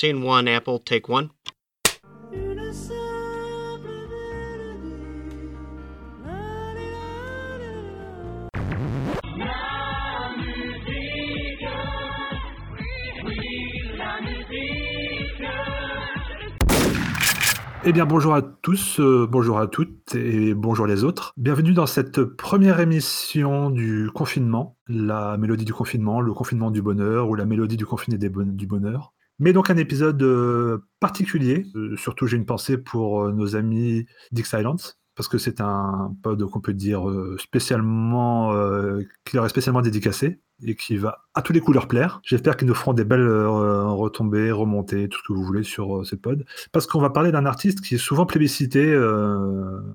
Scene one, Apple, take one. Eh bien, bonjour à tous, euh, bonjour à toutes et bonjour les autres. Bienvenue dans cette première émission du confinement, la mélodie du confinement, le confinement du bonheur ou la mélodie du confiné du bonheur. Mais donc un épisode euh, particulier, Euh, surtout j'ai une pensée pour euh, nos amis Dick Silence, parce que c'est un pod qu'on peut dire spécialement, qui leur est spécialement dédicacé et qui va à tous les coups leur plaire. J'espère qu'ils nous feront des belles retombées, remontées, tout ce que vous voulez sur ce pod parce qu'on va parler d'un artiste qui est souvent plébiscité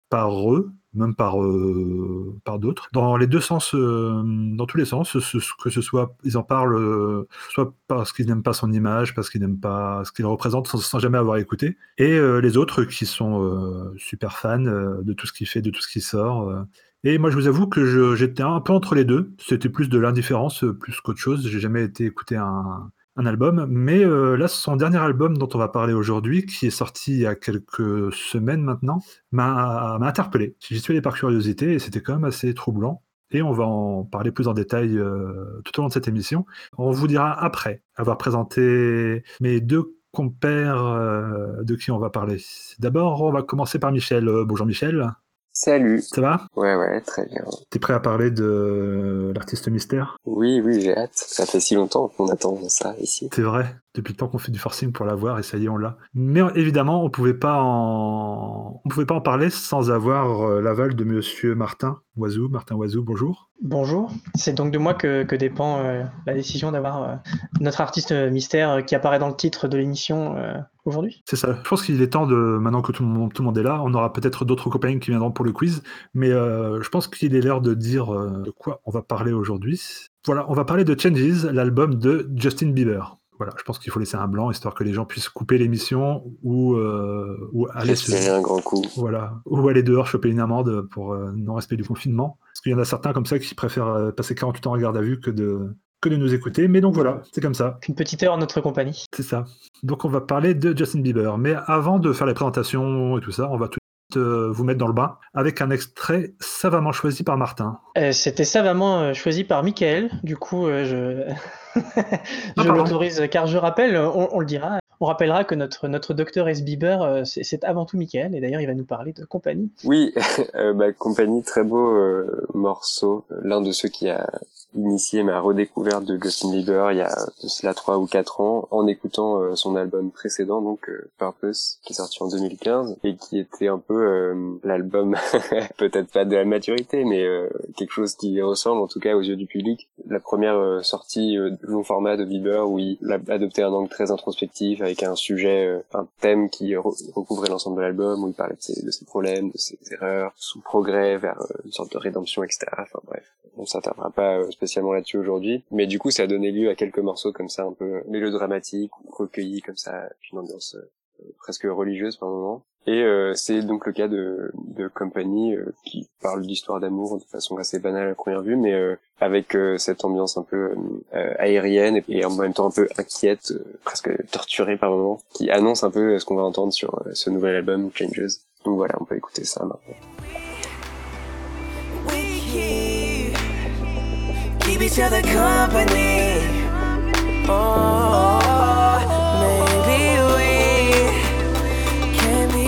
par eux, même par, euh, par d'autres, dans les deux sens, euh, dans tous les sens, que ce soit, ils en parlent euh, soit parce qu'ils n'aiment pas son image, parce qu'ils n'aiment pas ce qu'il représente sans, jamais avoir écouté, et les autres qui sont super fans de tout ce qu'il fait, de tout ce qui sort. Et moi, je vous avoue que j'étais un peu entre les deux. C'était plus de l'indifférence, plus qu'autre chose. J'ai jamais été écouter un, un album, mais euh, là, son dernier album dont on va parler aujourd'hui, qui est sorti il y a quelques semaines maintenant, m'a interpellé. J'y suis allé par curiosité et c'était quand même assez troublant. Et on va en parler plus en détail euh, tout au long de cette émission. On vous dira après avoir présenté mes deux compères euh, de qui on va parler. D'abord, on va commencer par Michel. Bonjour Michel, Salut. ça va? Ouais, ouais, très bien. T'es prêt à parler de l'artiste mystère? Oui, oui, j'ai hâte. Ça fait si longtemps qu'on attend ça ici. C'est vrai, depuis le temps qu'on fait du forcing pour l'avoir et ça y est, on l'a. Mais évidemment, on pouvait pas en, on pouvait pas en parler sans avoir euh, l'aval de Monsieur Martin Oiseau. Martin Oiseau, bonjour. Bonjour, c'est donc de moi que, que dépend euh, la décision d'avoir euh, notre artiste mystère qui apparaît dans le titre de l'émission euh, aujourd'hui. C'est ça. Je pense qu'il est temps de, maintenant que tout le monde, tout le monde est là, on aura peut-être d'autres copains qui viendront pour le quiz, mais je pense qu'il est l'heure de dire de quoi on va parler aujourd'hui. Voilà, on va parler de Changes, l'album de Justin Bieber. Voilà, je pense qu'il faut laisser un blanc histoire que les gens puissent couper l'émission ou, euh, ou aller se, un grand coup. Voilà. Ou aller dehors choper une amende pour euh, non-respect du confinement. Parce qu'il y en a certains comme ça qui préfèrent euh, passer 48 ans en garde à vue que de, que de nous écouter. Mais donc voilà, c'est comme ça. Une petite heure en notre compagnie. C'est ça. Donc on va parler de Justin Bieber. Mais avant de faire les présentations et tout ça, on va tout euh, vous mettre dans le bain avec un extrait savamment choisi par Martin. Euh, C'était savamment euh, choisi par Michael, du coup euh, je, Ah, je pardon. l'autorise car je rappelle, on, on le dira, on rappellera que notre, notre docteur S. Bieber, euh, c'est c'est avant tout Michael, et d'ailleurs il va nous parler de compagnie. Oui, euh, bah, compagnie, très beau euh, morceau. L'un de ceux qui a initié ma redécouverte de Justin Bieber il y a de cela trois ou quatre ans en écoutant euh, son album précédent, donc euh, Purpose, qui est sorti en 2015 et qui était un peu euh, l'album, peut-être pas de la maturité, mais euh, quelque chose qui ressemble en tout cas aux yeux du public. La première euh, sortie euh, long format de Bieber où il a adopté un angle très introspectif avec un sujet, euh, un thème qui re- recouvrait l'ensemble de l'album où il parlait de ses, de ses problèmes, de ses erreurs, son progrès vers euh, une sorte de rédemption, etc. Enfin bref, on s'attardera pas euh, spécialement là-dessus aujourd'hui, mais du coup ça a donné lieu à quelques morceaux comme ça un peu mélodramatiques, recueillis comme ça, une ambiance euh, presque religieuse par moment. Et euh, c'est donc le cas de, de Company euh, qui parle d'histoire d'amour de façon assez banale à première vue, mais euh, avec cette ambiance un peu aérienne et, en même temps un peu inquiète, presque torturée par moments, qui annonce un peu ce qu'on va entendre sur ce nouvel album Changes. Donc voilà, on peut écouter ça maintenant. We keep, keep each other company. Oh, maybe we can be,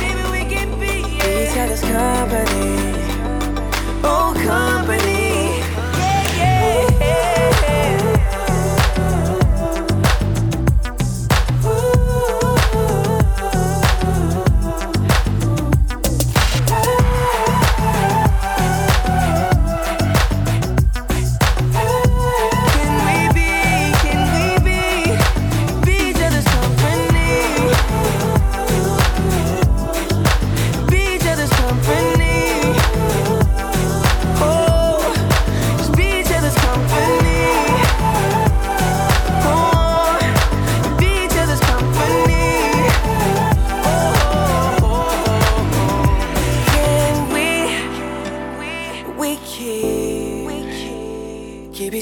maybe we can be each other's company.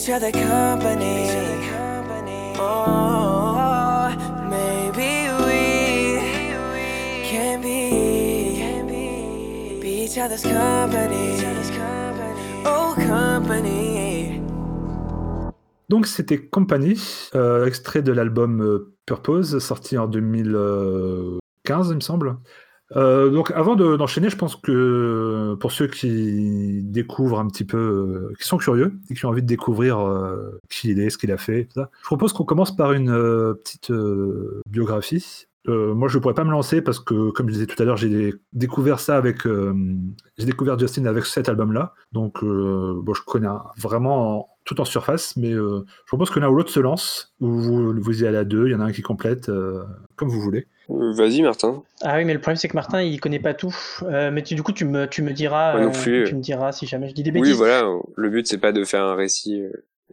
each Donc c'était Company, euh, extrait de l'album euh, Purpose, sorti en 2015, euh, il me semble. Euh, donc avant de- d'enchaîner, je pense que pour ceux qui découvrent un petit peu, euh, qui sont curieux et qui ont envie de découvrir euh, qui il est, ce qu'il a fait, je propose qu'on commence par une petite biographie. Moi, je ne pourrais pas me lancer parce que, comme je disais tout à l'heure, j'ai découvert ça avec, j'ai découvert Justin avec cet album-là. Donc, je connais vraiment en- tout en surface, mais je propose que l'un ou l'autre se lance, ou vous, vous y allez à deux, il y en a un qui complète, comme vous voulez. Euh, Vas-y, Martin. Ah oui, mais le problème c'est que Martin il connaît pas tout. Euh, mais tu, du coup tu me, tu me diras, non euh, plus. tu me diras si jamais je dis des Oui, bêtises. voilà. Le but, c'est pas de faire un récit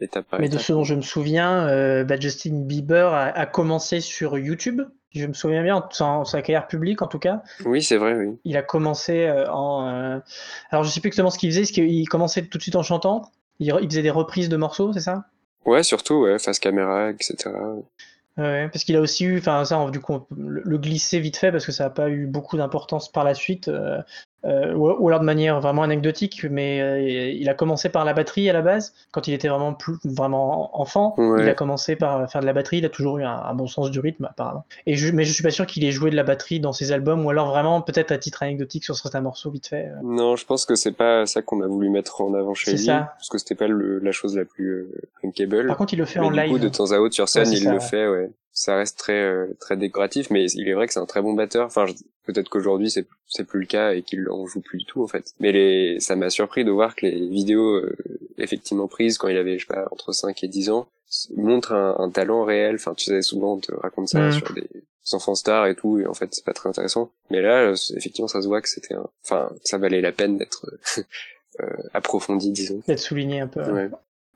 étape par Mais de ce dont je me souviens, euh, bah, Justin Bieber a, a commencé sur YouTube. si Je me souviens bien, en sa carrière publique en tout cas. Oui, c'est vrai, oui. Il a commencé en. euh, Alors je sais plus exactement ce qu'il faisait. Est-ce qu'il commençait tout de suite en chantant il, il faisait des reprises de morceaux, c'est ça? Ouais, surtout, ouais, face caméra, etc. Ouais, parce qu'il a aussi eu, enfin ça, du coup, on peut le, le glisser vite fait parce que ça n'a pas eu beaucoup d'importance par la suite, euh, euh, ou, ou alors de manière vraiment anecdotique, mais euh, il a commencé par la batterie à la base, quand il était vraiment plus, vraiment enfant, Ouais. il a commencé par faire de la batterie, il a toujours eu un, un bon sens du rythme apparemment. Et je, mais je suis pas sûr qu'il ait joué de la batterie dans ses albums, ou alors vraiment peut-être à titre anecdotique sur certains morceaux vite fait. euh. Non, je pense que c'est pas ça qu'on a voulu mettre en avant chez lui, ça. parce que c'était pas le, la chose la plus euh. Par contre, il le fait mais en du live. coup, de temps à autre sur scène, Ouais, il ça, le ouais. fait, ouais. Ça reste très euh, très décoratif, mais il est vrai que c'est un très bon batteur. Enfin, peut-être qu'aujourd'hui c'est c'est plus le cas et qu'il en joue plus du tout en fait. Mais les, ça m'a surpris de voir que les vidéos euh, effectivement prises quand il avait je sais pas entre 5 et 10 ans montrent un, un talent réel. Enfin, tu sais souvent on te raconte ça Mhm. sur des enfants stars et tout, et en fait c'est pas très intéressant. Mais là, euh, effectivement, ça se voit que c'était, un... enfin, ça valait la peine d'être euh, approfondi, disons. D'être souligné un peu. ouais.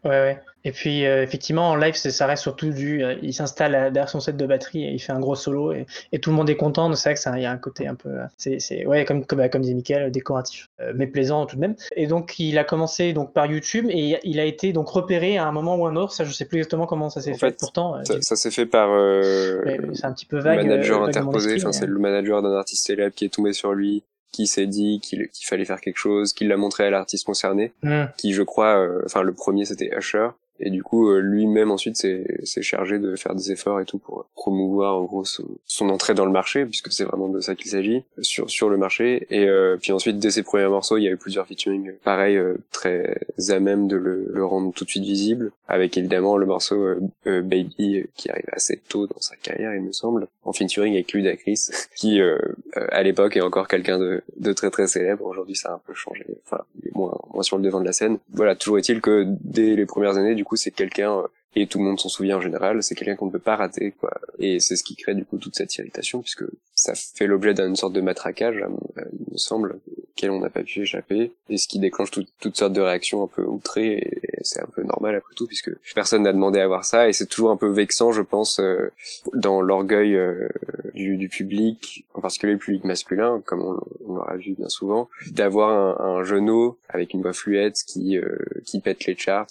Ouais. Ouais. Et puis, euh, effectivement, en live, ça reste surtout du. euh, il s'installe à- derrière son set de batterie et il fait un gros solo et, et tout le monde est content. C'est vrai que ça, il y a un côté un peu. euh, C'est, c'est, ouais, comme, comme, comme disait Mickaël, décoratif, euh, mais plaisant tout de même. Et donc, il a commencé donc par YouTube et il a été donc repéré à un moment ou un autre. Ça, je sais plus exactement comment ça s'est fait. fait, Pourtant, euh, Ça, ça s'est fait par euh, c'est un petit peu le vague. manager euh, dans mon interposé. Enfin, c'est le manager d'un artiste célèbre qui est tombé sur lui, qui s'est dit qu'il fallait faire quelque chose, qu'il l'a montré à l'artiste concerné, Hmm. qui, je crois, euh, enfin, le premier c'était Usher. Et du coup, euh, lui-même ensuite s'est chargé de faire des efforts et tout pour promouvoir en gros son, entrée dans le marché, puisque c'est vraiment de ça qu'il s'agit sur sur le marché. Et euh, puis ensuite, dès ses premiers morceaux, il y a eu plusieurs featuring, euh, pareil, euh, très à même de le, le rendre tout de suite visible, avec évidemment le morceau euh, euh, Baby euh, qui arrive assez tôt dans sa carrière, il me semble, en featuring avec Ludacris, qui euh, euh, à l'époque est encore quelqu'un de, de très très célèbre. Aujourd'hui, ça a un peu changé. Enfin, il moins moins sur le devant de la scène. Voilà, toujours est-il que dès les premières années, du coup, c'est quelqu'un euh, et tout le monde s'en souvient en général, c'est quelqu'un qu'on ne peut pas rater, quoi. Et c'est ce qui crée du coup toute cette irritation, puisque ça fait l'objet d'une sorte de matraquage, il me semble, auquel on n'a pas pu échapper, et ce qui déclenche tout- toutes sortes de réactions un peu outrées, et c'est un peu normal après tout, puisque personne n'a demandé à voir ça, et c'est toujours un peu vexant, je pense, euh, dans l'orgueil euh, du, public, en particulier le public masculin, comme on, on l'aura vu bien souvent, d'avoir un, un avec une voix fluette qui, qui pète les charts,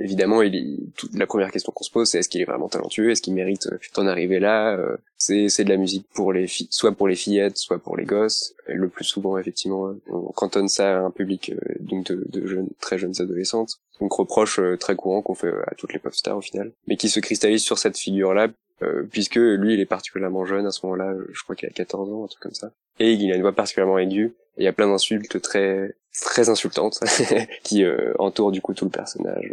évidemment, il est, toute la première question qu'on se pose, c'est est-ce qu'il est vraiment talentueux, est-ce qu'il mérite euh, d'en arriver là? Euh, C'est c'est de la musique pour les filles, soit pour les fillettes, soit pour les gosses. Le plus souvent, effectivement, euh, on cantonne ça à un public donc de, jeunes, très jeunes adolescentes. Donc reproche très courant qu'on fait à toutes les pop stars au final, mais qui se cristallise sur cette figure-là, puisque lui, il est particulièrement jeune à ce moment-là. Je crois qu'il a 14 ans, un truc comme ça, et il a une voix particulièrement aiguë. Il y a plein d'insultes très très insultantes qui entourent du coup tout le personnage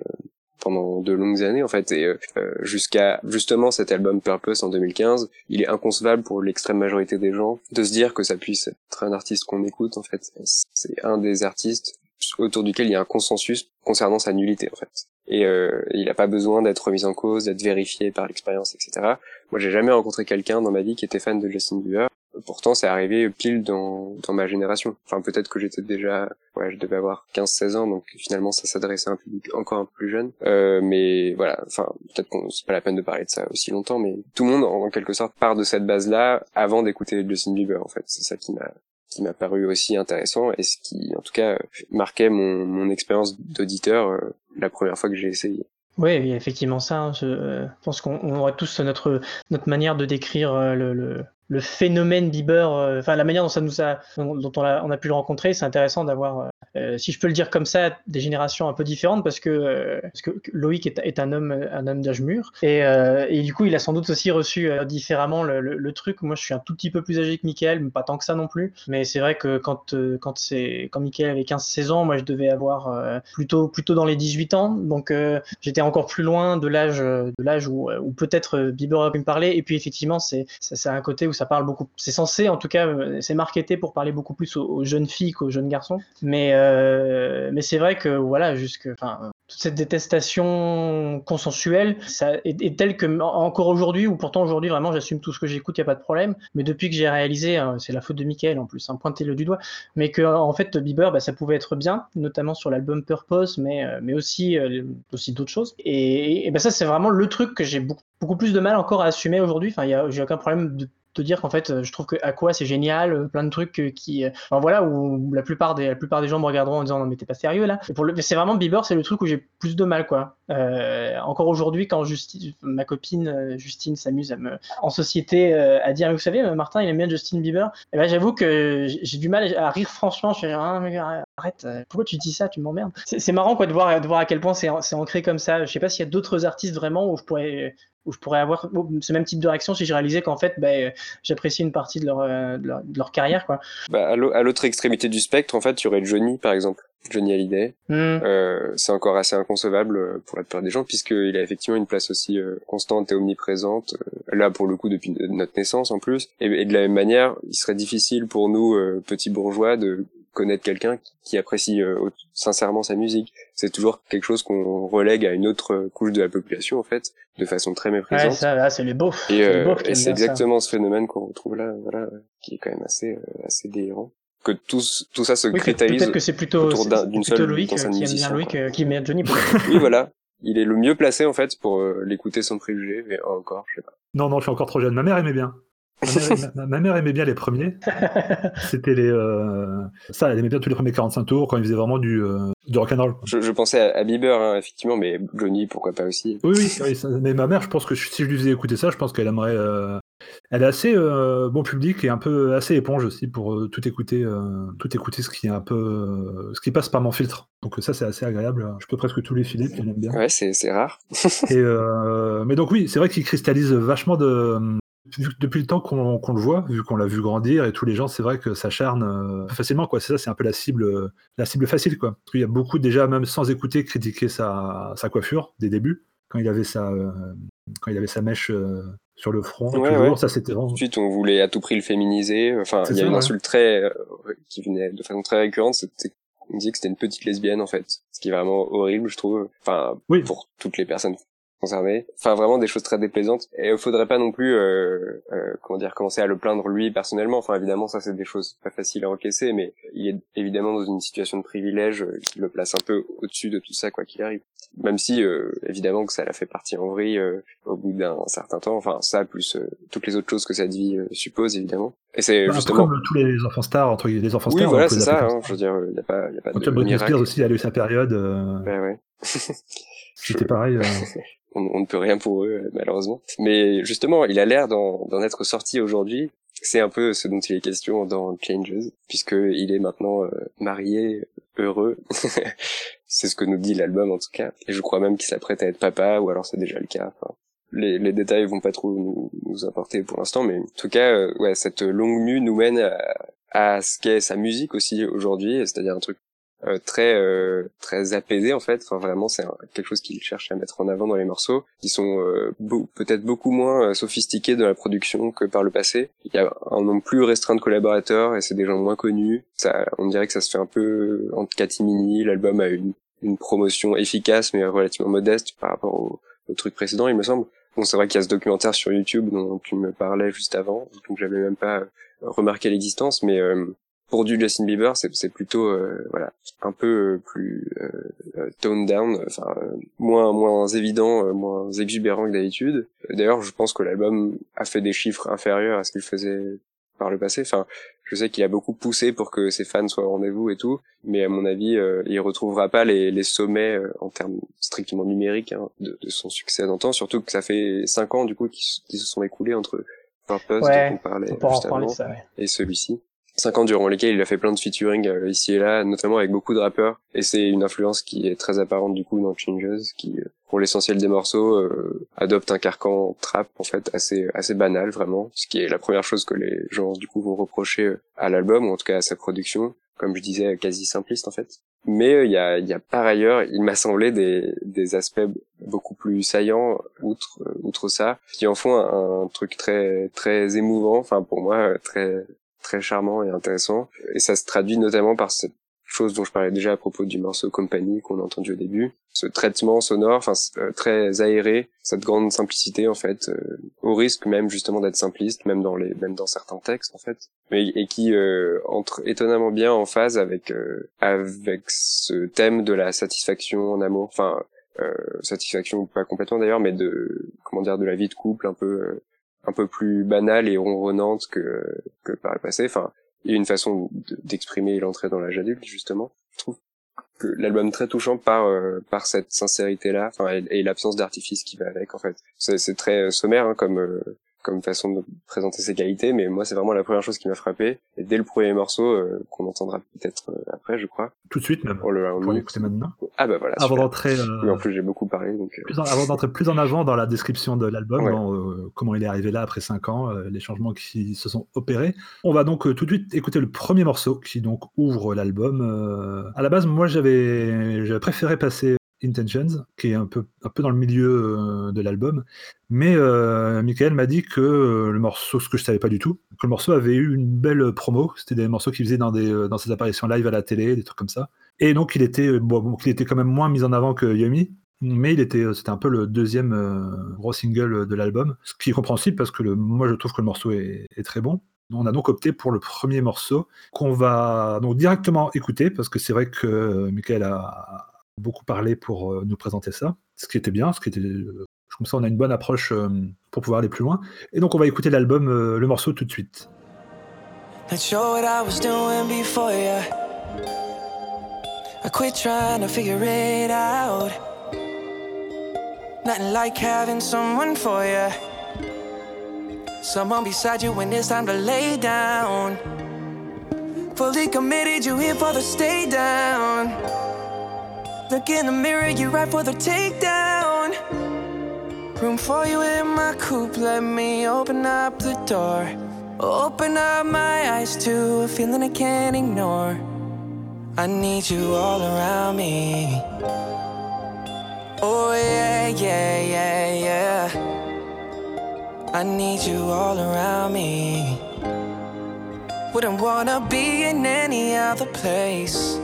pendant de longues années en fait et euh, euh, jusqu'à justement cet album Purpose en 2015 il est inconcevable pour l'extrême majorité des gens de se dire que ça puisse être un artiste qu'on écoute en fait. C'est un des artistes autour duquel il y a un consensus concernant sa nullité en fait. Et euh, il n'a pas besoin d'être mis en cause d'être vérifié par l'expérience etc moi j'ai jamais rencontré quelqu'un dans ma vie qui était fan de Justin Bieber Pourtant, c'est arrivé pile dans, dans ma génération. Enfin, peut-être que j'étais déjà, ouais, je devais avoir 15-16 ans, donc finalement, ça s'adressait à un public encore un peu plus jeune. Euh, mais voilà, enfin, peut-être qu'on, c'est pas la peine de parler de ça aussi longtemps, mais tout le monde, en, quelque sorte, part de cette base-là avant d'écouter Justin Bieber, en fait. C'est ça qui m'a, qui m'a paru aussi intéressant et ce qui, en tout cas, marquait mon, mon expérience d'auditeur euh, la première fois que j'ai essayé. Oui, effectivement ça. hein. Je euh, pense qu'on on aurait tous notre, notre manière de décrire euh, le, le, le phénomène Bieber, euh, enfin la manière dont ça nous a, dont on a, a pu le rencontrer, c'est intéressant d'avoir, euh, euh, si je peux le dire comme ça, des générations un peu différentes parce que parce que Loïc est, est un homme un homme d'âge mûr et, et du coup il a sans doute aussi reçu différemment le, truc. Moi je suis un tout petit peu plus âgé que Michael, mais pas tant que ça non plus. Mais c'est vrai que quand quand c'est quand Michael avait 15-16 ans, moi je devais avoir plutôt plutôt dans les 18 ans, donc j'étais encore plus loin de l'âge de l'âge où, où peut-être Bieber aurait pu me parler. Et puis effectivement c'est c'est un côté où ça parle beaucoup. C'est censé, en tout cas, euh, c'est marketé pour parler beaucoup plus aux, jeunes filles qu'aux jeunes garçons. Mais, euh, mais c'est vrai que voilà, jusque, enfin, toute cette détestation consensuelle, ça est, est telle que encore aujourd'hui, ou pourtant aujourd'hui vraiment, j'assume tout ce que j'écoute, y a pas de problème. Mais depuis que j'ai réalisé, hein, c'est la faute de Michael en plus, hein, pointez-le du doigt, mais que en fait Bieber, bah, ça pouvait être bien, notamment sur l'album Purpose, mais euh, mais aussi euh, aussi d'autres choses. Et, et bah, ça, c'est vraiment le truc que j'ai beaucoup beaucoup plus de mal encore à assumer aujourd'hui. Enfin, il j'ai aucun problème de te dire qu'en fait, je trouve que Aqua c'est génial, euh, plein de trucs euh, qui, euh, enfin voilà, où la plupart des, la plupart des gens me regarderont en disant non mais t'es pas sérieux là. Pour le, c'est vraiment Bieber, c'est le truc où j'ai plus de mal quoi. Euh, encore aujourd'hui, quand Justine, ma copine euh, Justine s'amuse à me, en société, euh, à dire, mais vous savez, euh, Martin, il aime bien Justin Bieber. Et ben j'avoue que j'ai du mal à rire franchement. Je mais arrête, euh, pourquoi tu dis ça, tu m'emmerdes. C'est marrant quoi de voir, de voir à quel point c'est ancré comme ça. Je sais pas s'il y a d'autres artistes vraiment où je pourrais où je pourrais avoir ce même type de réaction si je réalisais qu'en fait ben, j'apprécie une partie de leur, euh, de leur, de leur carrière quoi. Bah, à l'au- à l'autre extrémité du spectre, en fait, il y aurait Johnny, par exemple. Johnny Hallyday. Hmm. Euh, c'est encore assez inconcevable euh, pour la plupart des gens, puisqu'il a effectivement une place aussi euh, constante et omniprésente, euh, là pour le coup depuis notre naissance en plus. Et, et de la même manière, il serait difficile pour nous, euh, petits bourgeois, de connaître quelqu'un qui, qui apprécie euh, sincèrement sa musique. C'est toujours quelque chose qu'on relègue à une autre couche de la population, en fait, de façon très Ouais, méprisante. ça là c'est les beaufs. Et, C'est euh, et c'est ça. exactement ce phénomène qu'on retrouve là, voilà, euh, qui est quand même assez, euh, assez délirant. Que tout, tout ça se Oui, cristallise. peut-être que c'est plutôt, autour d'une plutôt seule Loïc euh, personne qui aime bien Loïc quoi. euh, qui met Johnny. Oui, voilà. Il est le mieux placé, en fait, pour euh, l'écouter sans préjugés, mais encore, je sais pas. Non, non, je suis encore trop jeune. Ma mère aimait bien. Ma mère, ma- ma mère aimait bien les premiers. C'était les. euh, Ça, elle aimait bien tous les premiers 45 tours quand ils faisaient vraiment du, euh, du rock'n'roll. Je, je pensais à, à Bieber, hein, effectivement, mais Johnny, pourquoi pas aussi? Oui, oui, oui, ça- mais ma mère, je pense que si je lui faisais écouter ça, je pense qu'elle aimerait. euh, Elle est assez euh, bon public et un peu assez éponge aussi pour euh, tout écouter, euh, tout écouter ce qui est un peu, euh, ce qui passe par mon filtre. Donc ça, c'est assez agréable. Je peux presque tous les filer, puis elle aime bien. Ouais, c'est c'est rare. Et, euh, mais donc oui, c'est vrai qu'il cristallise vachement de. Depuis le temps qu'on le voit, vu qu'on l'a vu grandir et tous les gens, c'est vrai que ça charne euh, facilement quoi. C'est ça, c'est un peu la cible, euh, la cible facile quoi. Parce qu'il y a beaucoup déjà même sans écouter critiquer sa, sa coiffure des débuts quand il avait sa euh, quand il avait sa mèche euh, sur le front. Ouais, toujours, ouais. ça c'était vraiment. Ensuite, on voulait à tout prix le féminiser. Enfin, il y a une ouais. insulte très, qui venait de façon très récurrente, c'était on disait que c'était une petite lesbienne en fait, ce qui est vraiment horrible, je trouve. Enfin, Oui. pour toutes les personnes concernées. Enfin, vraiment des choses très déplaisantes. Et il faudrait pas non plus, euh, euh, comment dire, commencer à le plaindre lui personnellement. Enfin, évidemment, ça c'est des choses pas faciles à encaisser, mais il est évidemment dans une situation de privilège euh, qui le place un peu au-dessus de tout ça, quoi qu'il arrive. Même si, euh, évidemment, que ça l'a fait partir en vrille euh, au bout d'un certain temps. Enfin, ça plus euh, toutes les autres choses que cette vie euh, suppose, évidemment. Et c'est Un peu justement. comme tous les enfants stars entre les enfants Oui, stars. voilà, on peut c'est ça. Hein, je veux dire, il y a pas, y a pas Quand de miracle. Spears aussi, a eu sa période. euh, Ouais, C'était pareil. euh, on, ne peut rien pour eux malheureusement. Mais justement, il a l'air d'en être sorti aujourd'hui. C'est un peu ce dont il est question dans Changes, puisque il est maintenant euh, marié, heureux. c'est ce que nous dit l'album en tout cas. Et je crois même qu'il s'apprête à être papa, ou alors c'est déjà le cas. Les, détails vont pas trop nous, importer pour l'instant, mais en tout cas, euh, ouais, cette longue mue nous mène à ce qu'est sa musique aussi aujourd'hui, c'est-à-dire un truc euh, très euh, très apaisé en fait. Enfin vraiment c'est quelque chose qu'il cherche à mettre en avant dans les morceaux qui sont euh, peut-être beaucoup moins euh, sophistiqués dans la production que par le passé. Il y a un nombre plus restreint de collaborateurs et c'est des gens moins connus. Ça on dirait que ça se fait un peu en catimini l'album a une une promotion efficace mais relativement modeste par rapport au, au truc précédent il me semble. Bon c'est vrai qu'il y a ce documentaire sur YouTube dont tu me parlais juste avant donc j'avais même pas euh, remarqué l'existence mais euh, pour du Justin Bieber, c'est plutôt euh, voilà un peu euh, plus euh, euh, toned down, enfin euh, moins moins évident, euh, moins exubérant que d'habitude. D'ailleurs, je pense que l'album a fait des chiffres inférieurs à ce qu'il faisait par le passé. Enfin, je sais qu'il a beaucoup poussé pour que ses fans soient au rendez-vous et tout, mais à mon avis, euh, il retrouvera pas les, les sommets euh, en termes strictement numériques hein, de, de son succès d'antan. Surtout que ça fait cinq ans du coup qui, se sont écoulés entre Purpose Ouais, dont on parlait On juste avant, ça, ouais. et celui-ci. Cinq ans durant lesquels il a fait plein de featuring euh, ici et là, notamment avec beaucoup de rappeurs, et c'est une influence qui est très apparente du coup dans Changes, qui euh, pour l'essentiel des morceaux euh, adopte un carcan trap en fait assez assez banal vraiment, ce qui est la première chose que les gens du coup vont reprocher à l'album ou en tout cas à sa production, comme je disais quasi simpliste en fait. Mais il y a y a par ailleurs, il m'a semblé des des aspects beaucoup plus saillants outre outre ça, qui en font un, un truc très très émouvant, enfin pour moi très très charmant et intéressant. Et ça se traduit notamment par cette chose dont je parlais déjà à propos du morceau Company qu'on a entendu au début. Ce traitement sonore, enfin euh, très aéré, cette grande simplicité en fait, euh, au risque même justement d'être simpliste, même dans les, même dans certains textes en fait, mais et qui euh, entre étonnamment bien en phase avec euh, avec ce thème de la satisfaction en amour. Enfin, euh, satisfaction pas complètement d'ailleurs, mais de comment dire de la vie de couple un peu un peu plus banale et ronronnante que que par le passé. Enfin, il y a une façon de- d'exprimer l'entrée dans l'âge adulte justement. Je trouve que l'album très touchant par euh, par cette sincérité là, enfin et, l'absence d'artifice qui va avec en fait. C'est très sommaire hein, comme euh, comme façon de présenter ses qualités, mais moi c'est vraiment la première chose qui m'a frappé. Et dès le premier morceau euh, qu'on entendra peut-être euh, après, je crois, Tout de suite même, pour le Round pour Me. l'écouter maintenant. Ah bah voilà. Avant d'entrer euh, en plus j'ai beaucoup parlé donc. euh, plus en, avant d'entrer plus en avant dans la description de l'album, Ouais. euh, comment il est arrivé là après 5 ans, euh, les changements qui se sont opérés. On va donc euh, tout de suite écouter le premier morceau qui donc ouvre l'album. Euh, à la base, moi j'avais j'avais préféré passer Intentions, qui est un peu, un peu dans le milieu euh, de l'album. Mais euh, Michael m'a dit que euh, le morceau, ce que je savais pas du tout, que le morceau avait eu une belle promo. C'était des morceaux qu'il faisait dans, des, dans ses apparitions live à la télé, des trucs comme ça. Et donc il était, bon, il était quand même moins mis en avant que Yumi, mais il était, c'était un peu le deuxième gros single de l'album, ce qui est compréhensible parce que le, moi je trouve que le morceau est, est très bon. On a donc opté pour le premier morceau qu'on va donc directement écouter parce que c'est vrai que Michael a beaucoup parlé pour euh, nous présenter ça, ce qui était bien, ce qui était euh, comme ça on a une bonne approche euh, pour pouvoir aller plus loin. Et donc on va écouter l'album, le morceau tout de suite. Quit trying to figure it out. Nothing like having someone for ya. Someone beside you when it's time to lay down. Fully committed, you stay down. Look in the mirror, you're right for the takedown. Room for you in my coupe, let me open up the door. Open up my eyes to a feeling I can't ignore. I need you all around me. Oh, yeah, yeah, yeah, yeah. I need you all around me. Wouldn't wanna be in any other place.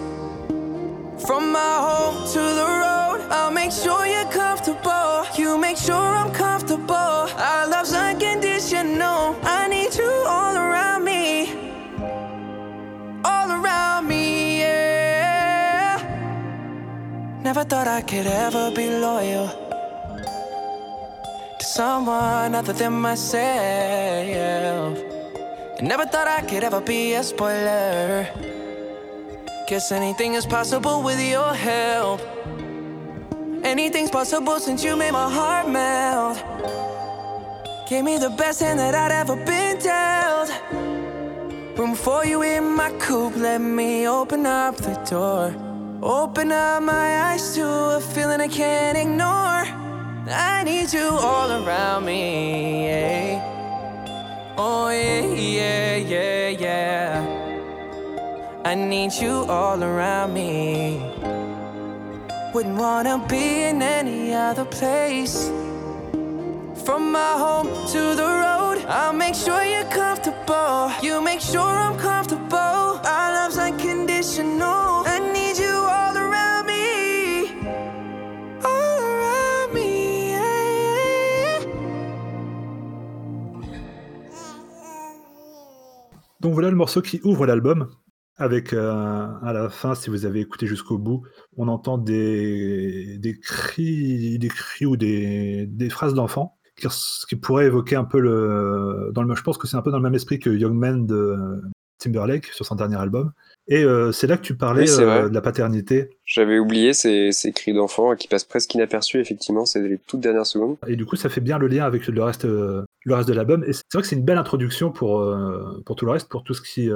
From my home to the road, I'll make sure you're comfortable. You make sure I'm comfortable. Our love's unconditional. I need you all around me. All around me, yeah. Never thought I could ever be loyal to someone other than myself. I never thought I could ever be a spoiler. Guess anything is possible with your help. Anything's possible since you made my heart melt. Gave me the best hand that I'd ever been dealt. Room for you in my coupe, let me open up the door. Open up my eyes to a feeling I can't ignore. I need you all around me. yeah. Oh, yeah, yeah, yeah, yeah. I need you all around me. Wouldn't wanna be in any other place. From my home to the road, I'll make sure you're comfortable. You make sure I'm comfortable. Our love's unconditional. I need you all around me. All around me. yeah, yeah. Donc voilà le morceau qui ouvre l'album. Avec euh, à la fin, si vous avez écouté jusqu'au bout, on entend des, des cris, des cris ou des, phrases d'enfants qui, qui pourraient évoquer un peu le. Dans le, je pense que c'est un peu dans le même esprit que Young Man de, Timberlake sur son dernier album. Et euh, c'est là que tu parlais Oui, euh, de la paternité. J'avais oublié ces, ces cris d'enfants qui passent presque inaperçus, effectivement, c'est les toutes dernières secondes. Et du coup, ça fait bien le lien avec le reste, euh, le reste de l'album. Et c'est vrai que c'est une belle introduction pour, pour tout le reste, pour tout, ce qui,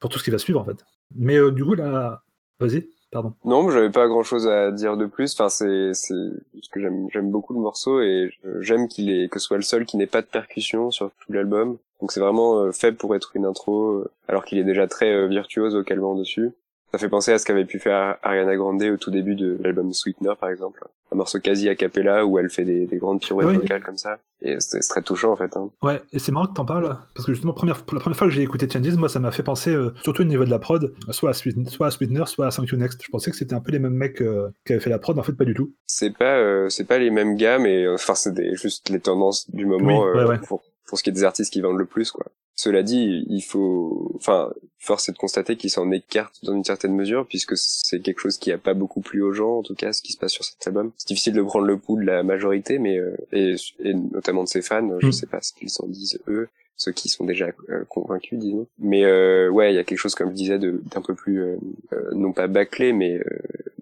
pour tout ce qui va suivre, en fait. Mais du coup, là. Vas-y, pardon. Non, j'avais pas grand chose à dire de plus. Enfin, c'est, c'est, parce que j'aime, j'aime beaucoup le morceau et j'aime qu'il que ce soit le seul qui n'ait pas de percussion sur tout l'album. Donc c'est vraiment euh, fait pour être une intro, euh, alors qu'il est déjà très euh, virtuose vocalement dessus. Ça fait penser à ce qu'avait pu faire Ariana Grande au tout début de l'album Sweetener, par exemple. Un morceau quasi a cappella où elle fait des, des grandes pirouettes Oui. vocales comme ça. Et c'est très touchant, en fait. Hein. Ouais, et c'est marrant que t'en parles, parce que justement, première, pour la première fois que j'ai écouté Changes, moi, ça m'a fait penser, euh, surtout au niveau de la prod, soit à, Sweet- soit à Sweetener, soit à Thank You Next. Je pensais que c'était un peu les mêmes mecs euh, qui avaient fait la prod, mais en fait, pas du tout. c'est pas euh, c'est pas les mêmes gammes et euh, enfin c'est juste les tendances du moment Oui, ouais, ouais. pour pour ce qui est des artistes qui vendent le plus quoi. Cela dit, il faut enfin force est de constater qu'ils s'en écartent dans une certaine mesure puisque c'est quelque chose qui a pas beaucoup plu aux gens en tout cas ce qui se passe sur cet album. C'est difficile de prendre le pouls de la majorité mais euh, et, et notamment de ses fans, je Mm. sais pas ce qu'ils s'en disent eux ceux qui sont déjà euh, convaincus, disons. Mais euh, ouais, il y a quelque chose, comme je disais, d'un peu plus, euh, euh, non pas bâclé, mais euh,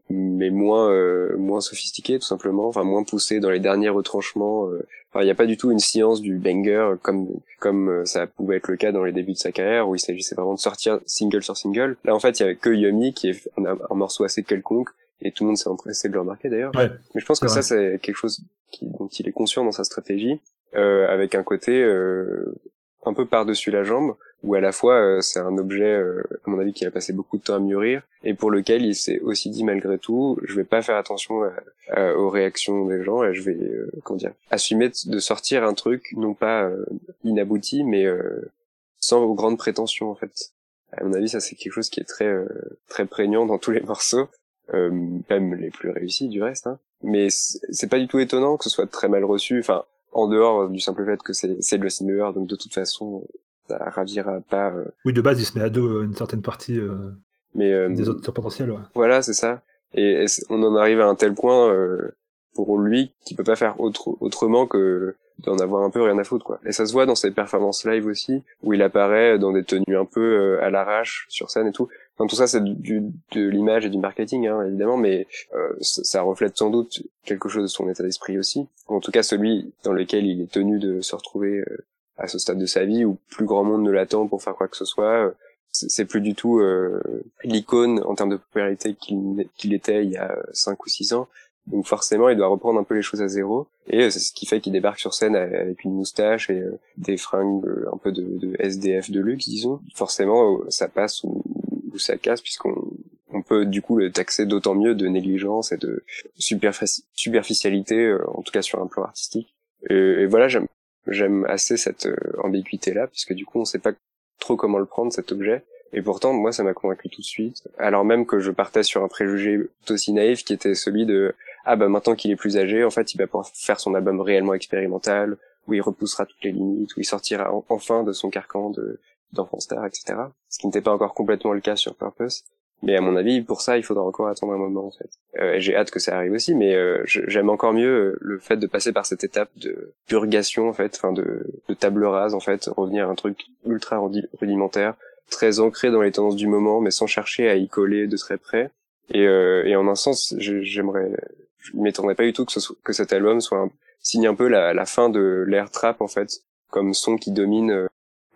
mais moins euh, moins sophistiqué tout simplement enfin moins poussé dans les derniers retranchements euh. Il n'y a pas du tout une science du banger comme comme euh, ça pouvait être le cas dans les débuts de sa carrière où il s'agissait vraiment de sortir single sur single. Là en fait il y avait que Yummy qui est un, un morceau assez quelconque et tout le monde s'est empressé de le remarquer d'ailleurs. Ouais. mais je pense que ça c'est quelque chose qui, dont il est conscient dans sa stratégie euh, avec un côté euh, un peu par-dessus la jambe où à la fois euh, c'est un objet euh, à mon avis qu'il a passé beaucoup de temps à mûrir et pour lequel il s'est aussi dit malgré tout je vais pas faire attention aux réactions des gens et je vais euh, comment dire assumer de sortir un truc non pas euh, inabouti mais euh, sans grandes prétentions en fait à mon avis ça c'est quelque chose qui est très euh, très prégnant dans tous les morceaux même les plus réussis du reste hein. mais c'est pas du tout étonnant que ce soit très mal reçu enfin en dehors du simple fait que c'est Justin Bieber donc de toute façon ça ravira pas euh, Oui, de base, il se met à dos euh, une certaine partie euh, mais euh, des autres potentiels. Ouais. voilà, c'est ça. Et, on en arrive à un tel point euh, pour lui qu'il peut pas faire autre, autrement que d'en avoir un peu rien à foutre quoi. Et ça se voit dans ses performances live aussi où il apparaît dans des tenues un peu euh, à l'arrache sur scène et tout. Enfin, tout ça c'est du, de l'image et du marketing hein, évidemment, mais euh, ça, reflète sans doute quelque chose de son état d'esprit aussi. En tout cas celui dans lequel il est tenu de se retrouver euh, à ce stade de sa vie où plus grand monde ne l'attend pour faire quoi que ce soit. Euh, c'est plus du tout euh, l'icône en termes de popularité qu'il était il y a 5 ou 6 ans. Donc forcément, il doit reprendre un peu les choses à zéro. Et euh, c'est ce qui fait qu'il débarque sur scène avec une moustache et euh, des fringues euh, un peu de, SDF de luxe, disons. Forcément, ça passe ou, ça casse puisqu'on on peut du coup le taxer d'autant mieux de négligence et de superfici- superficialité, en tout cas sur un plan artistique. Et, voilà, j'aime assez cette ambiguïté là puisque du coup on sait pas trop comment le prendre cet objet et pourtant moi ça m'a convaincu tout de suite alors même que je partais sur un préjugé tout aussi naïf qui était celui de ah bah maintenant qu'il est plus âgé en fait il va pouvoir faire son album réellement expérimental où il repoussera toutes les limites où il sortira en- enfin de son carcan de d'enfant star etc ce qui n'était pas encore complètement le cas sur Purpose. Mais à mon avis pour ça il faudra encore attendre un moment en fait. Euh, j'ai hâte que ça arrive aussi mais euh, j'aime encore mieux euh, le fait de passer par cette étape de purgation en fait enfin de, de table rase en fait revenir à un truc ultra rudi- rudimentaire très ancré dans les tendances du moment mais sans chercher à y coller de très près. Et, euh, et en un sens j'aimerais je m'étonnerais pas du tout que, ce soit- que cet album soit un, signe un peu la, la fin de l'ère trap en fait comme son qui domine euh,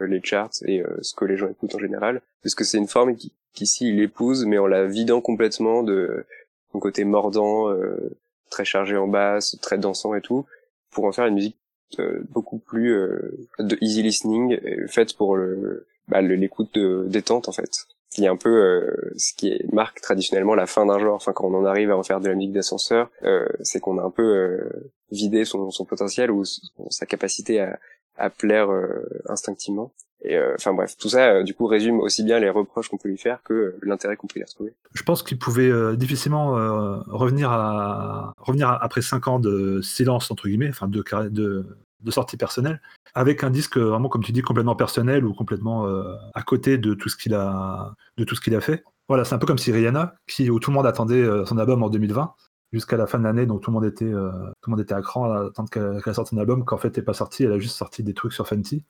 les charts et euh, ce que les gens écoutent en général. Parce que c'est une forme qui qu'ici il épouse mais en la vidant complètement de son côté mordant euh, très chargé en basse très dansant et tout pour en faire une musique euh, beaucoup plus de easy listening faite pour le bah, l'écoute de détente en fait qui est un peu euh, ce qui marque traditionnellement la fin d'un genre enfin quand on en arrive à en faire de la musique d'ascenseur euh, c'est qu'on a un peu euh, vidé son, son potentiel ou sa capacité à, à plaire euh, instinctivement. Et euh, enfin bref tout ça euh, du coup résume aussi bien les reproches qu'on peut lui faire que l'intérêt qu'on peut y retrouver. Je pense qu'il pouvait difficilement revenir, à, revenir après 5 ans de silence, entre guillemets, enfin de, de, de sortie personnelle, avec un disque vraiment, comme tu dis, complètement personnel ou complètement euh, à côté de tout ce qu'il a, de tout ce qu'il a fait. Voilà, c'est un peu comme si Rihanna, qui, où tout le monde attendait euh, son album en 2020, jusqu'à la fin de l'année, donc tout le monde était, euh, tout le monde était à cran à attendre qu'elle qu'elle sorte un album, qu'en fait, n'est pas sortie, elle a juste sorti des trucs sur Fenty.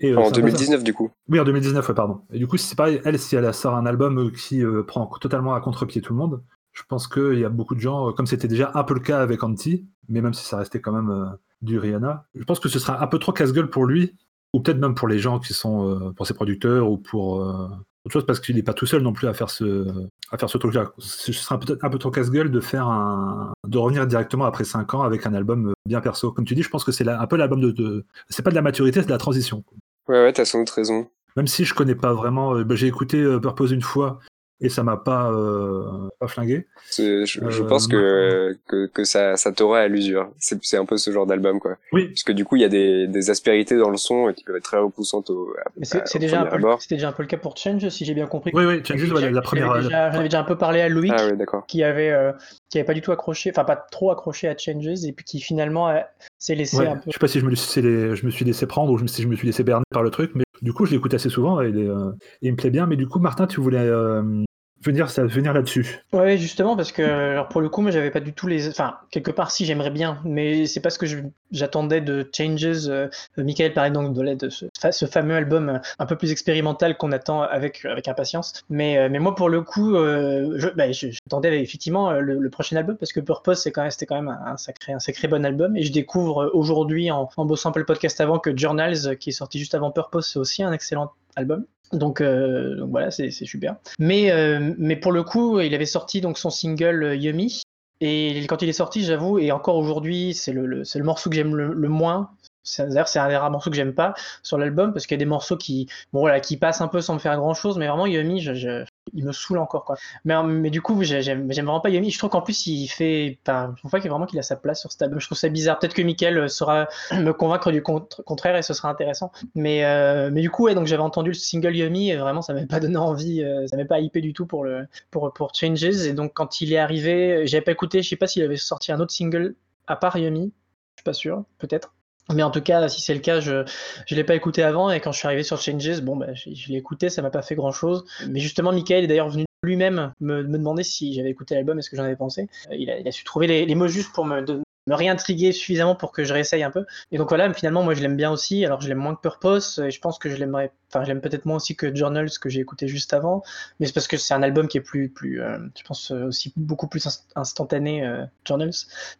Et, euh, En c'est un peu ça. 2019 du coup. Oui, en 2019, ouais, pardon. Et du coup, c'est pareil, elle, si elle sort un album qui euh, prend totalement à contre-pied tout le monde, je pense qu'il y a beaucoup de gens, euh, comme c'était déjà un peu le cas avec Anti, mais même si ça restait quand même euh, du Rihanna, je pense que ce sera un peu trop casse-gueule pour lui, ou peut-être même pour les gens qui sont, euh, pour ses producteurs, ou pour euh, autre chose, parce qu'il n'est pas tout seul non plus à faire ce, à faire ce truc-là. Ce sera peut-être un peu trop casse-gueule de faire un, de revenir directement après 5 ans avec un album bien perso. Comme tu dis, je pense que c'est un peu l'album de, de- c'est pas de la maturité, c'est de la transition. Ouais, ouais, t'as sans doute raison. Même si je connais pas vraiment, bah, j'ai écouté Purpose une fois et ça m'a pas, euh, pas flingué. Je, je Euh, pense que, que, que ça, ça t'aurait à l'usure. C'est c'est un peu ce genre d'album, quoi. Oui, Parce que du coup, il y a des, des aspérités dans le son qui peuvent être très repoussantes au, à- Mais c'est à- c'est au déjà, un peu- abord. c'était déjà un peu le cas pour Change, si j'ai bien compris. oui, oui, J'avais- ouais, la, j'avais première. euh, déjà- J'en avais déjà un peu parlé à Loïc, Ah d'accord. qui avait, euh, qui avait pas du tout accroché, enfin pas trop accroché à Changes, et puis qui finalement euh, s'est laissé Ouais, un peu. je sais pas si je me, laissé je me suis laissé prendre ou si je me suis laissé berner par le truc, mais du coup, je l'écoute assez souvent et euh, il me plaît bien. Mais du coup, Martin, tu voulais euh, venir, là-dessus. Ouais, justement, parce que alors pour le coup, moi, j'avais pas du tout les. Enfin, quelque part, si j'aimerais bien, mais c'est pas ce que j'attendais de Changes. Euh, Michael parlait donc de, ce, fa- ce fameux album euh, un peu plus expérimental qu'on attend avec, avec impatience. Mais, euh, mais moi, pour le coup, euh, bah, j'attendais effectivement euh, le, prochain album parce que Purpose, c'est quand même, c'était quand même un, un sacré, un sacré bon album. Et je découvre euh, aujourd'hui, en, en bossant un peu le podcast avant, que Journals, euh, qui est sorti juste avant Purpose, c'est aussi un excellent album. Donc, euh, donc voilà, c'est super. Mais, euh, mais pour le coup, il avait sorti donc son single euh, Yummy. Et quand il est sorti, j'avoue, et encore aujourd'hui, c'est le, le- morceau que j'aime le moins. D'ailleurs, c'est un des rares morceaux que j'aime pas sur l'album parce qu'il y a des morceaux qui, bon, voilà, qui passent un peu sans me faire grand chose, mais vraiment Yummy, je, il me saoule encore quoi. Mais, mais du coup, j'ai- j'aime vraiment pas Yummy. Je trouve qu'en plus, il fait, je trouve pas vraiment qu'il a sa place sur cet album. Je trouve ça bizarre. Peut-être que Mickaël saura me convaincre du contraire et ce sera intéressant. Mais, euh, du coup, j'avais entendu le single Yummy et vraiment, ça m'avait pas donné envie, euh, ça m'avait pas hypé du tout pour Changes. Et donc, quand il est arrivé, j'avais pas écouté, je sais pas s'il avait sorti un autre single à part Yummy. Je suis pas sûr, peut-être. Mais en tout cas, si c'est le cas, je je l'ai pas écouté avant et quand je suis arrivé sur Changes, bon, bah, je, je l'ai écouté, ça m'a pas fait grand chose. Mais justement, Michael est d'ailleurs venu lui-même me, me demander si j'avais écouté l'album et ce que j'en avais pensé. Euh, Il a, il a su trouver les, les mots justes pour me, de- me réintriguer suffisamment pour que je réessaye un peu. Et donc voilà, finalement, moi je l'aime bien aussi. Alors je l'aime moins que Purpose et je pense que je l'aimerais, enfin, je l'aime peut-être moins aussi que Journals que j'ai écouté juste avant. Mais c'est parce que c'est un album qui est plus, plus, euh, je pense euh, aussi beaucoup plus inst- instantané, euh, Journals.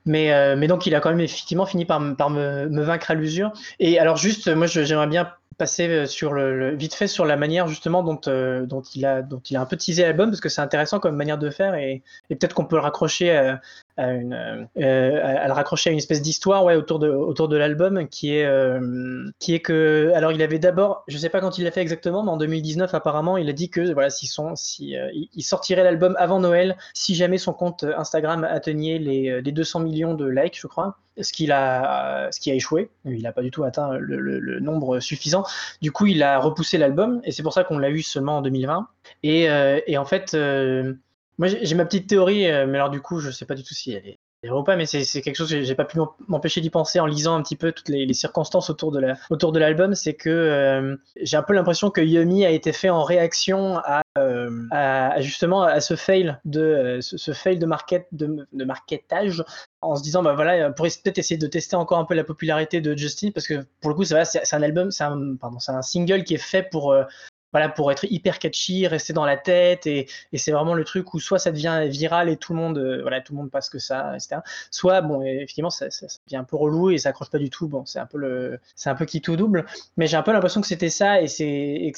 Mais, euh, mais donc il a quand même effectivement fini par, me- par me, me vaincre à l'usure. Et alors juste, moi j'aimerais bien passer euh, sur le, le- vite fait sur la manière justement dont, euh, dont, il a, dont il a un peu teasé l'album parce que c'est intéressant comme manière de faire et, peut-être qu'on peut le raccrocher à, à une, euh, à le raccrocher à une espèce d'histoire ouais, autour de, autour de l'album qui est, euh, qui est que alors il avait d'abord, je sais pas quand il l'a fait exactement, mais en 2019 apparemment il a dit que voilà si son, si euh, il sortirait l'album avant Noël si jamais son compte Instagram atteignait les, les 200 millions de likes je crois ce qu'il a, ce qui a échoué. Il n'a pas du tout atteint le, le- nombre suffisant. Du coup, il a repoussé l'album et c'est pour ça qu'on l'a eu seulement en 2020. Et, euh, et en fait, euh, moi j'ai ma petite théorie, euh, mais alors du coup, je sais pas du tout si elle est vraie ou pas, mais c'est quelque chose que j'ai pas pu m'empêcher d'y penser en lisant un petit peu toutes les, circonstances autour de l'album. C'est que euh, j'ai un peu l'impression que Yumi a été fait en réaction à, euh, justement à ce fail de ce, fail de market de, de marketage en se disant bah voilà on pourrait peut-être essayer de tester encore un peu la popularité de Justin parce que pour le coup c'est un album c'est un pardon c'est un single qui est fait pour voilà pour être hyper catchy rester dans la tête et, et c'est vraiment le truc où soit ça devient viral et tout le monde euh, voilà tout le monde passe que ça etc soit bon effectivement ça, ça, devient un peu relou et ça accroche pas du tout. Bon c'est un peu le c'est un peu qui tout double. Mais j'ai un peu l'impression que c'était ça et c'est et,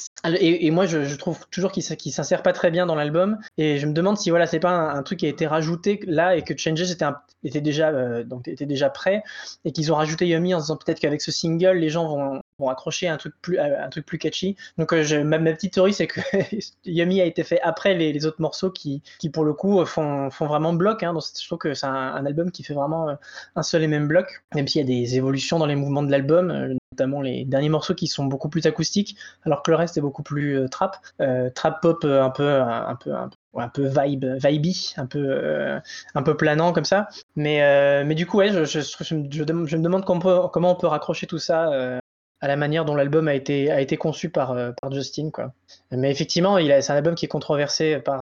et- moi je, je trouve toujours qu'il s'insère pas très bien dans l'album. Et je me demande si voilà c'est pas un, un truc qui a été rajouté là et que Changes était, un- était déjà euh, donc était déjà prêt et qu'ils ont rajouté Yummy en se disant peut-être qu'avec ce single les gens vont, vont accrocher un truc plus à un truc plus catchy. Donc euh, ma, petite théorie c'est que Yummy a été fait après les, autres morceaux qui, qui pour le coup font, font vraiment bloc hein. je trouve que c'est un, album qui fait vraiment euh, un seul et même bloc. Même s'il y a des évolutions dans les mouvements de l'album euh, notamment les derniers morceaux qui sont beaucoup plus acoustiques alors que le reste est beaucoup plus euh, trap. Euh, trap pop euh, un peu un, peu un peu vibe vibey un peu euh, un peu planant comme ça. Mais euh, mais du coup je, me- demande comment on peut, comment on peut raccrocher tout ça euh, à la manière dont l'album a été a été conçu par euh, par Justin quoi mais effectivement c'est un album qui est controversé par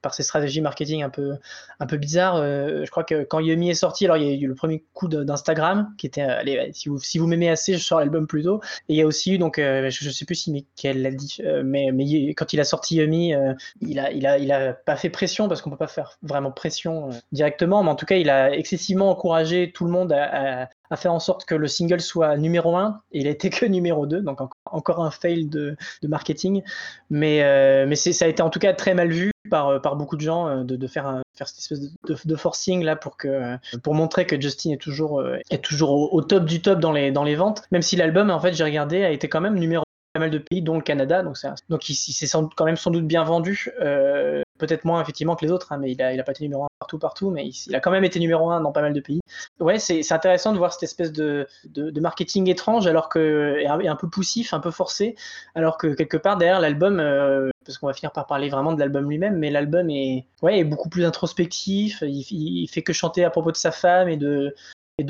par ses stratégies marketing un peu, un peu bizarres. Euh, je crois que quand Yumi est sorti, alors il y a eu le premier coup d'Instagram qui était, allez, si vous, si vous m'aimez assez, je sors l'album plus tôt. Et il y a aussi eu, donc, je, je sais plus si Michael l'a dit, mais, mais quand il a sorti Yumi, il a, il a, il a pas fait pression parce qu'on peut pas faire vraiment pression directement, mais en tout cas, il a excessivement encouragé tout le monde à, à faire en sorte que le single soit numéro 1 et il a été que numéro 2 donc encore un fail de, marketing. Mais, euh, ça a été en tout cas très mal vu par, euh, beaucoup de gens euh, de, faire, cette espèce de, forcing là pour, montrer que Justin est toujours, au, top du top dans les, ventes. Même si l'album en fait j'ai regardé a été quand même numéro pas mal de pays dont le Canada. Donc, donc il, s'est quand même sans doute bien vendu peut-être moins effectivement que les autres, hein, mais il a, il a pas été numéro 1 partout, partout, mais il, a quand même été numéro 1 dans pas mal de pays. Ouais, c'est intéressant de voir cette espèce de, marketing étrange, alors que, et un, peu poussif, un peu forcé, alors que quelque part derrière l'album, euh, parce qu'on va finir par parler vraiment de l'album lui-même, mais l'album est, ouais, est beaucoup plus introspectif, il, il, fait que chanter à propos de sa femme et de,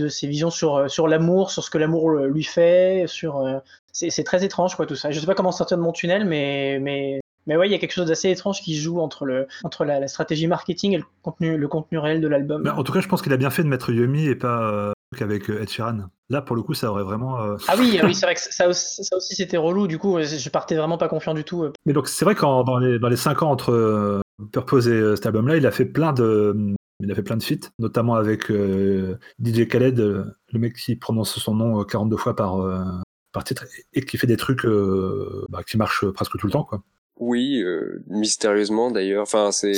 ses visions sur, sur l'amour, sur ce que l'amour lui fait. Euh, c'est très étrange, quoi, tout ça. Je sais pas comment sortir de mon tunnel, mais mais ouais, il y a quelque chose d'assez étrange qui joue entre, le, entre la, stratégie marketing et le contenu, le contenu réel de l'album. en tout cas, je pense qu'il a bien fait de mettre Yumi et pas euh, qu'avec euh, Ed Sheeran. Là, pour le coup, ça aurait vraiment. Euh, ah oui, oui c'est vrai que ça aussi, ça aussi c'était relou. Du coup, je partais vraiment pas confiant du tout. Mais donc, c'est vrai que dans les, dans les 5 ans entre Purpose et cet album-là, il a fait plein de. Il a fait plein de feats, notamment avec DJ Khaled, le mec qui prononce son nom 42 fois par, par titre et qui fait des trucs bah, qui marchent presque tout le temps. Quoi. Oui, euh, mystérieusement d'ailleurs. Enfin, c'est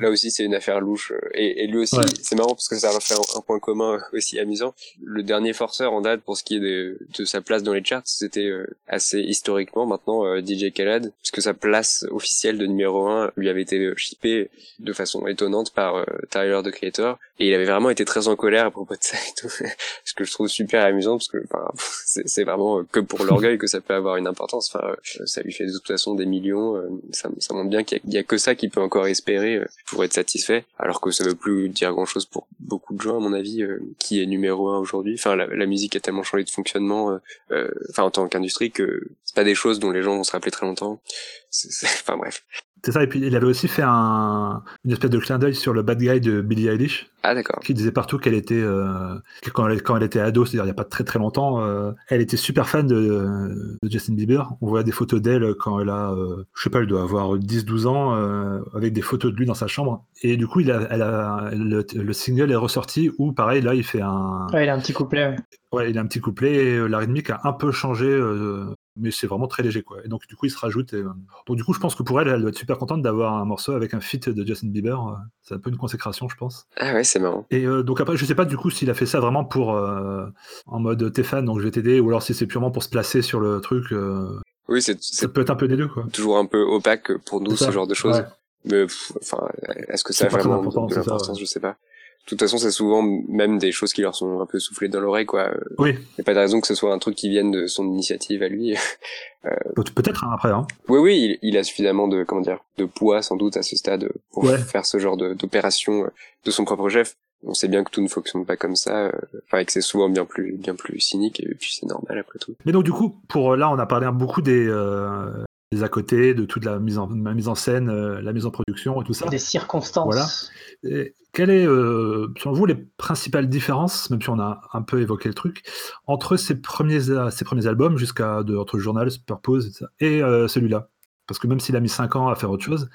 là aussi c'est une affaire louche. Euh, et, et lui aussi, c'est marrant parce que ça va faire un, point commun aussi amusant. Le dernier forceur en date pour ce qui est de, de sa place dans les charts, c'était euh, assez historiquement maintenant DJ Khaled, puisque sa place officielle de numéro 1 lui avait été shippée de façon étonnante par Tyler the Creator. Et il avait vraiment été très en colère à propos de ça et tout. ce que je trouve super amusant parce que enfin, c'est vraiment que pour l'orgueil que ça peut avoir une importance. Enfin, ça lui fait de toute façon des millions euh, ça, ça, montre bien qu'il y, a que ça qui peut encore espérer euh, pour être satisfait, alors que ça veut plus dire grand chose pour beaucoup de gens à mon avis, euh, qui est numéro un aujourd'hui. Enfin, la, la, musique a tellement changé de fonctionnement, enfin en tant qu'industrie que c'est pas des choses dont les gens vont se rappeler très longtemps. Enfin bref. C'est ça, et puis il avait aussi fait un, une espèce de clin d'œil sur le bad guy de Billie Eilish. Ah d'accord. Qui disait partout qu'elle était, euh, quand, elle, quand elle était ado, c'est-à-dire il n'y a pas très très longtemps, euh, elle était super fan de, de, Justin Bieber. On voit des photos d'elle quand elle a, euh, je sais pas, elle doit avoir 10-12 ans, euh, avec des photos de lui dans sa chambre. Et du coup, il a, elle a, le, single est ressorti où, pareil, là, il fait un... Ouais, il a un petit couplet, ouais. Ouais, il a un petit couplet et la rythmique a un peu changé mais c'est vraiment très léger quoi. Et donc du coup il se rajoute. Euh, donc du coup je pense que pour elle, elle doit être super contente d'avoir un morceau avec un feat de Justin Bieber. Euh, c'est un peu une consécration je pense. Ah ouais c'est marrant. Et euh, donc après je sais pas du coup s'il a fait ça vraiment pour en mode t'es fan donc je vais t'aider ou alors si c'est purement pour se placer sur le truc. Oui c'est. Ça peut être un peu des deux quoi. Toujours un peu opaque pour nous ce genre de choses. Mais enfin est-ce que ça a vraiment de l'importance je sais pas. De toute façon, c'est souvent même des choses qui leur sont un peu soufflées dans l'oreille, quoi. Oui. Il n'y a pas de raison que ce soit un truc qui vienne de son initiative à lui. euh... Peut-être hein, après. Hein. Oui, oui, il, il, a suffisamment de comment dire de poids sans doute à ce stade pour faire ce genre d'opération euh, de, son propre chef. On sait bien que tout ne fonctionne pas comme ça, euh, enfin, que c'est souvent bien plus bien plus cynique et puis c'est normal après tout. Mais donc du coup, pour là, on a parlé beaucoup des euh, des à côté, de toute la mise en, la mise en scène, la mise en production et tout ça. Des circonstances. Voilà. Et quelles est, euh, selon vous, les principales différences, même si on a un peu évoqué le truc, entre ces premiers, ces premiers albums, jusqu'à entre Journal, Purpose et, euh, celui-là? Parce que même s'il a mis 5 ans à faire autre chose,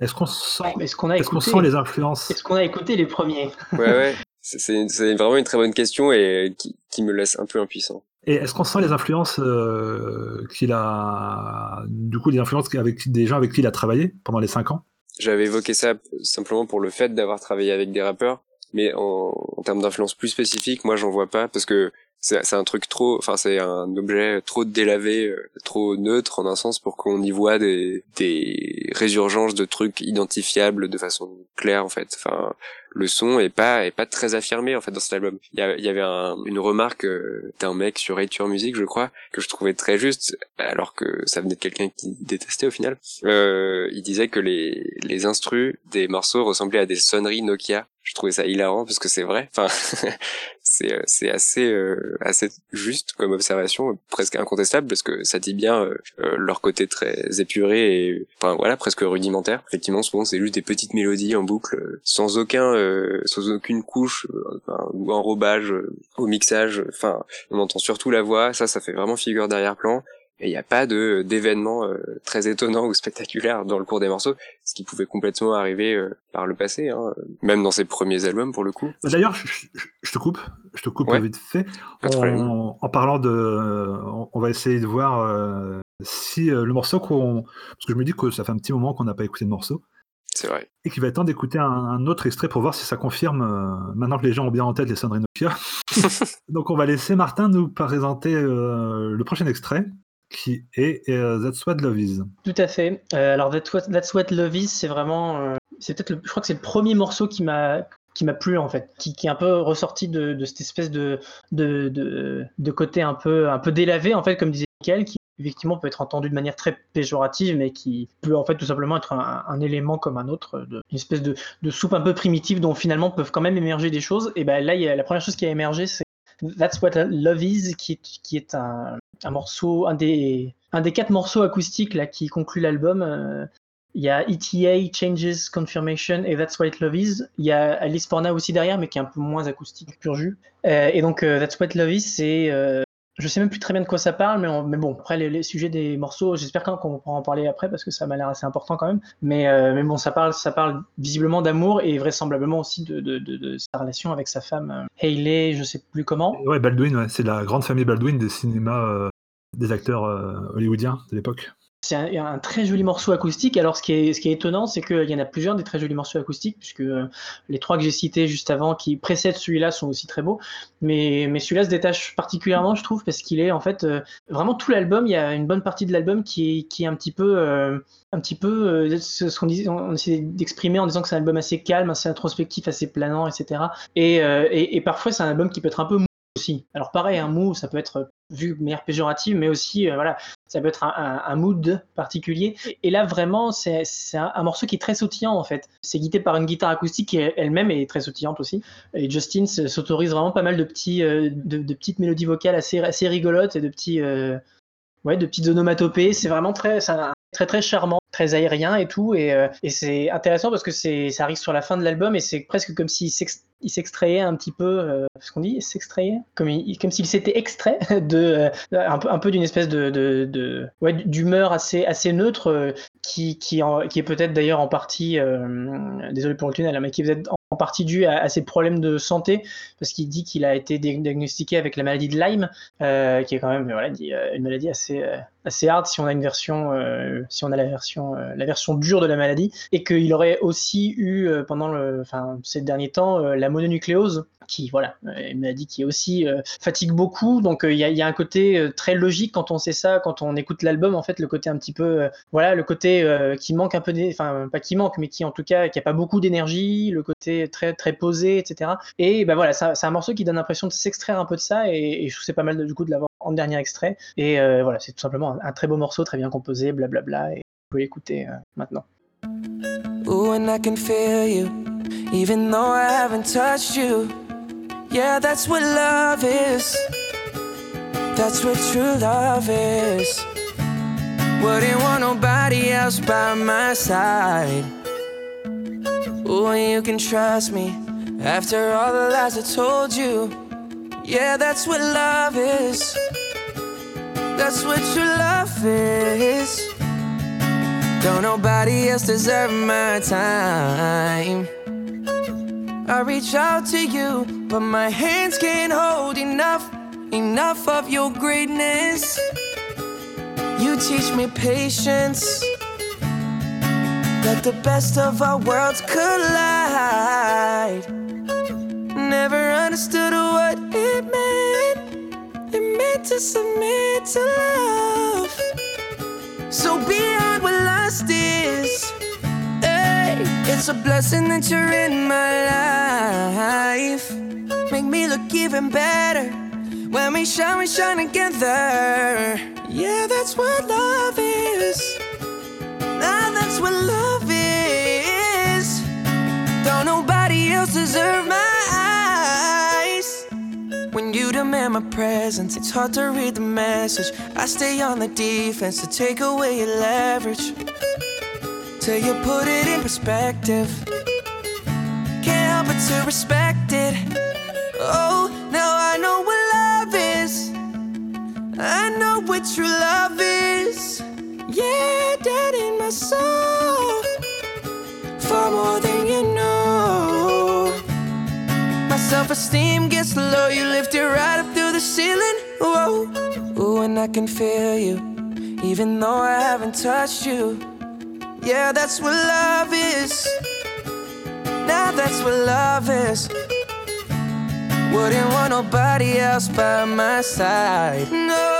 est-ce qu'on sent, est-ce qu'on sent les influences? Est-ce qu'on a écouté les premiers? Ouais, ouais. C'est, vraiment une très bonne question et qui, qui me laisse un peu impuissant. Et est-ce qu'on sent les influences euh, qu'il a, du coup, les influences avec des gens avec qui il a travaillé pendant les 5 ans? J'avais évoqué ça simplement pour le fait d'avoir travaillé avec des rappeurs, mais en, en termes d'influence plus spécifique, moi j'en vois pas parce que c'est un truc trop, enfin c'est un objet trop délavé, euh, trop neutre en un sens pour qu'on y voit des, des résurgences de trucs identifiables de façon claire en fait. Enfin, le son est pas est pas très affirmé en fait dans cet album. Il y, y avait un, une remarque euh, d'un mec sur Nature Music, je crois, que je trouvais très juste, alors que ça venait de quelqu'un qui détestait au final. Euh, il disait que les les instrus des morceaux ressemblaient à des sonneries Nokia je trouvais ça hilarant parce que c'est vrai. Enfin, c'est euh, c'est assez euh, assez juste comme observation, presque incontestable parce que ça dit bien euh, leur côté très épuré et enfin voilà presque rudimentaire. Effectivement, souvent c'est juste des petites mélodies en boucle, sans aucun sans aucune couche ou enrobage au mixage. Enfin, on entend surtout la voix. Ça, ça fait vraiment figure d'arrière-plan et il n'y a pas de d'événements euh, très étonnants ou spectaculaires dans le cours des morceaux, ce qui pouvait complètement arriver euh, par le passé, hein, même dans ses premiers albums pour le coup. D'ailleurs, je, te coupe, je te coupe vite fait. En, en, parlant de, on, va essayer de voir euh, si le morceau qu'on, parce que je me dis que ça fait un petit moment qu'on n'a pas écouté de morceau. C'est vrai. Et qu'il va être temps d'écouter un, autre extrait pour voir si ça confirme, maintenant que les gens ont bien en tête les sonneries Nokia. Donc on va laisser Martin nous présenter le prochain extrait qui est euh, That's What Love Is. Tout à fait. Euh, alors That's What, That's Love Is, c'est vraiment, euh, c'est peut-être, je crois que c'est le premier morceau qui m'a qui m'a plu en fait, qui, est un peu ressorti de, cette espèce de, de, de, côté un peu, un peu délavé en fait, comme disait Michael, qui effectivement peut être entendu de manière très péjorative, mais qui peut en fait tout simplement être un, élément comme un autre, une espèce de, soupe un peu primitive dont finalement peuvent quand même émerger des choses. Et ben là, y a, la première chose qui a émergé, c'est That's What Love Is, qui est un, un morceau, un des, un des quatre morceaux acoustiques là, qui conclut l'album. Euh, il y a ETA, Changes, Confirmation et That's What Love Is. Il y a Alice Porna aussi derrière, mais qui est un peu moins acoustique, pur jus. Euh, et donc, euh, That's What Love Is, c'est je sais même plus très bien de quoi ça parle, mais, mais bon, après les, sujets des morceaux, j'espère qu'on pourra en parler après parce que ça m'a l'air assez important quand même. Mais, euh, bon, ça parle, ça parle visiblement d'amour et vraisemblablement aussi de, sa relation avec sa femme euh, Hayley, je sais plus comment. Ouais, Baldwin, c'est la grande famille Baldwin des cinémas euh, des acteurs hollywoodiens de l'époque. C'est un, très joli morceau acoustique. Alors, ce qui est, étonnant, c'est qu'il y en a plusieurs des très jolis morceaux acoustiques, puisque euh, les trois que j'ai cités juste avant, qui précèdent celui-là, sont aussi très beaux. Mais, celui-là se détache particulièrement, je trouve, parce qu'il est en fait euh, vraiment tout l'album. Il y a une bonne partie de l'album qui est, un petit peu, euh, un petit peu ce qu'on essaie d'exprimer en disant que c'est un album assez calme, assez introspectif, assez planant, etc. Et, et, parfois, c'est un album qui peut être un peu Alors pareil, un mou, ça peut être vu de manière péjorative, mais aussi, voilà, ça peut être un, mood particulier. Et là, vraiment, c'est un, morceau qui est très sautillant, en fait. C'est guidé par une guitare acoustique qui elle-même est très sautillante aussi. Et Justin s'autorise vraiment pas mal de, petits, euh, de, petites mélodies vocales assez, rigolotes et de petits... Euh, ouais, de petites onomatopées. C'est vraiment très, très très charmant, très aérien et tout. Et, euh, c'est intéressant parce que ça arrive sur la fin de l'album et c'est presque comme s'il s'extrayait un petit peu, euh, ce qu'on dit, s'extrayait, comme, comme s'il s'était extrait de euh, un peu, un peu d'une espèce de, de, ouais, d'humeur assez, assez neutre euh, qui, qui, qui est peut-être d'ailleurs en partie, désolé pour le tunnel, hein, mais qui est peut-être en partie dû à, ses problèmes de santé, parce qu'il dit qu'il a été diagnostiqué avec la maladie de Lyme, qui est quand même voilà, une maladie assez, assez hard si on a une version, si on a la version, la version dure de la maladie, et qu'il aurait aussi eu pendant le, enfin, ces derniers temps la mononucléose, qui voilà, une maladie qui aussi fatigue beaucoup. Donc il y, y, a un côté très logique quand on sait ça, quand on écoute l'album, en fait, le côté un petit peu, voilà, le côté qui manque un peu, enfin pas qui manque, mais qui en tout cas qui a pas beaucoup d'énergie, le côté très très posé, etc. Et ben voilà, c'est un morceau qui donne l'impression de s'extraire un peu de ça, et, je trouve c'est pas mal du coup de l'avoir en dernier extrait. Et euh, voilà, c'est tout simplement un, très beau morceau, très bien composé, blablabla, et vous pouvez l'écouter euh, maintenant. Ooh, and I can feel you, even though I haven't touched you. Yeah, that's what love is. That's what true love is. Wouldn't want nobody else by my side? Ooh, and you can trust me after all the lies I told you. Yeah, that's what love is. That's what your love is. Don't nobody else deserve my time. I reach out to you, but my hands can't hold enough, enough of your greatness. You teach me patience let the best of our worlds collide. Never understood what it meant. To submit to love. So beyond what lust is, hey, it's a blessing that you're in my life. Make me look even better when we shine, we shine together. Yeah, that's what love is. Now that's what love is. Don't nobody else deserve my. You demand my presence, it's hard to read the message. I stay on the defense to take away your leverage. Till you put it in perspective. Can't help but to respect it. Oh, now I know what love is. I know what true love is. Yeah, dead in my soul. Far more than you know. My self esteem gets low. You lift it right up through the ceiling. Whoa. Ooh, and I can feel you. Even though I haven't touched you. Yeah, that's what love is. Now that's what love is. Wouldn't want nobody else by my side. No.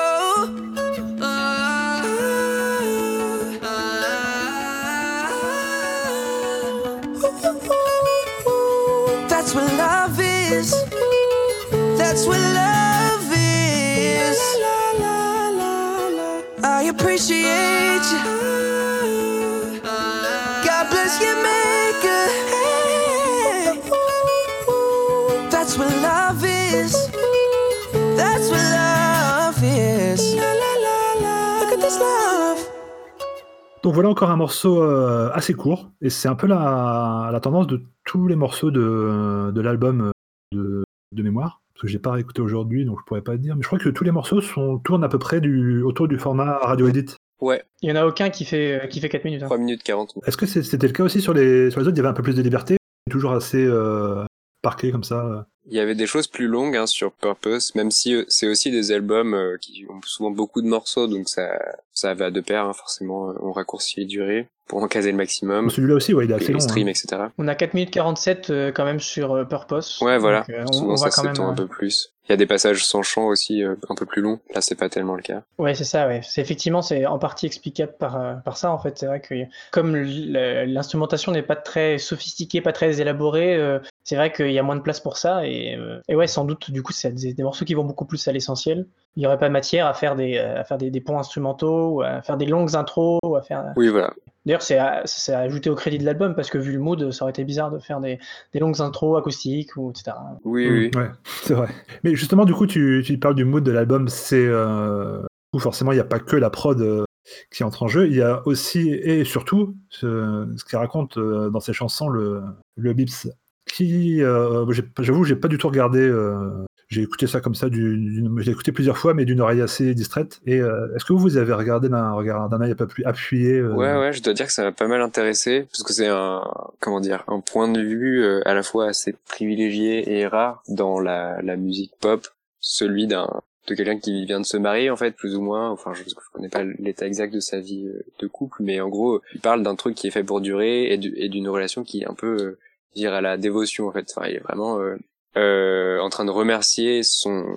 Donc voilà encore un morceau euh, assez court, et c'est un peu la, tendance de tous les morceaux de, l'album euh, de, mémoire, parce que j'ai pas réécouté aujourd'hui, donc je pourrais pas dire, mais je crois que tous les morceaux sont, tournent à peu près autour du format radio edit. Ouais, Il y en a aucun qui fait, euh, qui fait 4 minutes. hein. 3 minutes 40. Est-ce que c'était le cas aussi sur les, sur les autres? Il y avait un peu plus de liberté, toujours assez euh, parqué comme ça euh? Il y avait des choses plus longues hein, sur Purpose, même si euh, c'est aussi des albums euh, qui ont souvent beaucoup de morceaux, donc ça, ça va de pair, hein, forcément, on raccourcit les durées pour en caser le maximum, Celui-là aussi, ouais, il est assez les long. streams, hein. etc. On a 4 minutes 47 euh, quand même sur euh, Purpose. Ouais, voilà. Donc, euh, on, Souvent on ça va quand même. s'étend un euh, peu plus. Il y a des passages sans chant aussi, euh, un peu plus longs. Là, c'est pas tellement le cas. Ouais, c'est ça, ouais. C'est effectivement, c'est en partie explicable par, euh, par ça, en fait. C'est vrai que comme l'instrumentation n'est pas très sophistiquée, pas très élaborée, euh, c'est vrai qu'il y a moins de place pour ça. Et, euh, et ouais, sans doute, du coup, c'est des, des morceaux qui vont beaucoup plus à l'essentiel. Il n'y aurait pas matière à faire des, euh, à faire des, des ponts instrumentaux, ou à faire des longues intros, ou à faire. Oui, voilà. D'ailleurs, c'est c'est à ajouter au crédit de l'album parce que vu le mood, ça aurait été bizarre de faire des, des longues intros acoustiques ou etc. Oui, Mm, oui. Ouais, c'est vrai. Mais justement, du coup, tu, tu parles du mood de l'album, c'est. Euh, où forcément, il n'y a pas que la prod euh, qui entre en jeu, il y a aussi et surtout ce, ce qu'il raconte euh, dans ses chansons, le, le Bips, qui. euh, J'avoue, j'ai pas du tout regardé. euh, j'ai écouté ça comme ça, j'ai écouté plusieurs fois, mais d'une oreille assez distraite. Et euh, est-ce que vous avez regardé d'un regard d'un œil un peu plus appuyé euh, Ouais, ouais, je dois dire que ça m'a pas mal intéressé, parce que c'est un, comment dire, un point de vue euh, à la fois assez privilégié et rare dans la, la musique pop, celui d'un de quelqu'un qui vient de se marier en fait plus ou moins enfin je, je connais pas l'état exact de sa vie euh, de couple mais en gros il parle d'un truc qui est fait pour durer et du- et d'une relation qui est un peu dire à la dévotion en fait. Enfin il est vraiment euh, euh, en train de remercier son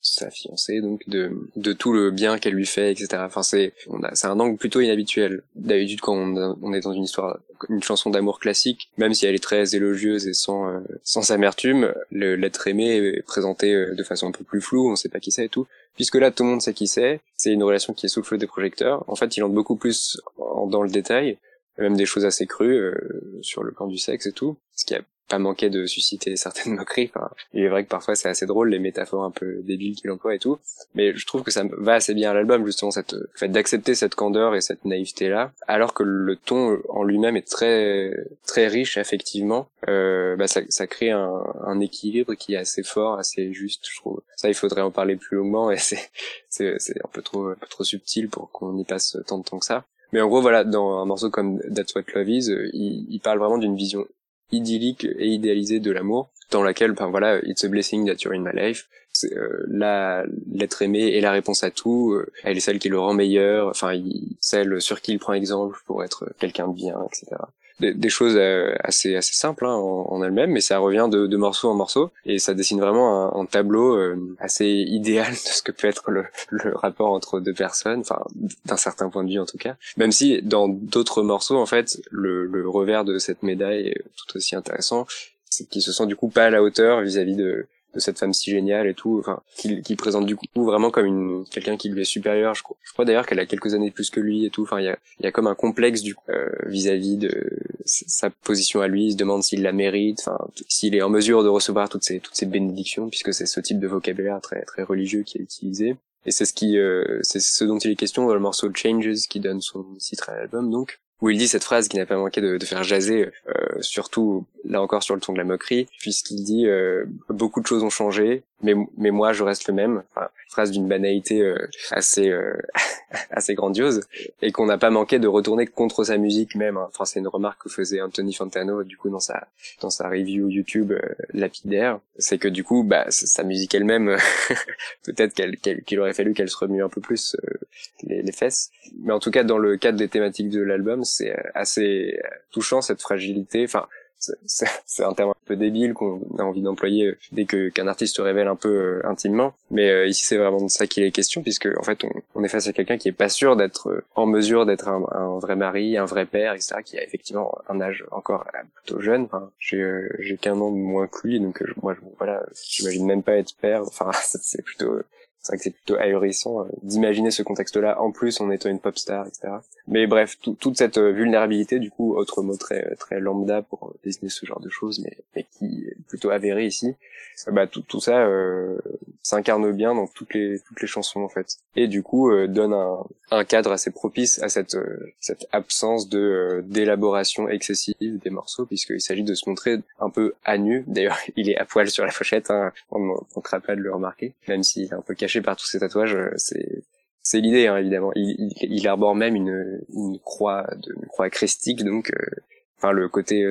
sa fiancée donc de de tout le bien qu'elle lui fait etc enfin c'est c'est un angle plutôt inhabituel. D'habitude quand on, est dans une histoire une chanson d'amour classique même si elle est très élogieuse et sans euh, sans amertume l'être aimé est présenté euh, de façon un peu plus floue on sait pas qui c'est et tout. Puisque là tout le monde sait qui c'est c'est une relation qui est sous le feu des projecteurs. En fait il entre beaucoup plus dans le détail même des choses assez crues euh, sur le plan du sexe et tout ce qui a pas manqué de susciter certaines moqueries. Enfin, il est vrai que parfois c'est assez drôle les métaphores un peu débiles qu'il emploie et tout, mais je trouve que ça va assez bien à l'album justement cette le fait d'accepter cette candeur et cette naïveté là, alors que le ton en lui-même est très très riche affectivement. Euh, bah ça, ça crée un, un équilibre qui est assez fort, assez juste, je trouve. Ça, il faudrait en parler plus longuement et c'est c'est c'est un peu trop un peu trop subtil pour qu'on y passe tant de temps que ça. Mais en gros, voilà, dans un morceau comme That's What Love Is, euh, il, parle vraiment d'une vision idyllique et idéalisée de l'amour, dans laquelle, ben voilà, it's a blessing that you're in my life. Euh, la l'être aimé est la réponse à tout. euh, elle est celle qui le rend meilleur. Enfin, celle sur qui il prend exemple pour être quelqu'un de bien, etc. Des, choses euh, assez assez simples hein, en, en elles-mêmes, mais ça revient de, de morceau en morceau et ça dessine vraiment un, un tableau euh, assez idéal de ce que peut être le, le rapport entre deux personnes, enfin d'un certain point de vue en tout cas. Même si dans d'autres morceaux, en fait, le, le revers de cette médaille est tout aussi intéressant, c'est qu'ils se sentent du coup pas à la hauteur vis-à-vis de, de cette femme si géniale et tout, enfin, qui, qui présente du coup vraiment comme une quelqu'un qui lui est supérieur. Je crois, je crois d'ailleurs qu'elle a quelques années de plus que lui et tout. Enfin, il y a, y a comme un complexe du euh, vis-à-vis de sa position à lui. Il se demande s'il la mérite, enfin, s'il est en mesure de recevoir toutes ces toutes ces bénédictions, puisque c'est ce type de vocabulaire très très religieux qui est utilisé. Et c'est ce qui, euh, c'est ce dont il est question dans le morceau Changes qui donne son titre à l'album, donc où il dit cette phrase qui n'a pas manqué de, faire jaser, euh, surtout là encore sur le ton de la moquerie, puisqu'il dit euh, beaucoup de choses ont changé, mais moi je reste le même. Phrase d'une banalité euh, assez euh, assez grandiose et qu'on n'a pas manqué de retourner contre sa musique même. Hein. Enfin, c'est une remarque que faisait Anthony Fantano du coup dans sa dans sa review YouTube euh, lapidaire, c'est que du coup bah sa musique elle-même peut-être qu'elle qu'il aurait fallu qu'elle se remue un peu plus les, les, fesses. Mais en tout cas dans le cadre des thématiques de l'album, c'est assez touchant cette fragilité. Enfin c'est un terme un peu débile qu'on a envie d'employer euh, dès que qu'un artiste se révèle un peu euh, intimement. Mais euh, ici, c'est vraiment de ça qu'il est question, puisque en fait, on, on est face à quelqu'un qui est pas sûr d'être en mesure d'être un, un, vrai mari, un vrai père, etc., qui a effectivement un âge encore plutôt jeune. Enfin, j'ai j'ai qu'un an de moins que lui, donc moi, je, voilà, j'imagine même pas être père. Enfin, c'est plutôt c'est vrai que c'est plutôt ahurissant euh, d'imaginer ce contexte-là. En plus en étant une pop star, etc. Mais bref, toute cette euh, vulnérabilité, du coup, autre mot très très lambda pour désigner ce genre de choses, mais, qui est plutôt avéré ici, bah tout, ça euh, s'incarne bien dans toutes les toutes les chansons en fait. Et du coup euh, donne un, cadre assez propice à cette euh, absence de euh, d'élaboration excessive des morceaux puisqu'il s'agit de se montrer un peu à nu. D'ailleurs il est à poil sur la pochette hein, on ne manquera pas de le remarquer même s'il est un peu caché par tous ces tatouages c'est c'est l'idée hein, évidemment il, arbore même une, une croix de croix christique donc enfin le côté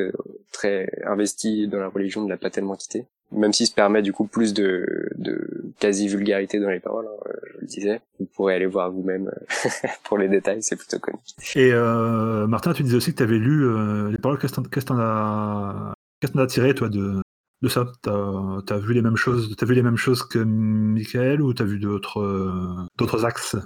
très investi dans la religion ne l'a pas tellement quitté même s'il se permet du coup plus de, de quasi vulgarité dans les paroles, hein, je le disais. Vous pourrez aller voir vous-même euh, pour les détails, c'est plutôt connu. Et euh, Martin, tu disais aussi que tu avais lu euh, les paroles. Qu'est-ce que t'en as tiré toi de, de ça T'as as vu les mêmes choses T'as vu les mêmes choses que Michael ou t'as vu d'autres euh, d'autres axes?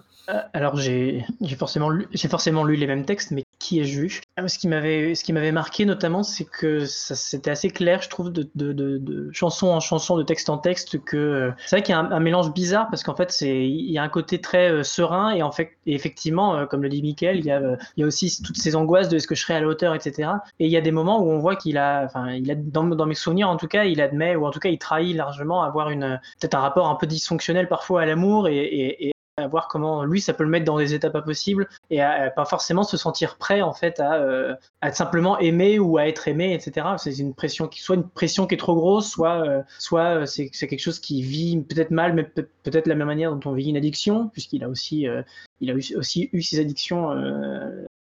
Alors j'ai forcément, lu, forcément lu les mêmes textes, mais qui vu? Ah, Ce qui m'avait ce qui m'avait marqué notamment, c'est que c'était assez clair, je trouve, de, de, de, de, chanson en chanson, de texte en texte, que euh, c'est vrai qu'il y a un, mélange bizarre parce qu'en fait il y a un côté très euh, serein et en fait et effectivement, euh, comme le dit Michael, il y a il y a aussi toutes ces angoisses de est-ce que je serai à la hauteur, etc. Et il y a des moments où on voit qu'il a, enfin il a dans, dans mes souvenirs en tout cas, il admet ou en tout cas il trahit largement avoir une peut-être un rapport un peu dysfonctionnel parfois à l'amour et, et, et à voir comment lui ça peut le mettre dans des états pas possibles et à, pas forcément se sentir prêt en fait à, euh, simplement aimer ou à être aimé etc c'est une pression qui soit une pression qui est trop grosse soit euh, soit euh, c'est quelque chose qui vit peut-être mal mais peut-être la même manière dont on vit une addiction puisqu'il a aussi il a aussi eu ses addictions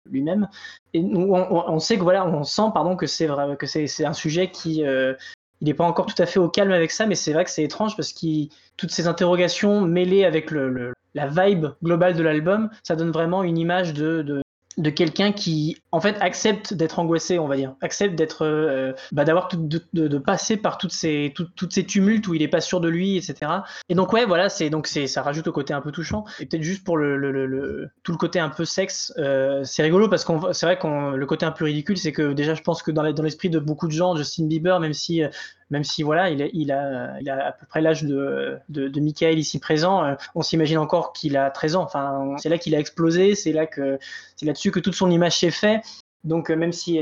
lui-même. Et on, on, sait que voilà on sent pardon que c'est que c'est un sujet qui il n'est pas encore tout à fait au calme avec ça, mais c'est vrai que c'est étrange parce que toutes ces interrogations mêlées avec le, la vibe globale de l'album, ça donne vraiment une image de, de, de quelqu'un qui en fait accepte d'être angoissé on va dire. Accepte d'être euh, bah, d'avoir de, de, passer par toutes ces toutes ces tumultes où il est pas sûr de lui etc et donc ouais voilà c'est donc c'est ça rajoute au côté un peu touchant. Et peut-être juste pour le, le, le, tout le côté un peu sexe euh, c'est rigolo parce qu'on c'est vrai qu'on le côté un peu ridicule c'est que déjà je pense que dans l'esprit de beaucoup de gens Justin Bieber même si euh, même si voilà, il, a, à peu près l'âge de, de, de, Michael ici présent, euh, on s'imagine encore qu'il a 13 ans. Enfin, c'est là qu'il a explosé, c'est là que c'est là-dessus que toute son image s'est faite. Donc euh, même si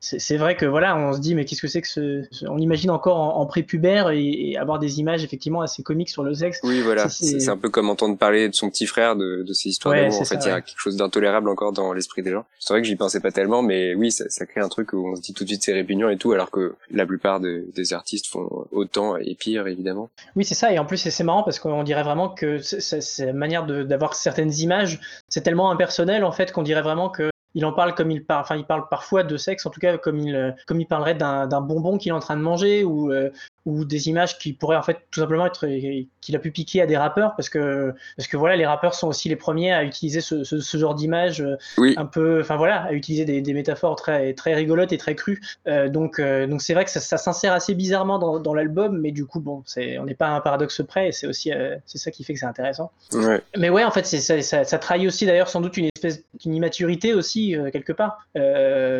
c'est vrai que voilà, on se dit mais qu'est-ce que c'est que ce, on imagine encore en, en prépubère et, avoir des images effectivement assez comiques sur le sexe. Oui voilà, c'est un peu comme entendre parler de son petit frère, de, de ses histoires d'amour. En fait, il y a quelque chose d'intolérable encore dans l'esprit des gens. C'est vrai que j'y pensais pas tellement, mais oui, ça, ça, crée un truc où on se dit tout de suite c'est répugnant et tout, alors que la plupart de, des artistes font autant et pire évidemment. Oui c'est ça et en plus c'est marrant parce qu'on dirait vraiment que cette manière d'avoir certaines images, c'est tellement impersonnel en fait qu'on dirait vraiment que il en parle comme il parle, enfin il parle parfois de sexe, en tout cas comme il comme il parlerait d'un bonbon qu'il est en train de manger ou euh, ou des images qui pourraient en fait tout simplement être qu'il a pu piquer à des rappeurs parce que parce que voilà les rappeurs sont aussi les premiers à utiliser ce, ce, ce genre d'image euh, un peu enfin voilà à utiliser des, des, métaphores très très rigolotes et très crues. Euh, donc euh, donc c'est vrai que ça, ça s'insère assez bizarrement dans, dans l'album mais du coup bon c'est on n'est pas à un paradoxe près et c'est aussi euh, c'est ça qui fait que c'est intéressant. Ouais. mais ouais en fait c'est ça, ça, ça, trahit aussi d'ailleurs sans doute une espèce d'une immaturité aussi aussi quelque part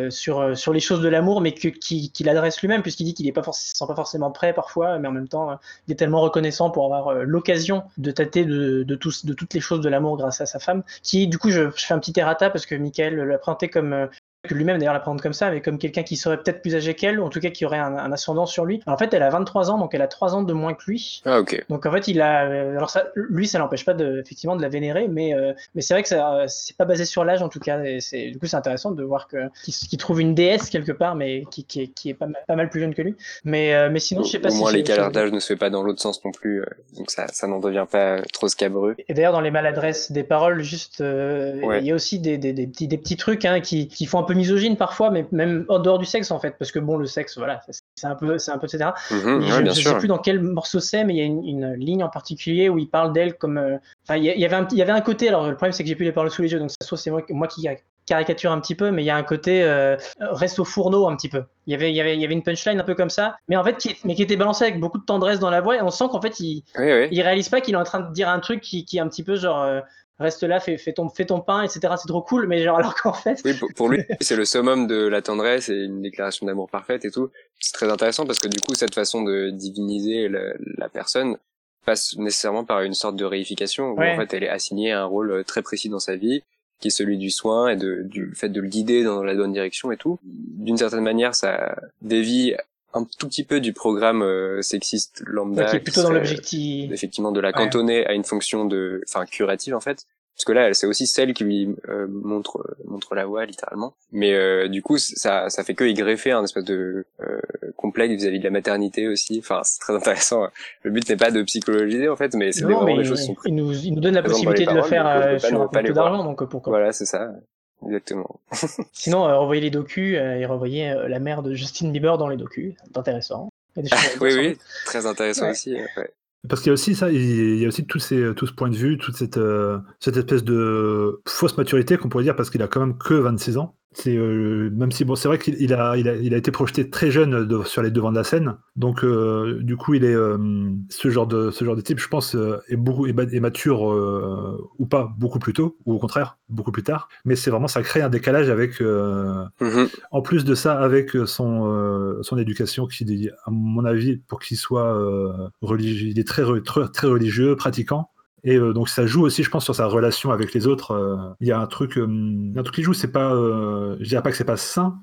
sur sur les choses de l'amour, mais que qui, qui l'adresse lui-même puisqu'il dit qu'il n'est pas forcément pas forcément prêt parfois, mais en même temps il est tellement reconnaissant pour avoir l'occasion de tâter de de, de toutes les choses de l'amour grâce à sa femme. Qui du coup je, je fais un petit errata parce que Michael l'a présenté comme que lui-même d'ailleurs la comme ça, mais comme quelqu'un qui serait peut-être plus âgé qu'elle, ou en tout cas qui aurait un, ascendant sur lui. en fait, elle a 23 ans, donc elle a 3 ans de moins que lui. Ah ok. Donc en fait, il a, euh, alors ça, lui, ça l'empêche pas de, effectivement de la vénérer, mais euh, mais c'est vrai que ça, c'est pas basé sur l'âge en tout cas. Et c'est, du coup, c'est intéressant de voir que qu'il, trouve une déesse quelque part, mais qui, qui est, qui est pas, mal, pas mal plus jeune que lui. Mais euh, mais sinon, je sais pas Au si. moins, l'écart d'âge ne se fait pas dans l'autre sens non plus, donc ça, ça n'en devient pas trop scabreux. Et d'ailleurs, dans les maladresses des paroles, juste, il y a aussi des, des, des, petits, des petits trucs hein, qui, qui font un peu misogyne parfois mais même en dehors du sexe en fait, parce que bon, le sexe, voilà, c'est un peu, c'est un peu, etc. Mhm, je, ne sais plus dans quel morceau c'est, mais il y a une, ligne en particulier où il parle d'elle comme, euh, enfin, il y, avait un, il y avait un côté. Alors le problème c'est que j'ai plus les paroles sous les yeux, donc ça soit c'est moi, moi qui caricature un petit peu, mais il y a un côté euh, reste au fourneau un petit peu. Il y avait, il y avait, il y avait une punchline un peu comme ça, mais en fait, qui, mais qui était balancé avec beaucoup de tendresse dans la voix, et on sent qu'en fait, il, il réalise pas qu'il est en train de dire un truc qui, qui est un petit peu genre. Euh, reste là, fais, fais, ton, fais ton pain, etc. C'est trop cool, mais genre alors qu'en fait. Oui, pour, lui, c'est le summum de la tendresse et une déclaration d'amour parfaite et tout. C'est très intéressant parce que du coup, cette façon de diviniser la, personne passe nécessairement par une sorte de réification où en fait elle est assignée à un rôle très précis dans sa vie qui est celui du soin et de, du fait de le guider dans la bonne direction et tout. D'une certaine manière, ça dévie un tout petit peu du programme euh, sexiste lambda qui est plutôt dans l'objectif. effectivement de la cantonner à une fonction de enfin curative en fait. Parce que là c'est aussi celle qui lui euh, montre euh, montre la voie littéralement. Mais euh, du coup ça ça fait que y greffer un espèce de complexe vis-à-vis de la maternité aussi. Enfin c'est très intéressant. Le but n'est pas de psychologiser en fait mais c'est vraiment des choses sont il nous il nous donne la possibilité de le faire sur un peu d'argent donc pourquoi voilà c'est ça Exactement. Sinon, euh, revoyez les docus euh, et revoyez euh, la mère de Justin Bieber dans les docus. C'est intéressant. oui, oui, très intéressant aussi. Ouais. Parce qu'il y a aussi ça, il y a aussi tout, ces, tout ce point de vue, toute cette, cette espèce de fausse maturité qu'on pourrait dire parce qu'il a quand même que 26 ans. C'est euh, même si bon, c'est vrai qu'il a, il a, il a été projeté très jeune de, sur les devants de la scène. Donc euh, du coup, il est euh, ce genre de ce genre de type, je pense, est beaucoup est, mature ou pas beaucoup plus tôt, ou au contraire beaucoup plus tard. Mais c'est vraiment ça crée un décalage avec. Mhm. En plus de ça, avec son son éducation qui, à mon avis, pour qu'il soit religieux, il est très, très très religieux, pratiquant. Et euh, donc ça joue aussi, je pense, sur sa relation avec les autres. Euh, il y a un truc, euh, un truc qui joue, c'est pas, je dirais pas que c'est pas sain.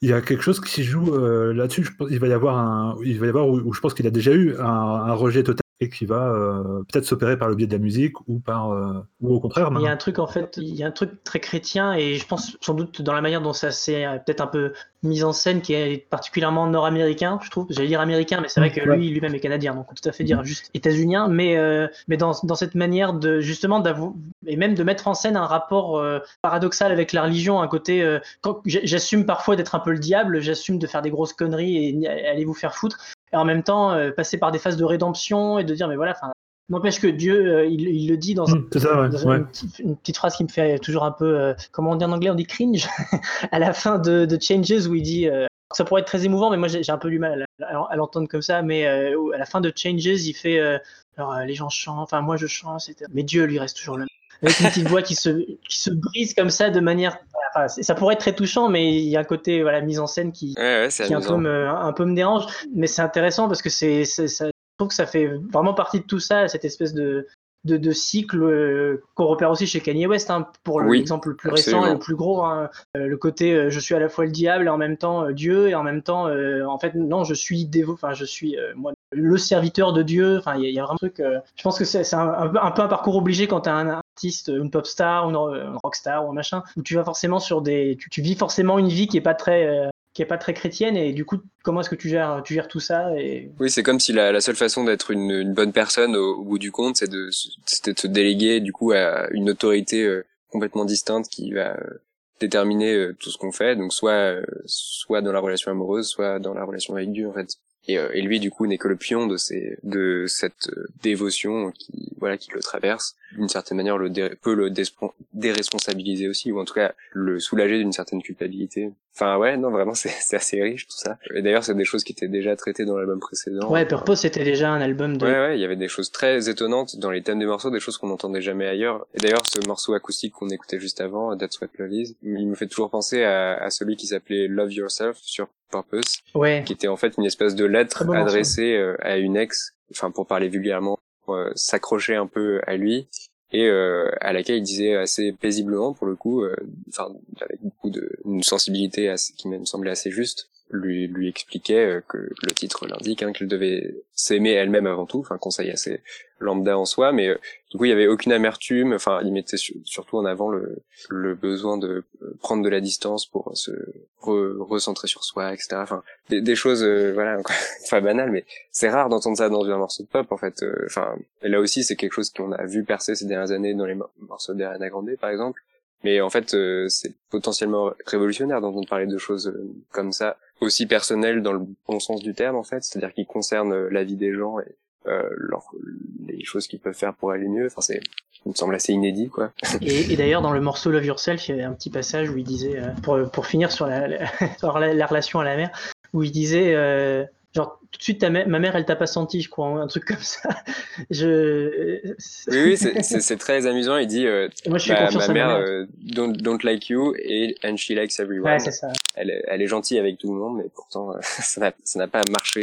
Il y a quelque chose qui joue là-dessus. Il va y avoir un, il va y avoir je pense qu'il a déjà eu un rejet total et qui va euh, peut-être s'opérer par le biais de la musique ou par euh, ou au contraire. Il y a un truc en fait, il y a un truc très chrétien et je pense sans doute dans la manière dont ça s'est euh, peut-être un peu mis en scène qui est particulièrement nord-américain, je trouve. J'allais dire américain, mais c'est vrai que lui lui-même est canadien, donc on peut tout à fait dire juste états-unien. Mais mais dans, dans cette manière de justement d'avouer et même de mettre en scène un rapport paradoxal avec la religion, un côté quand j'assume parfois d'être un peu le diable, j'assume de faire des grosses conneries et allez vous faire foutre et en même temps euh, passer par des phases de rédemption et de dire mais voilà enfin n'empêche que Dieu euh, il, il, le dit dans, mmh, ça, Une, petite, phrase qui me fait toujours un peu euh, comment on dit en anglais on dit cringe à la fin de, de, Changes où il dit ça pourrait être très émouvant mais moi j'ai un peu du mal à, l'entendre comme ça mais à la fin de Changes il fait alors les gens chantent enfin moi je chante mais Dieu lui reste toujours le avec une petite voix qui se, qui se brise comme ça de manière. Enfin, ça pourrait être très touchant, mais il y a un côté voilà, mise en scène qui, qui un, peu me, un peu me dérange. Mais c'est intéressant parce que c'est, je trouve que ça fait vraiment partie de tout ça, cette espèce de, de, de cycle euh, qu'on repère aussi chez Kanye West, hein, pour l'exemple le plus récent et le plus gros. Hein, euh, le côté euh, je suis à la fois le diable et en même temps Dieu, et en même temps, en fait, non, je suis dévot, enfin, je suis moi le serviteur de Dieu. Enfin, il y, a vraiment un truc. je pense que c'est un, un, peu un parcours obligé quand tu as un, artiste, une pop star, une, une rockstar ou un machin, où tu vas forcément sur des, tu, vis forcément une vie qui est pas très, euh, qui est pas très chrétienne et du coup comment est-ce que tu gères tu gères tout ça et oui c'est comme si la, la seule façon d'être une, bonne personne au, bout du compte c'est de, te déléguer du coup à une autorité euh, complètement distincte qui va euh, déterminer tout ce qu'on fait. Donc soit soit dans la relation amoureuse soit dans la relation avec Dieu en fait et, euh, et, lui du coup n'est que le pion de ces de cette euh, dévotion qui voilà qui le traverse. D'une certaine manière le peut le déresponsabiliser aussi ou en tout cas le soulager d'une certaine culpabilité Enfin ouais, non vraiment c'est c'est assez riche tout ça. Et d'ailleurs c'est des choses qui étaient déjà traitées dans l'album précédent. Ouais, Purpose c'était déjà un album de. Ouais ouais, il y avait des choses très étonnantes dans les thèmes des morceaux, des choses qu'on n'entendait jamais ailleurs. Et d'ailleurs ce morceau acoustique qu'on écoutait juste avant, That's What Love Is, il me fait toujours penser à, à celui qui s'appelait Love Yourself sur Purpose, Ouais. qui était en fait une espèce de lettre morceau. adressée euh, à une ex, enfin pour parler vulgairement, pour, euh, s'accrocher un peu à lui et euh, à laquelle il disait assez paisiblement pour le coup, euh, enfin avec beaucoup de une sensibilité assez- qui me semblait assez juste, lui lui expliquait euh, que le titre l'indique, hein, qu'elle devait s'aimer elle-même avant tout, enfin conseil assez lambda en soi, mais euh, du coup il y avait aucune amertume, enfin il mettait su- surtout en avant le le besoin de euh, prendre de la distance pour se re- recentrer sur soi, etc. Enfin des, des choses euh, voilà fois banales, mais c'est rare d'entendre ça dans un morceau de pop en fait. Enfin là aussi c'est quelque chose qu'on a vu percer ces dernières années dans les mor- morceaux d'Ariana Grande par exemple. Mais en fait, euh, c'est potentiellement révolutionnaire d'entendre parler de choses euh, comme ça, aussi personnelles dans le bon sens du terme en fait, c'est-à-dire qui concernent euh, la vie des gens et euh, leur, les choses qu'ils peuvent faire pour aller mieux. Enfin, c'est, il me semble assez inédit quoi. Et, d'ailleurs, dans le morceau Love Yourself, il y avait un petit passage où il disait, euh, pour, pour finir sur la, la, la, la relation à la mère, où il disait, euh, de suite, ta mère, ma mère, elle t'a pas senti, je crois, un truc comme ça. Je, Oui, oui, c'est, très amusant. Il dit, euh, moi, je suis bah, ma à mère ma mère. euh, don't, don't like you et and she likes everyone. Ouais, ça. elle, est- elle est gentille avec tout le monde, mais pourtant euh, ça n'a pas marché.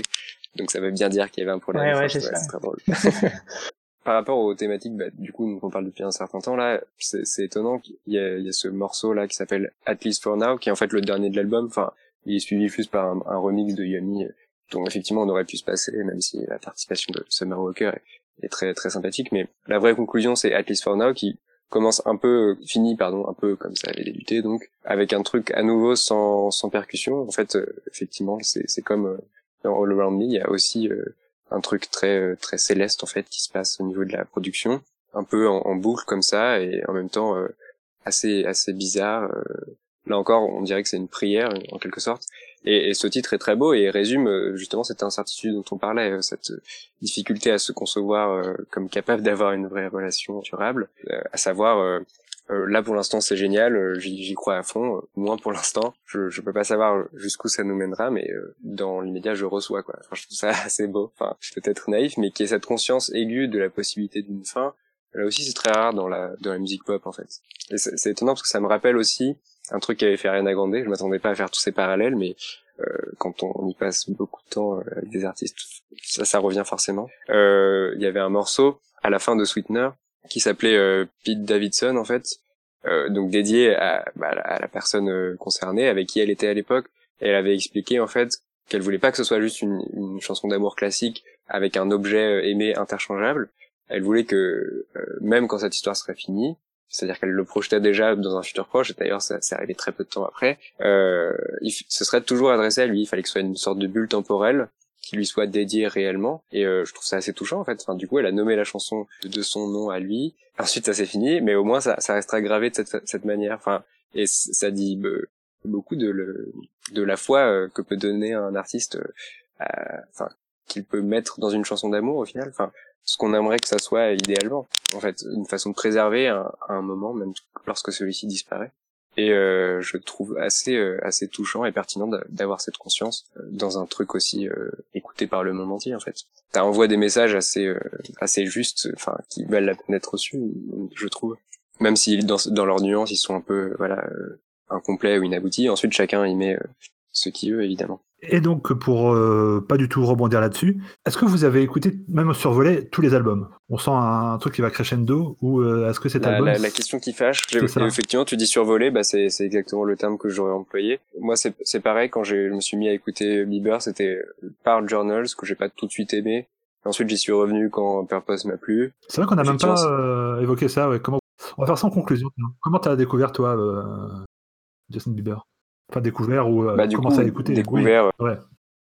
Donc ça veut bien dire qu'il y avait un problème. Ouais, ouais, c'est très drôle. Par rapport aux thématiques, bah, du coup, on parle depuis un certain temps là, c'est étonnant qu'il y y a ce morceau là qui s'appelle At Least for Now, qui est en fait le dernier de l'album. Enfin, il est suivi juste par un, un remix de Yummy, euh, dont effectivement on aurait pu se passer, même si la participation de Summer Walker est, très très sympathique. Mais la vraie conclusion, c'est At Least for Now, qui commence un peu, finit pardon, un peu comme ça avait débuté, donc avec un truc à nouveau sans sans percussion. En fait, euh, effectivement, c'est comme euh, dans All Around Me, il y a aussi euh, un truc très très céleste en fait qui se passe au niveau de la production, un peu en, en boucle comme ça et en même temps assez assez bizarre. Là encore, on dirait que c'est une prière en quelque sorte. Et, et ce titre est très beau et résume euh, justement cette incertitude dont on parlait, euh, cette euh, difficulté à se concevoir comme capable d'avoir une vraie relation durable, à savoir là pour l'instant c'est génial, j'y crois à fond. Moins pour l'instant, je je peux pas savoir jusqu'où ça nous mènera, mais dans l'immédiat je reçois quoi. Enfin, je trouve ça assez beau. Enfin, peut-être naïf, mais qui est cette conscience aiguë de la possibilité d'une fin. Là aussi c'est très rare dans la dans la musique pop en fait. Et c'est étonnant parce que ça me rappelle aussi un truc qu'avait fait Ariana Grande. Je m'attendais pas à faire tous ces parallèles, mais euh, quand on y passe beaucoup de temps euh, avec des artistes, ça, ça revient forcément. Euh, Il y avait un morceau à la fin de Sweetener qui s'appelait euh, Pete Davidson en fait, donc dédié à, bah, à la personne concernée avec qui elle était à l'époque. Elle avait expliqué en fait qu'elle voulait pas que ce soit juste une, une chanson d'amour classique avec un objet aimé interchangeable. Elle voulait que euh, même quand cette histoire serait finie, c'est-à-dire qu'elle le projetait déjà dans un futur proche, et d'ailleurs ça s'est arrivé très peu de temps après, euh, il ce serait toujours adressé à lui, il fallait que ce soit une sorte de bulle temporelle qui lui soit dédiée réellement, et euh, je trouve ça assez touchant en fait, enfin, du coup elle a nommé la chanson de son nom à lui, ensuite ça s'est fini, mais au moins ça, ça restera gravé de cette, cette manière, enfin, et ça dit beaucoup de, le, de la foi euh, que peut donner un artiste, euh, enfin, qu'il peut mettre dans une chanson d'amour au final, enfin, ce qu'on aimerait que ça soit idéalement en fait, une façon de préserver un, un moment, même lorsque celui-ci disparaît. Et euh, je trouve assez euh, assez touchant et pertinent d'a- d'avoir cette conscience euh, dans un truc aussi euh, écouté par le monde entier en fait. Ça envoie des messages assez euh, assez justes, enfin qui valent la peine d'être reçus, je trouve. Même si dans dans leurs nuances ils sont un peu voilà euh, incomplets ou inaboutis. Ensuite chacun y met ce qu'il veut évidemment. Et donc, pour euh, pas du tout rebondir là-dessus, est-ce que vous avez écouté, même survolé, tous les albums? On sent un, truc qui va crescendo ou euh, est-ce que cet La, album... la, la question qui fâche, effectivement, tu dis survoler, bah c'est exactement le terme que j'aurais employé. Moi, c'est pareil quand je me suis mis à écouter Bieber, c'était par Journals que j'ai pas tout de suite aimé. Ensuite, j'y suis revenu quand Purpose m'a plu. C'est vrai qu'on n'a même pas euh, évoqué ça. ouais. Comment... On va faire ça en conclusion. Comment t'as découvert, toi, euh, Justin Bieber? Enfin, découvert ou euh, bah du coup, commencé à écouter découvert. Oui, ouais.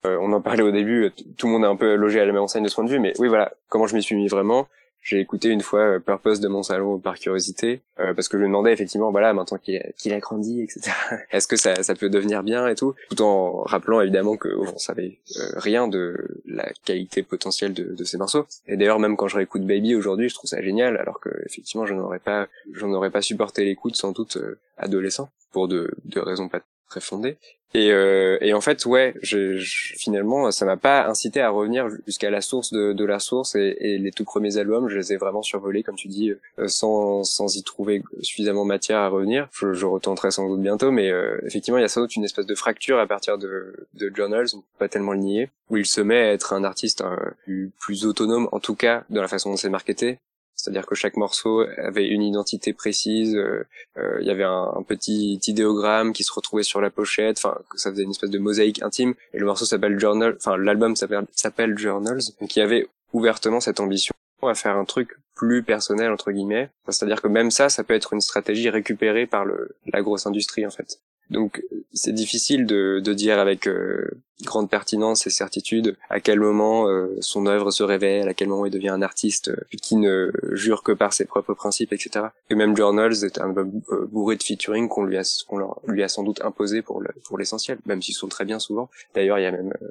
euh, on en parlait au début. t- Tout le monde est un peu logé à la même enseigne de ce point de vue, mais oui, voilà. Comment je m'y suis mis vraiment J'ai écouté une fois euh, Purpose de mon salon par curiosité, euh, parce que je me demandais effectivement, voilà, maintenant qu'il a, qu'il a grandi, etc. Est-ce que ça, ça peut devenir bien et tout, tout en rappelant évidemment que on savait euh, rien de la qualité potentielle de, de ces morceaux. Et d'ailleurs, même quand je réécoute Baby aujourd'hui, je trouve ça génial, alors que effectivement, je n'aurais pas, je n'aurais pas supporté l'écoute sans doute euh, adolescent pour de, de raisons pas très fondé. Et, euh, et en fait, ouais, je, je- finalement, ça m'a pas incité à revenir jusqu'à la source de, de la source. Et, et les tout premiers albums, je les ai vraiment survolés, comme tu dis, euh, sans, sans y trouver suffisamment matière à revenir. Je, je retenterai sans doute bientôt, mais euh, effectivement, il y a sans doute une espèce de fracture à partir de, de Journals, on peut pas tellement le nier, où il se met à être un artiste euh, plus, plus autonome, en tout cas, dans la façon dont c'est marketé. C'est-à-dire que chaque morceau avait une identité précise, euh, euh, il y avait un, petit idéogramme qui se retrouvait sur la pochette, enfin ça faisait une espèce de mosaïque intime. Et le morceau s'appelle Journal, enfin l'album s'appelle Journals, donc il y avait ouvertement cette ambition à faire un truc plus personnel entre guillemets. C'est-à-dire que même ça, ça peut être une stratégie récupérée par le la grosse industrie en fait. Donc c'est difficile de, de dire avec euh, grande pertinence et certitude à quel moment euh, son œuvre se révèle, à quel moment il devient un artiste euh, qui ne jure que par ses propres principes, etc. Et même Journals est un album euh, bourré de featuring qu'on lui a qu'on leur- lui a sans doute imposé pour le, pour l'essentiel, même s'ils sont très bien souvent. D'ailleurs, il y a même euh.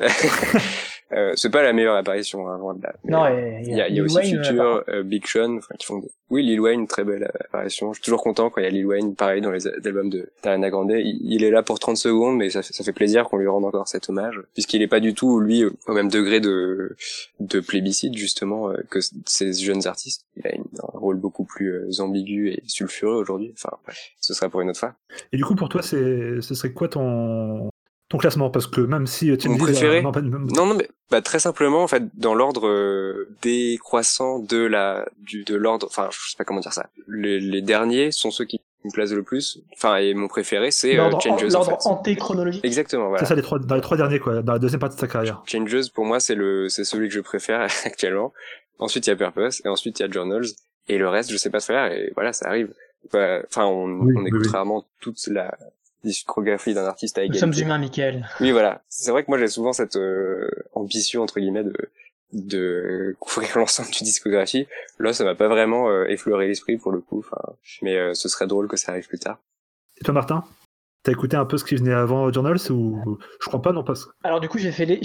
Euh, c'est pas la meilleure apparition, hein, loin de là. Non, il y a, il y a aussi Wayne, Future, euh, Big Sean, enfin, qui font des... Oui, Lil Wayne, très belle apparition. Je suis toujours content quand il y a Lil Wayne, pareil dans les albums de Ariana Grande. Il, est là pour 30 secondes, mais ça, fait- ça fait plaisir qu'on lui rende encore cet hommage, puisqu'il est pas du tout, lui, euh, au même degré de, de plébiscite, justement, euh, que ces jeunes artistes. Il a un rôle beaucoup plus euh, ambigu et sulfureux aujourd'hui. Enfin, ce sera pour une autre fois. Et du coup, pour toi, ce serait quoi ton, ton classement? Parce que même si tu me Mon dis, préféré? euh, non, Non, non, mais bah, très simplement, en fait, dans l'ordre euh, décroissant de la, du, de l'ordre, enfin, je sais pas comment dire ça. Les, les derniers sont ceux qui me plaisent le plus. Enfin, et mon préféré, c'est euh, L'ordre Changes, en l'ordre fait. antéchronologique. Exactement, voilà. c'est ça les trois, dans les trois derniers, quoi, dans la deuxième partie de ta carrière. Changes, pour moi, c'est le, c'est celui que je préfère actuellement. Ensuite, il y a Purpose, et ensuite, il y a Journals, et le reste, je sais pas faire, et voilà, ça arrive. Bah, Enfin, on, Oui, on écoute oui. rarement toute la discographie d'un artiste à Nous égalité. sommes humains, Michael. Oui, voilà. C'est vrai que moi j'ai souvent cette euh, ambition entre guillemets de de couvrir l'ensemble du discographie. Là, ça m'a pas vraiment euh, effleuré l'esprit pour le coup. Mais euh, ce serait drôle que ça arrive plus tard. Et toi, Martin? T'as écouté un peu ce qui venait avant Journals ou je crois pas, non pas. Alors du coup, j'ai fait les-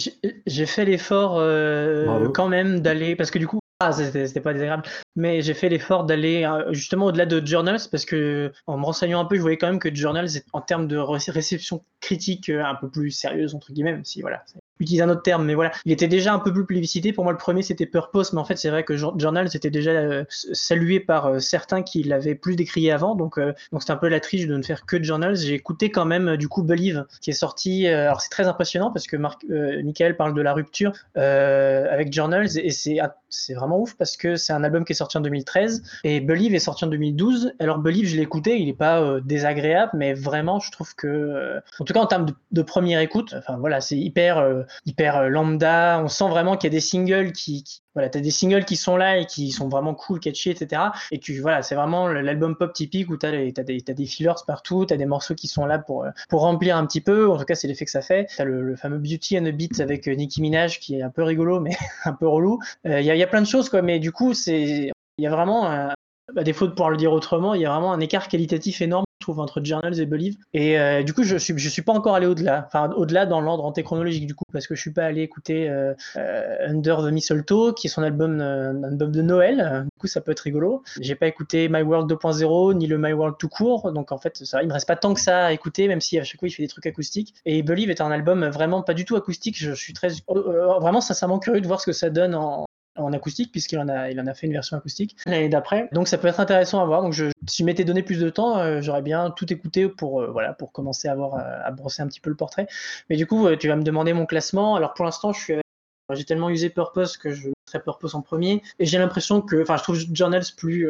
j'ai fait l'effort euh, quand même d'aller parce que du coup, ah, c'était c'était pas désagréable, mais j'ai fait l'effort d'aller justement au-delà de Journals parce que en me renseignant un peu, je voyais quand même que Journals, en termes de ré- réception critique un peu plus sérieuse entre guillemets, si voilà, c'est- utilise un autre terme, mais voilà, il était déjà un peu plus plébiscité. Pour moi, le premier c'était Purpose, mais en fait, c'est vrai que Jour- Journals était déjà euh, salué par euh, certains qui l'avaient plus décrié avant, donc euh, donc c'était un peu la triche de ne faire que Journals. J'ai écouté quand même euh, du coup Believe qui est sorti. alors c'est très impressionnant parce que Marc, Michael parle de la rupture avec Journals et c'est c'est vraiment ouf parce que c'est un album qui est sorti en 2013 et Believe est sorti en 2012. Alors Believe je l'ai écouté, il est pas désagréable mais vraiment je trouve que euh, en tout cas en termes de, de première écoute, enfin voilà c'est hyper euh, hyper euh, lambda. On sent vraiment qu'il y a des singles qui, voilà, t'as des singles qui sont là et qui sont vraiment cool, catchy, etc. Et que voilà, c'est vraiment l'album pop typique où t'as les- t'as des, des fillers partout, t'as des morceaux qui sont là pour, euh, pour remplir un petit peu. En tout cas, c'est l'effet que ça fait. T'as le, fameux Beauty and a Beat avec euh, Nicki Minaj qui est un peu rigolo, mais un peu relou. Il y, a, y a plein de choses, quoi. Mais du coup, c'est, il y a vraiment, un- à défaut de pouvoir le dire autrement, il y a vraiment un écart qualitatif énorme, je trouve, entre Journals et Believe. Et euh, du coup, je suis, suis pas encore allé au-delà, enfin au-delà dans l'ordre antéchronologique du coup, parce que je suis pas allé écouter euh, euh, Under the Mistletoe, qui est son album, de Noël. Du coup, ça peut être rigolo. J'ai pas écouté My World 2.0 ni le My World tout court, donc en fait, ça, il me reste pas tant que ça à écouter, même si à chaque fois il fait des trucs acoustiques. Et Believe est un album vraiment pas du tout acoustique. Je suis très, vraiment sincèrement curieux de voir ce que ça donne en en acoustique puisqu'il en a fait une version acoustique l'année d'après. Donc ça peut être intéressant à voir. Donc si je m'étais donné plus de temps euh, j'aurais bien tout écouté pour euh, commencer à voir euh, à brosser un petit peu le portrait. Mais du coup tu vas me demander mon classement. Alors pour l'instant j'ai tellement usé Purpose que je mettrais Purpose en premier. Et j'ai l'impression que enfin je trouve Journals plus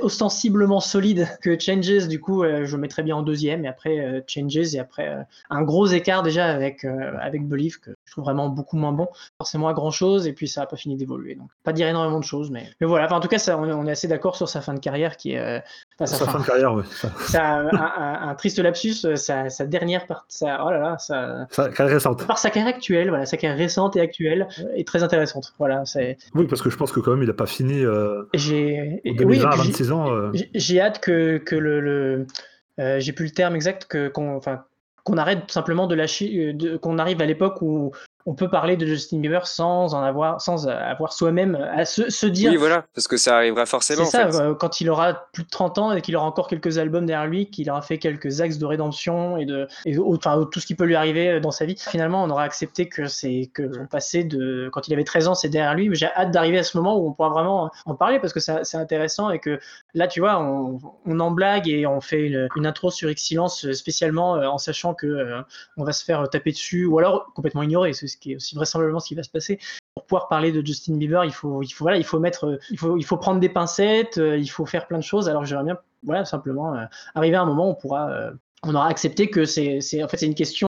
ostensiblement solide que Changes. Du coup euh, je mettrais bien en deuxième et après Changes. Et après un gros écart déjà avec avec Believe que je trouve vraiment beaucoup moins bon forcément à grand chose et puis ça n'a pas fini d'évoluer donc pas dire énormément de choses mais, mais voilà Enfin, en tout cas ça, on, est- on est assez d'accord sur sa fin de carrière qui est euh, enfin, sa Sa fin- fin de carrière. Ça, a un, un- un triste lapsus euh, sa, sa dernière partie ça oh là là ça- carrière récente. par sa carrière actuelle voilà sa carrière récente et actuelle euh, est très intéressante voilà c'est Oui, parce que je pense que quand même, il a pas fini euh, j'ai en et- 2020 oui, et à puis j'ai- 26 ans. euh, j'ai- hâte que, que le, le- j'ai plus le terme exact que qu'on enfin qu'on arrête simplement de lâcher euh, qu'on arrive à l'époque où on peut parler de Justin Bieber sans en avoir, sans avoir soi-même à se, se, dire. Oui, voilà, parce que ça arrivera forcément. C'est ça, euh, quand il aura plus de 30 ans et qu'il aura encore quelques albums derrière lui, qu'il aura fait quelques axes de rédemption et de, et, enfin, tout ce qui peut lui arriver dans sa vie. Finalement, on aura accepté que c'est que son passé de, quand il avait 13 ans, c'est derrière lui. Mais j'ai hâte d'arriver à ce moment où on pourra vraiment en parler parce que c'est intéressant et que là, tu vois, on, on en blague et on fait une, une intro sur Excellence spécialement euh, en sachant que euh, on va se faire taper dessus ou alors complètement ignorer, c'est ce qui est aussi vraisemblablement ce qui va se passer. Pour pouvoir parler de Justin Bieber, il faut, il faut, voilà, il faut mettre, euh, il faut, il faut prendre des pincettes, il faut faire plein de choses. Alors j'aimerais bien, voilà, simplement arriver à un moment où on pourra on aura accepté que c'est en fait c'est une question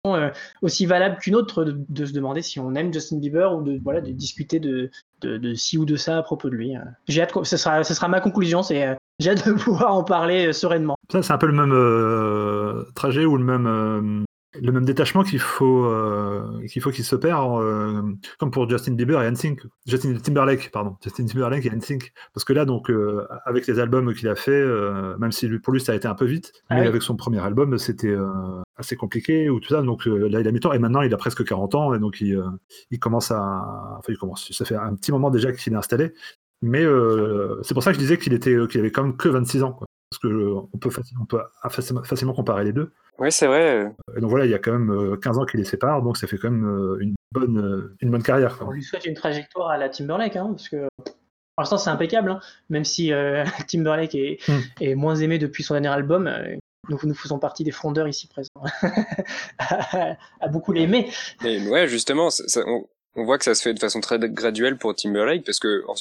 aussi valable qu'une autre de, se demander si on aime Justin Bieber ou de voilà de discuter de, de, de ci ou de ça à propos de lui. J'ai hâte, ce sera ce sera ma conclusion, c'est j'ai hâte de pouvoir en parler sereinement. Ça c'est un peu le même euh, trajet ou le même euh, le même détachement qu'il faut euh, qu'il faut qu'il s'opère euh, comme pour Justin Bieber et NSYNC Justin Timberlake pardon. Justin Timberlake et NSYNC parce que là donc euh, avec les albums qu'il a fait euh, même si pour lui ça a été un peu vite Ah mais oui. avec son premier album c'était assez compliqué ou tout ça. Donc là il a mis temps et maintenant il a presque 40 ans et donc il, il commence à enfin il commence. Ça fait un petit moment déjà qu'il est installé. Mais euh, c'est pour ça que je disais qu'il était qu'il avait quand même que 26 ans. Parce que euh, on peut facilement, on peut facilement, facilement comparer les deux Oui, c'est vrai. et donc voilà, il y a quand même euh, 15 ans qui les séparent, donc ça fait quand même euh, une bonne, euh, une bonne carrière. On lui souhaite une trajectoire à la Timberlake, hein, parce que pour l'instant c'est impeccable, hein, même si euh, Timberlake est, Hmm. est moins aimé depuis son dernier album. euh, nous, nous faisons partie des frondeurs ici présents à, à beaucoup l'aimer. Mais ouais, justement, ça- ça- on, on voit que ça se fait de façon très graduelle pour Timberlake parce que en-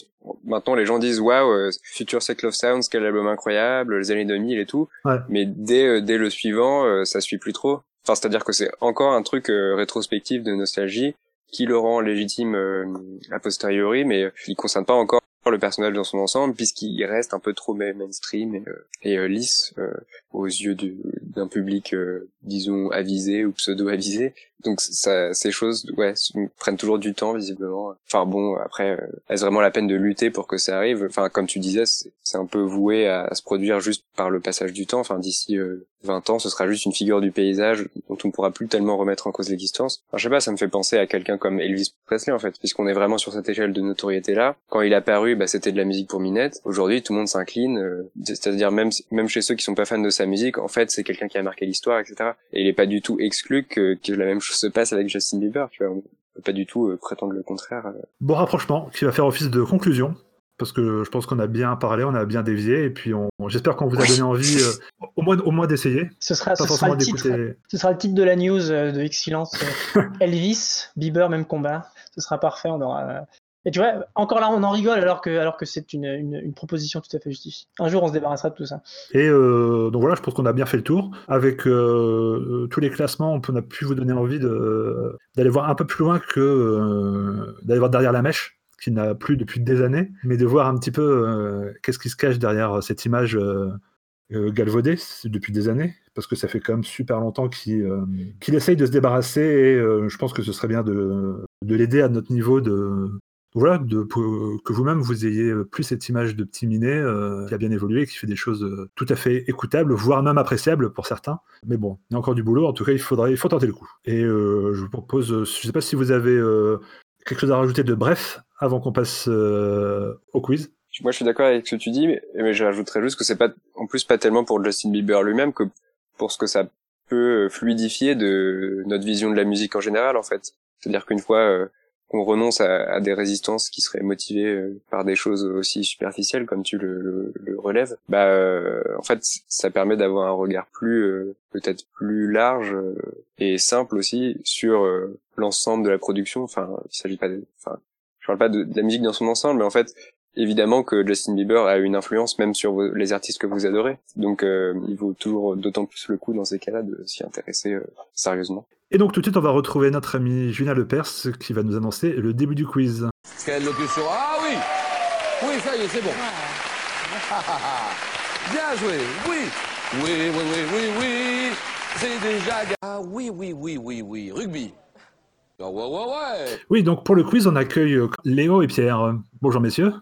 maintenant les gens disent waouh, euh, Future Sex Love Sounds, quel album incroyable, les années 2000 et tout. Ouais. Mais dès euh, dès le suivant, euh, ça suit plus trop. Enfin, c'est-à-dire que c'est encore un truc rétrospectif de nostalgie qui le rend légitime euh, a posteriori, mais il concerne pas encore le personnage dans son ensemble puisqu'il reste un peu trop ma- mainstream et, euh, euh, lisse euh, aux yeux du- d'un public euh, disons avisé ou pseudo avisé donc ça, ces choses, ouais, prennent toujours du temps visiblement. Enfin bon, après, euh, est-ce vraiment la peine de lutter pour que ça arrive? Enfin, comme tu disais, c'est un peu voué à, à se produire juste par le passage du temps. Enfin, d'ici 20 ans, ce sera juste une figure du paysage dont on ne pourra plus tellement remettre en cause l'existence. Enfin, je sais pas, ça me fait penser à quelqu'un comme Elvis Presley en fait, puisqu'on est vraiment sur cette échelle de notoriété là. Quand il a paru, bah, c'était de la musique pour minette. Aujourd'hui, tout le monde s'incline, euh, c'est-à-dire même même chez ceux qui sont pas fans de sa musique, en fait, c'est quelqu'un qui a marqué l'histoire, etc. Et il est pas du tout exclu que, que la même chose se passe avec Justin Bieber, tu vois. On peut pas du tout euh, prétendre le contraire. euh. Bon rapprochement qui va faire office de conclusion, parce que je pense qu'on a bien parlé, on a bien dévié, et puis on, j'espère qu'on vous a donné envie euh, au moins, au moins d'essayer, Ce sera, ce sera, le, titre, ce sera le titre de la news euh, de Excellence. euh, Elvis, Bieber, même combat. Ce sera parfait. On aura. euh, Et tu vois, encore là, on en rigole alors que, alors que c'est une, une, une proposition tout à fait justifiée. Un jour, on se débarrassera de tout ça. Et donc voilà, je pense qu'on a bien fait le tour. Avec tous les classements, on, peut- on a pu vous donner envie d'aller voir un peu plus loin que d'aller voir derrière la mèche, qui n'a plus depuis des années, mais de voir un petit peu euh, qu'est-ce qui se cache derrière cette image euh, euh, galvaudée depuis des années, parce que ça fait quand même super longtemps qu'il euh, essaye de se débarrasser, et euh, je pense que ce serait bien de, de l'aider à notre niveau de, voilà, de, que vous-même vous ayez plus cette image de petit minet euh, qui a bien évolué, qui fait des choses euh, tout à fait écoutables, voire même appréciables pour certains. Mais bon, il y a encore du boulot. En tout cas, il faudrait, il faut tenter le coup. Et euh, je vous propose, euh, je sais pas si vous avez euh, quelque chose à rajouter de bref avant qu'on passe euh, au quiz? Moi, je suis d'accord avec ce que tu dis, mais, mais je rajouterais juste que c'est pas, en plus, pas tellement pour Justin Bieber lui-même que pour ce que ça peut fluidifier de notre vision de la musique en général, en fait. C'est-à-dire qu'une fois euh, qu'on renonce à, à des résistances qui seraient motivées euh, par des choses aussi superficielles, comme tu le, le, le relèves, bah, euh, en fait, ça permet d'avoir un regard plus, euh, peut-être plus large euh, et simple aussi sur euh, l'ensemble de la production. Enfin, il s'agit pas enfin, je parle pas de, de la musique dans son ensemble, mais en fait, évidemment que Justin Bieber a une influence même sur vos- les artistes que vous adorez. Donc il vaut toujours d'autant plus le coup dans ces cas-là de s'y intéresser sérieusement. Et donc tout de suite, on va retrouver notre ami Julien Lepers qui va nous annoncer le début du quiz. Quelle locution. Ah oui. Oui, ça y est, c'est bon. Bien joué, oui. Oui, oui, oui, oui, oui. C'est déjà... Ah oui, oui, oui, oui, oui, rugby. Ah ouais, ouais, ouais. Oui, donc pour le quiz, on accueille euh, Léo et Pierre. Bonjour messieurs,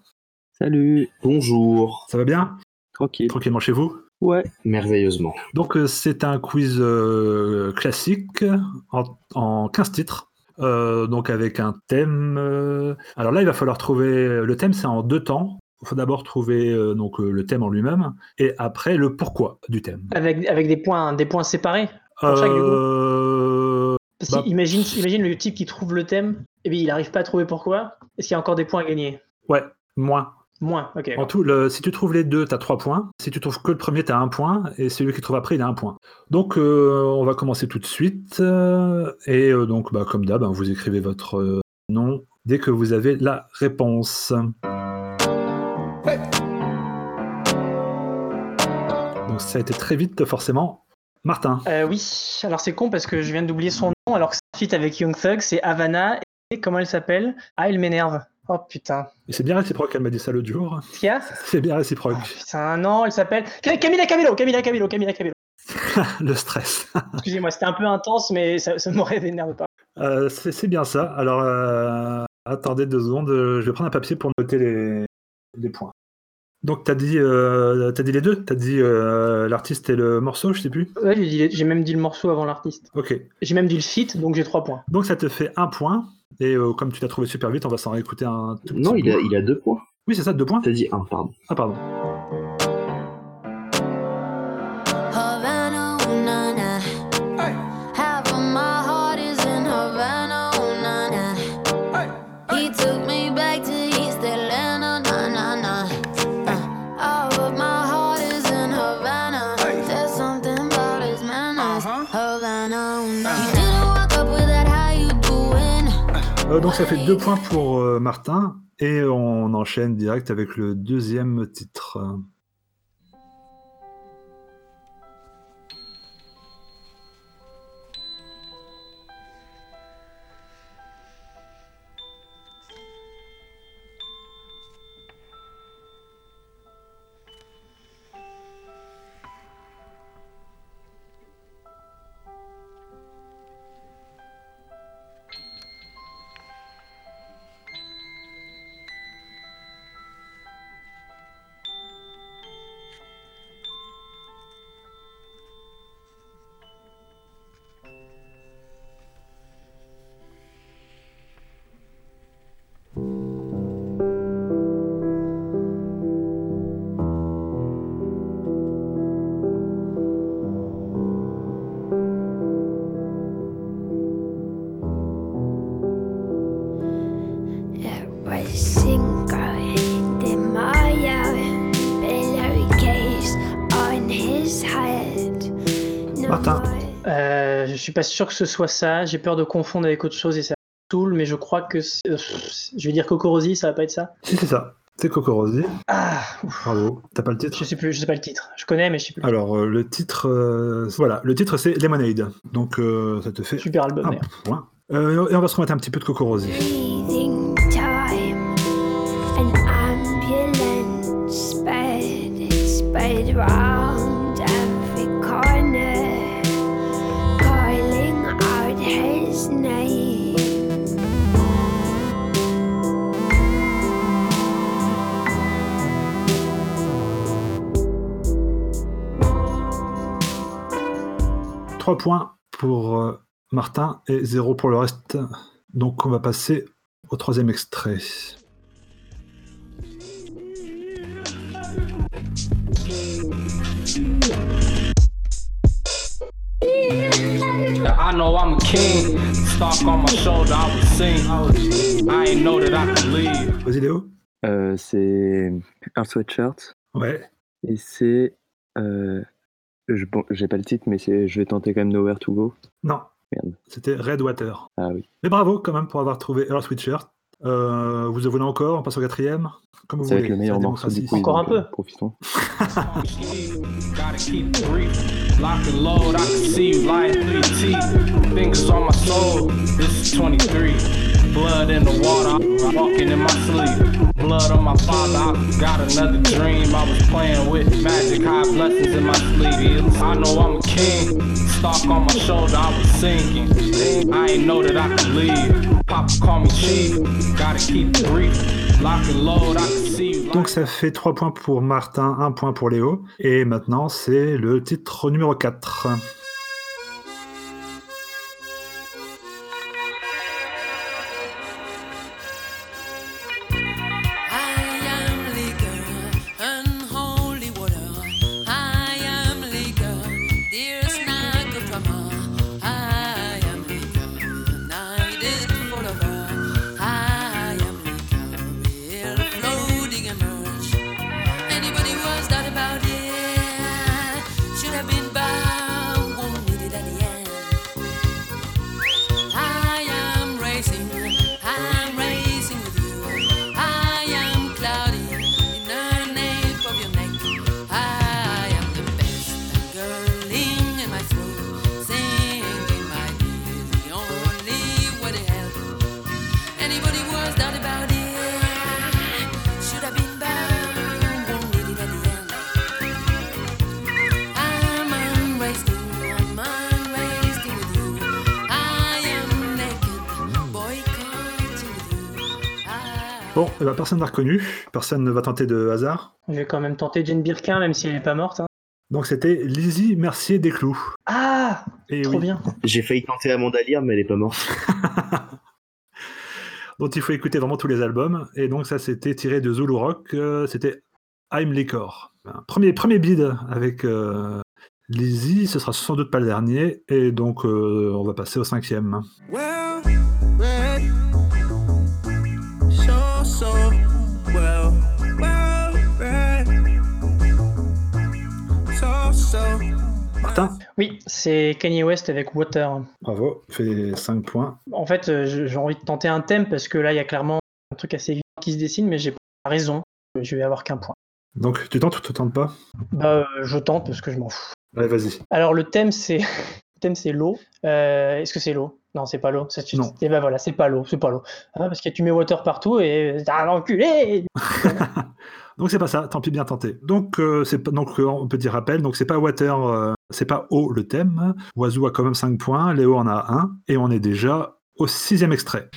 Salut, bonjour, ça va bien? Tranquille. Tranquillement chez vous? Ouais, merveilleusement. Donc euh, c'est un quiz euh, classique en, en 15 titres. Euh, donc avec un thème. euh, Alors là, il va falloir trouver. Le thème, c'est en deux temps. Il faut d'abord trouver euh, donc euh, le thème en lui-même et après le pourquoi du thème. Avec, avec des, points, des points séparés Pour chaque, du coup? Euh, Parce Bah- qu'imagine imagine le type qui trouve le thème, et bien il n'arrive pas à trouver pourquoi. Est-ce qu'il y a encore des points à gagner? Ouais, moins. Moins, ok. En tout, le- si tu trouves les deux, tu as trois points. Si tu trouves que le premier, tu as un point. Et celui qui trouve après, il a un point. Donc, euh, on va commencer tout de suite. euh, et euh, donc, bah, comme d'hab, hein, vous écrivez votre euh, nom dès que vous avez la réponse. Donc, ça a été très vite, forcément. Martin. Euh, oui, alors c'est con parce que je viens d'oublier son nom, alors que c'est un feat avec Young Thug, c'est Havana, et comment elle s'appelle? Ah, elle m'énerve. Oh putain. Et c'est bien réciproque, elle m'a dit ça l'autre jour. C'est bien réciproque. Oh, Putain, non, elle s'appelle Camila Cabello, Camila Cabello, Camila Cabello. le stress. Excusez-moi, c'était un peu intense, mais ça, ça m'aurait énervé pas. Euh, c'est bien ça. Alors, euh, attendez deux secondes. euh, Je vais prendre un papier pour noter les, les points. Donc, t'as dit, euh, t'as dit les deux? T'as dit l'artiste et le morceau, je sais plus? Ouais, j'ai même dit le morceau avant l'artiste. Ok. J'ai même dit le feat, donc j'ai trois points. Donc, ça te fait un point. Et euh, comme tu l'as trouvé super vite, on va s'en réécouter un tout petit Non, il a, il a deux points. Oui, c'est ça, deux points T'as dit un, pardon. Ah, pardon. Donc, ça fait deux points pour euh, Martin. Et on enchaîne direct avec le deuxième titre. Suis pas sûr que ce soit ça. J'ai peur de confondre avec autre chose et ça saoule, mais je crois que euh, je vais dire Cocorosi, ça va pas être ça. Si, c'est ça. C'est Coco Rossi. Ah, ouf, Bravo. T'as pas le titre? Je sais plus, je sais pas le titre. Je connais, mais je sais plus. Alors, euh, le titre, euh, voilà, le titre c'est Lemonade. Donc, euh, ça te fait Super album. un d'ailleurs. point. Euh, et on va se remettre un petit peu de Coco 3 points pour euh, Martin et 0 pour le reste. Donc on va passer au troisième extrait. I know I'm a king. Stock on my shoulder, I was sing. I know that I could leave. Vas-y Léo. Euh, c'est un sweatshirt. Ouais. Et c'est euh, je bon, j'ai pas le titre mais c'est je vais tenter quand même Nowhere to Go. Non. Merde. C'était Redwater. Ah oui. Mais bravo quand même pour avoir trouvé Earth Sweatshirt. Euh, vous en voulez encore? On passe au quatrième Comme vous Ça va voulez. être le meilleur morceau du quiz. Encore un euh, peu. Profitons. Gotta keep it brief. Lock and load, I can see you lying through your teeth. Fingers on my soul, this is 23. Blood in the water, walking in my sleep. Blood on my father, I got another dream. I was playing with magic, high blessings in my sleeve. I know I'm a king. Stalk on my shoulder, I was sinking. I ain't know that I could leave. Papa call me cheap. Gotta keep it brief. Lock and load, I can see Donc ça fait 3 points pour Martin, 1 point pour Léo. Et maintenant, c'est le titre numéro 4. Personne n'a reconnu. Personne ne va tenter de hasard. Je vais quand même tenter Jane Birkin, même si elle n'est pas morte. hein. Donc c'était Lizzie Mercier Desclous. Ah Et Trop oui, bien. J'ai failli tenter Amanda Lear, mais elle est pas morte. dont il faut écouter vraiment tous les albums. Et donc ça c'était tiré de Zulu Rock. euh, c'était I'm Liquor. Premier, premier bid avec euh, Lizzie, ce sera sans doute pas le dernier. Et donc euh, on va passer au cinquième. Well, So, so, well, well, read. So, so. Martin, Oui, c'est Kanye West avec Water. bravo, fait 5 points. En fait, euh, j'ai envie de tenter un thème parce que là, il y a clairement un truc assez évident qui se dessine, mais j'ai pas raison. Je vais avoir qu'un point. Donc tu tentes ou tu tentes pas? Bah, euh, je tente parce que je m'en fous. Allez, vas-y. Alors, le thème, c'est le thème, c'est l'eau. Euh, Est-ce que c'est l'eau? Non, c'est pas l'eau. C'est- Non. Et bah voilà, c'est pas l'eau, c'est pas l'eau. Ah, parce que tu mets water partout et t'es un enculé. Donc c'est pas ça, tant pis bien tenté. Donc euh, c'est donc euh, on petit rappel, donc c'est pas Water, euh, c'est pas eau le thème. Oiseau a quand même 5 points, Léo en a 1 et on est déjà au sixième extrait.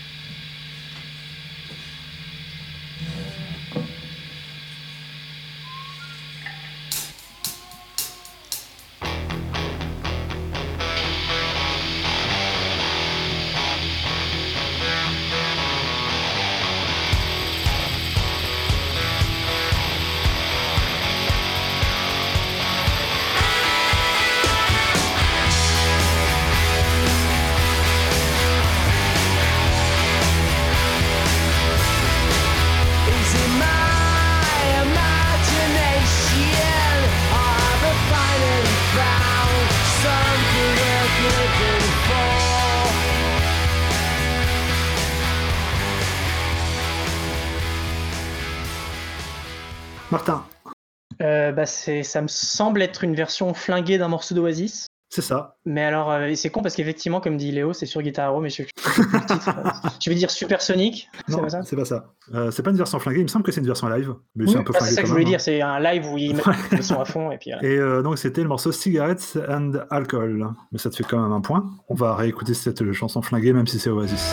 C'est, ça me semble être une version flinguée d'un morceau d'Oasis. c'est ça. Mais alors, euh, c'est con parce qu'effectivement, comme dit Léo, c'est sur Guitar Hero, mais je, je vais dire Supersonic. C'est Non, pas ça c'est pas ça. Euh, c'est pas une version flinguée, il me semble que c'est une version live. Mais Oui, c'est un peu bah, flingué c'est ça que je voulais même, dire, c'est un live où ils mettent le son à fond et puis. euh, hein. Et euh, donc c'était le morceau Cigarettes and Alcohol. Mais ça te fait quand même un point. On va réécouter cette chanson flinguée même si c'est Oasis.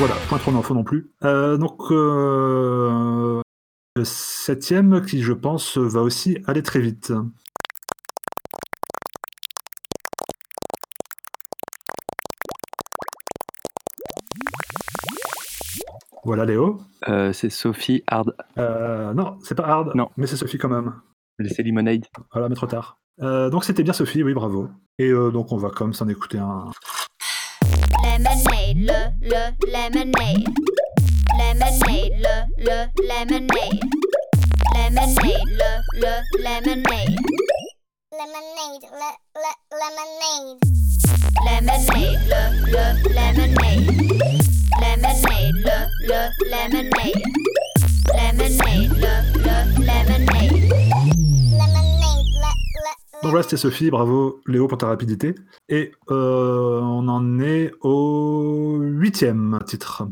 Voilà, point trop d'infos non plus. Euh, donc, euh, le septième, qui je pense va aussi aller très vite. Voilà Léo. Euh, c'est Sophie Hard. Euh, non, c'est pas hard, Non. mais c'est Sophie quand même. C'est Lemonade. Voilà, mais trop tard. Euh, donc c'était bien Sophie, oui, bravo. Et euh, donc on va comme s'en écouter un. Lemonade, le, le, lemonade. Lemonade, le, le, lemonade. Lemonade, le, le, lemonade. Lemonade, le, le, lemonade. Lemonade, le, le, lemonade. Lemonade, le, le, lemonade. Lemonade, le, le, lemonade. Lemonade, le, le, Donc voilà, c'était Sophie, bravo Léo pour ta rapidité. Et euh, on en est au huitième titre.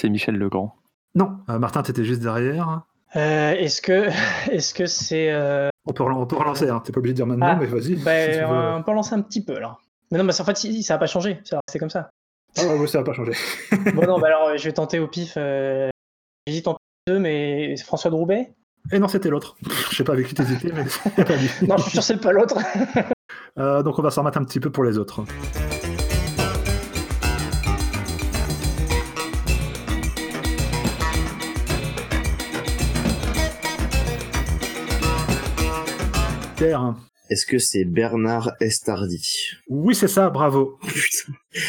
C'est Michel Legrand Non, euh, Martin, t'étais juste derrière. Euh, est-ce que est-ce que c'est euh, On peut, relan- on peut relancer, hein. t'es pas obligé de dire maintenant, Ah, mais vas-y. bah, si tu veux. on peut lancer un petit peu là. Mais non, mais en fait, si, ça va pas va rester comme ça. Ah ouais, ça va pas changer. bon non, bah alors je vais tenter au pif. Euh... J'hésite entre deux, mais François Droubet? Et non, c'était l'autre. Je sais pas avec qui t'hésitais, mais c'est pas lui. Non, je suis sûr que c'est pas l'autre. Euh, donc on va s'en remettre un petit peu pour les autres. Est-ce que c'est Bernard Estardi Oui, c'est ça, bravo. Putain.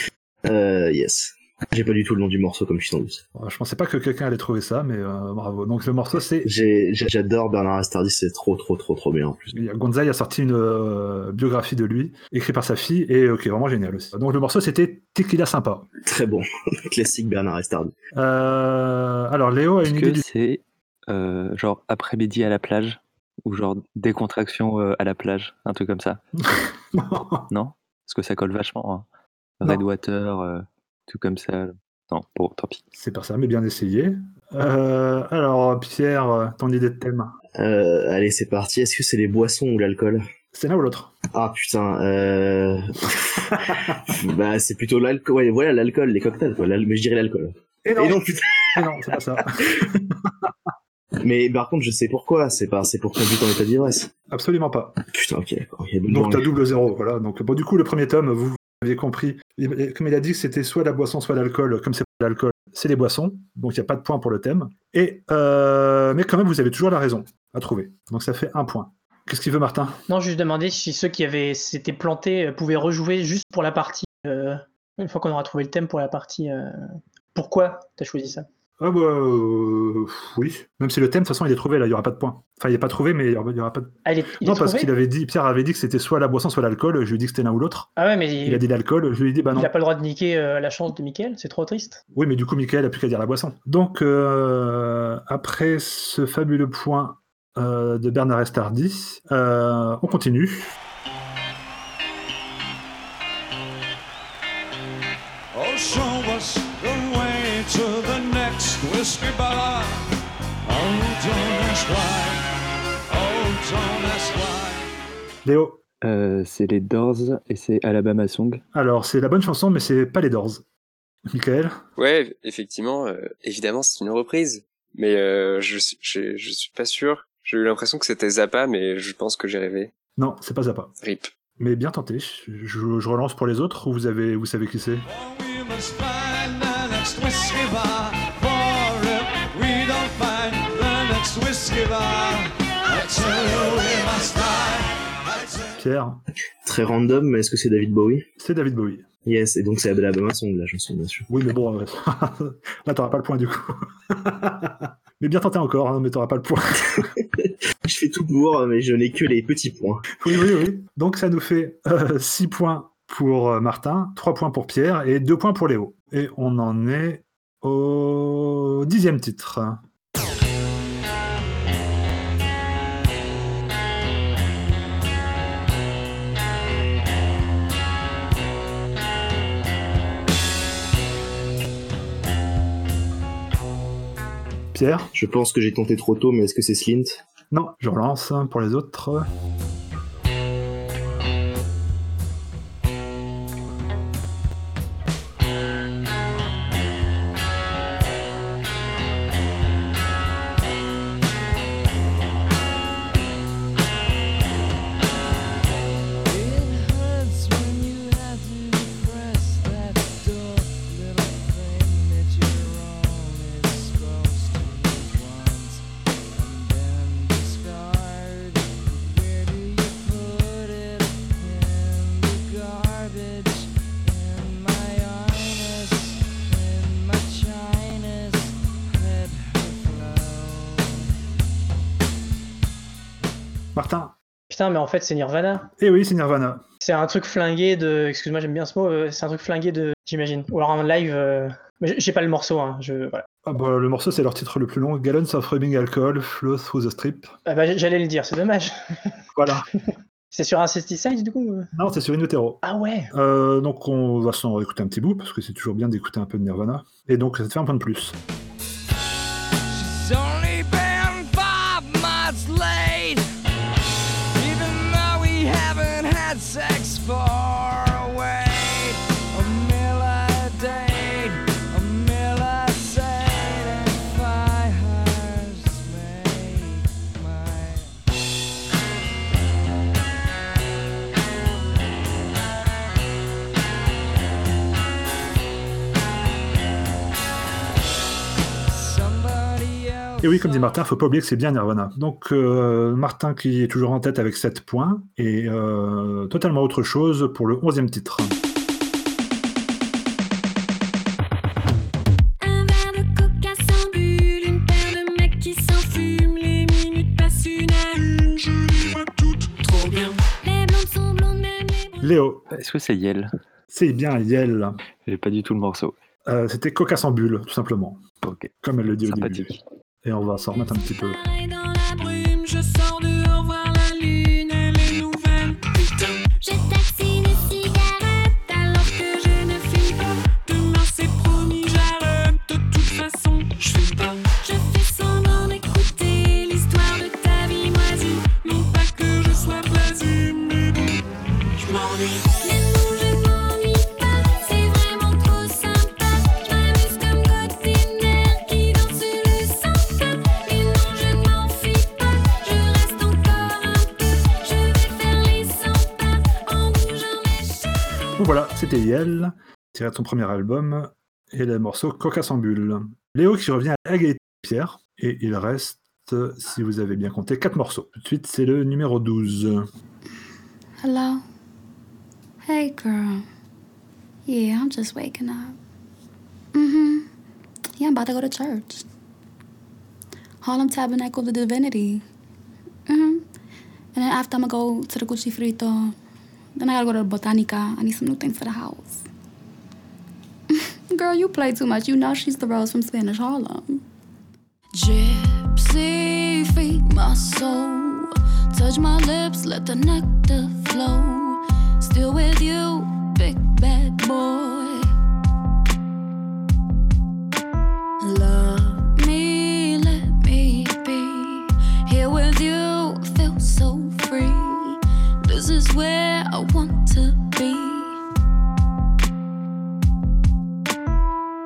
Euh, yes. J'ai pas du tout le nom du morceau comme je suis sans doute. Je pensais pas que quelqu'un allait trouver ça, mais euh, bravo. Donc le morceau, c'est. J'adore Bernard Estardi, c'est trop trop trop trop bien en plus. Gonzaï a sorti une euh, biographie de lui, écrite par sa fille, et est vraiment génial aussi. Donc le morceau, c'était Tequila Sympa. Très bon. Classique Bernard Estardi. Euh, alors Léo a une idée que du... c'est euh, genre après-midi à la plage? Ou genre décontraction euh, à la plage, un truc comme ça Non Parce que ça colle vachement. hein. Redwater, euh, tout comme ça. Non, bon, tant pis. C'est pas ça, mais bien essayé. Euh, alors Pierre, ton idée de thème Euh, allez, c'est parti. Est-ce que c'est les boissons ou l'alcool? C'est l'un ou l'autre Ah putain. Euh... bah c'est plutôt l'alcool. Ouais, voilà l'alcool, les cocktails quoi. Mais je dirais l'alcool. Et non, Et non putain. et non, c'est pas ça. Mais par contre, je sais pourquoi. C'est pas, c'est pour conduire en état d'ivresse. Absolument pas. Putain, ok. d'accord. Il y a deux Donc t'as double zéro, voilà. Donc bon, du coup, le premier tome, vous aviez compris. Comme il a dit que c'était soit la boisson, soit l'alcool. Comme c'est pas l'alcool, c'est les boissons. Donc il n'y a pas de point pour le thème. Et euh, mais quand même, vous avez toujours la raison à trouver. Donc ça fait un point. Qu'est-ce qu'il veut, Martin? Non, juste demander si ceux qui avaient s'étaient plantés euh, pouvaient rejouer juste pour la partie. euh, une fois qu'on aura trouvé le thème pour la partie. euh, Pourquoi t'as choisi ça? Ah bah euh, oui. Même si le thème, de toute façon, il est trouvé là, il n'y aura pas de point. Enfin, il n'est pas trouvé, mais il n'y aura, pas de... Ah, il est, il est Non, parce qu'il avait dit, Pierre avait dit que c'était soit la boisson, soit l'alcool. Je lui ai dit que c'était l'un ou l'autre. Ah ouais, mais il, Il a dit l'alcool. Je lui ai dit, bah non. il a pas le droit de niquer euh, la chance de Michael, c'est trop triste. Oui, mais du coup, Michael a plus qu'à dire la boisson. Donc, euh, après ce fabuleux point de Bernard Estardi, on continue. Léo, Euh, c'est les Doors et c'est Alabama Song. alors c'est la bonne chanson, mais c'est pas les Doors. Michael Ouais, effectivement, euh, évidemment, c'est une reprise. Mais euh, je, suis- je, je suis pas sûr. J'ai eu l'impression que c'était Zappa, mais je pense que j'ai rêvé. Non, c'est pas Zappa. Rip. Mais bien tenté. Je, je relance pour les autres ou vous, avez, vous savez qui c'est? Oh, Pierre Très random, mais est-ce que c'est David Bowie C'est David Bowie. Yes, et donc c'est Alabama Song, la chanson, bien sûr. Oui, mais bon, euh, là, t'auras pas le point du coup. mais bien tenté encore, hein, mais t'auras pas le point. Je fais tout pour, mais je n'ai que les petits points. Oui, oui, oui. Donc ça nous fait 6 points pour euh, Martin, 3 points pour Pierre et 2 points pour Léo. Et on en est au dixième titre. Pierre Je pense que j'ai tenté trop tôt, mais est-ce que c'est Slint? Non, je relance pour les autres. Mais en fait, c'est Nirvana. Eh oui, c'est Nirvana. C'est un truc flingué de. Excuse-moi, j'aime bien ce mot. euh, C'est un truc flingué de. J'imagine. Ou alors un live. euh, Mais j'ai- pas le morceau, hein. Je... Voilà. Ah bah, le morceau, c'est leur titre le plus long. Gallons of Rubbing Alcohol, Flow Through the Strip. Ah bah, j'allais le dire, c'est dommage. Voilà. C'est sur Incesticide, du coup Non, c'est sur In Utero. Ah ouais Euh, donc on va s'en écouter un petit bout, parce que c'est toujours bien d'écouter un peu de Nirvana. Et donc ça te fait un point de plus. Et oui, comme dit Martin, faut pas oublier que c'est bien Nirvana. Donc euh, Martin qui est toujours en tête avec 7 points et euh, totalement autre chose pour le 11e titre. Léo, Est-ce que c'est Yel? C'est bien Yel. J'ai pas du tout le morceau. Euh, C'était Coca sans bulle, tout simplement. Comme elle le dit au début. Et on va s'en remettre un petit peu. Donc voilà, c'était Yel, tiré de son premier album, et le morceau Coca sans bulle. Léo qui revient à de Pierre, et il reste, si vous avez bien compté, 4 morceaux. Tout de suite, c'est le numéro 12. Hello? Hey, girl. Yeah, I'm just waking up. Mm-hmm. Yeah, I'm about to go to church. Harlem Tabernacle of Divinity. Mm-hmm. And then after I'm gonna go to the Gucci Frito. Then I gotta go to the Botanica. I need some new things for the house. girl, you play too much. You know she's the Rose from Spanish Harlem. Gypsy, feed my soul. Touch my lips, let the nectar flow. Still with you, big bad boy. Want to be.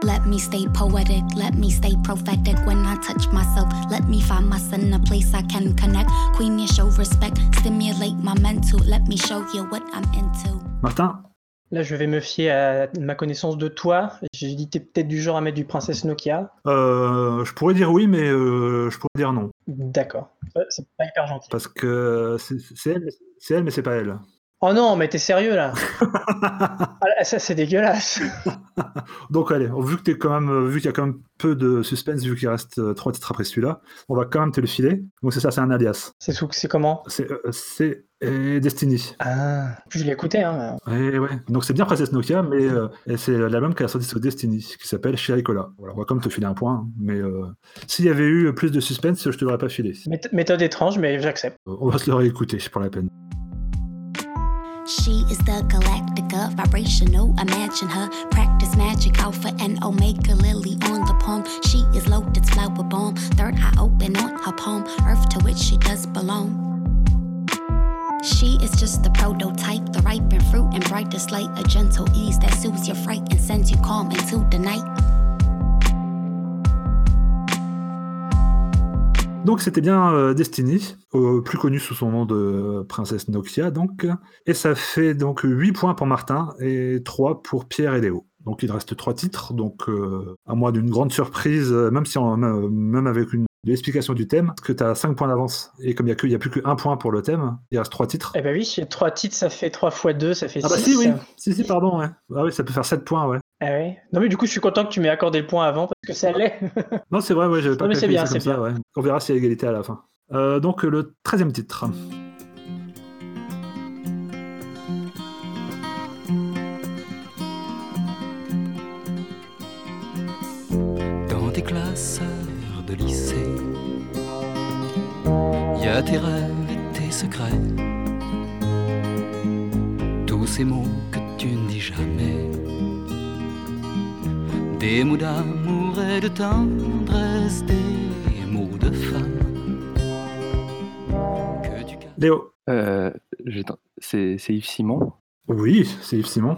Let me stay poetic, let me stay prophetic when I touch myself. Let me find myself in a place I can connect. Queen, you show respect, stimulate my mental. Let me show you what I'm into. Martin? Là, je vais me fier à ma connaissance de toi. J'ai dit que t'es peut-être du genre à mettre du Princesse Nokia. Euh, je pourrais dire oui, mais euh, je pourrais dire non. D'accord. Ça, C'est pas hyper gentil. Parce que c'est elle, elle, mais c'est pas elle. Oh non, mais t'es sérieux là Ah, Ça, c'est dégueulasse. Donc allez, vu que t'es quand même, euh, vu qu'il y a quand même peu de suspense, vu qu'il reste euh, trois titres après celui-là, on va quand même te le filer. Donc c'est ça, c'est un alias. C'est c'est comment? C'est euh, Destiny. Ah, je l'ai écouté. Hein. Ouais, ouais. Donc c'est bien Princess Nokia, mais euh, et c'est l'album qui a sorti sur Destiny, qui s'appelle Chez Cola. Voilà, on va quand même te filer un point, hein, mais euh, s'il y avait eu plus de suspense, je te l'aurais pas filé. Méth- Méthode étrange, mais j'accepte. On va se le réécouter pour la peine. She is the galactica, vibrational. Imagine her practice magic, alpha and omega, lily on the palm. She is lotus flower bomb, third eye open on her palm, earth to which she does belong. She is just the prototype, the ripened fruit and brightest light, a gentle ease that soothes your fright and sends you calm into the night. Donc c'était bien euh, Destiny, euh, plus connu sous son nom de Princesse Nokia, donc. Et ça fait donc 8 points pour Martin et 3 pour Pierre et Léo. Donc il reste 3 titres, donc euh, à moins d'une grande surprise, euh, même, si on- même même avec une l'explication du thème, parce que tu as 5 points d'avance. Et comme il n'y a, que- a plus qu'un point pour le thème, il reste 3 titres. Eh ben oui, j'ai trois titres, ça fait 3 fois 2, ça fait 6. Ah bah si, oui. Si, si, pardon, ouais. Ah oui, ça peut faire 7 points, ouais. Ah ouais. Non mais du coup, je suis content que tu m'aies accordé le point avant parce que ça l'est. Non, c'est vrai, ouais, j'avais pas Non, mais c'est bien, ça comme c'est ça, ouais. On verra s'il y a égalité à la fin. Euh, donc le 13e titre. Dans tes classes de lycée, y a tes rêves et tes secrets. Tous ces mots que tu ne dis jamais. Des mots d'amour et de tendresse, des mots de femme. Que tu Léo. Euh, c'est c'est Yves Simon. Oui, c'est Yves Simon.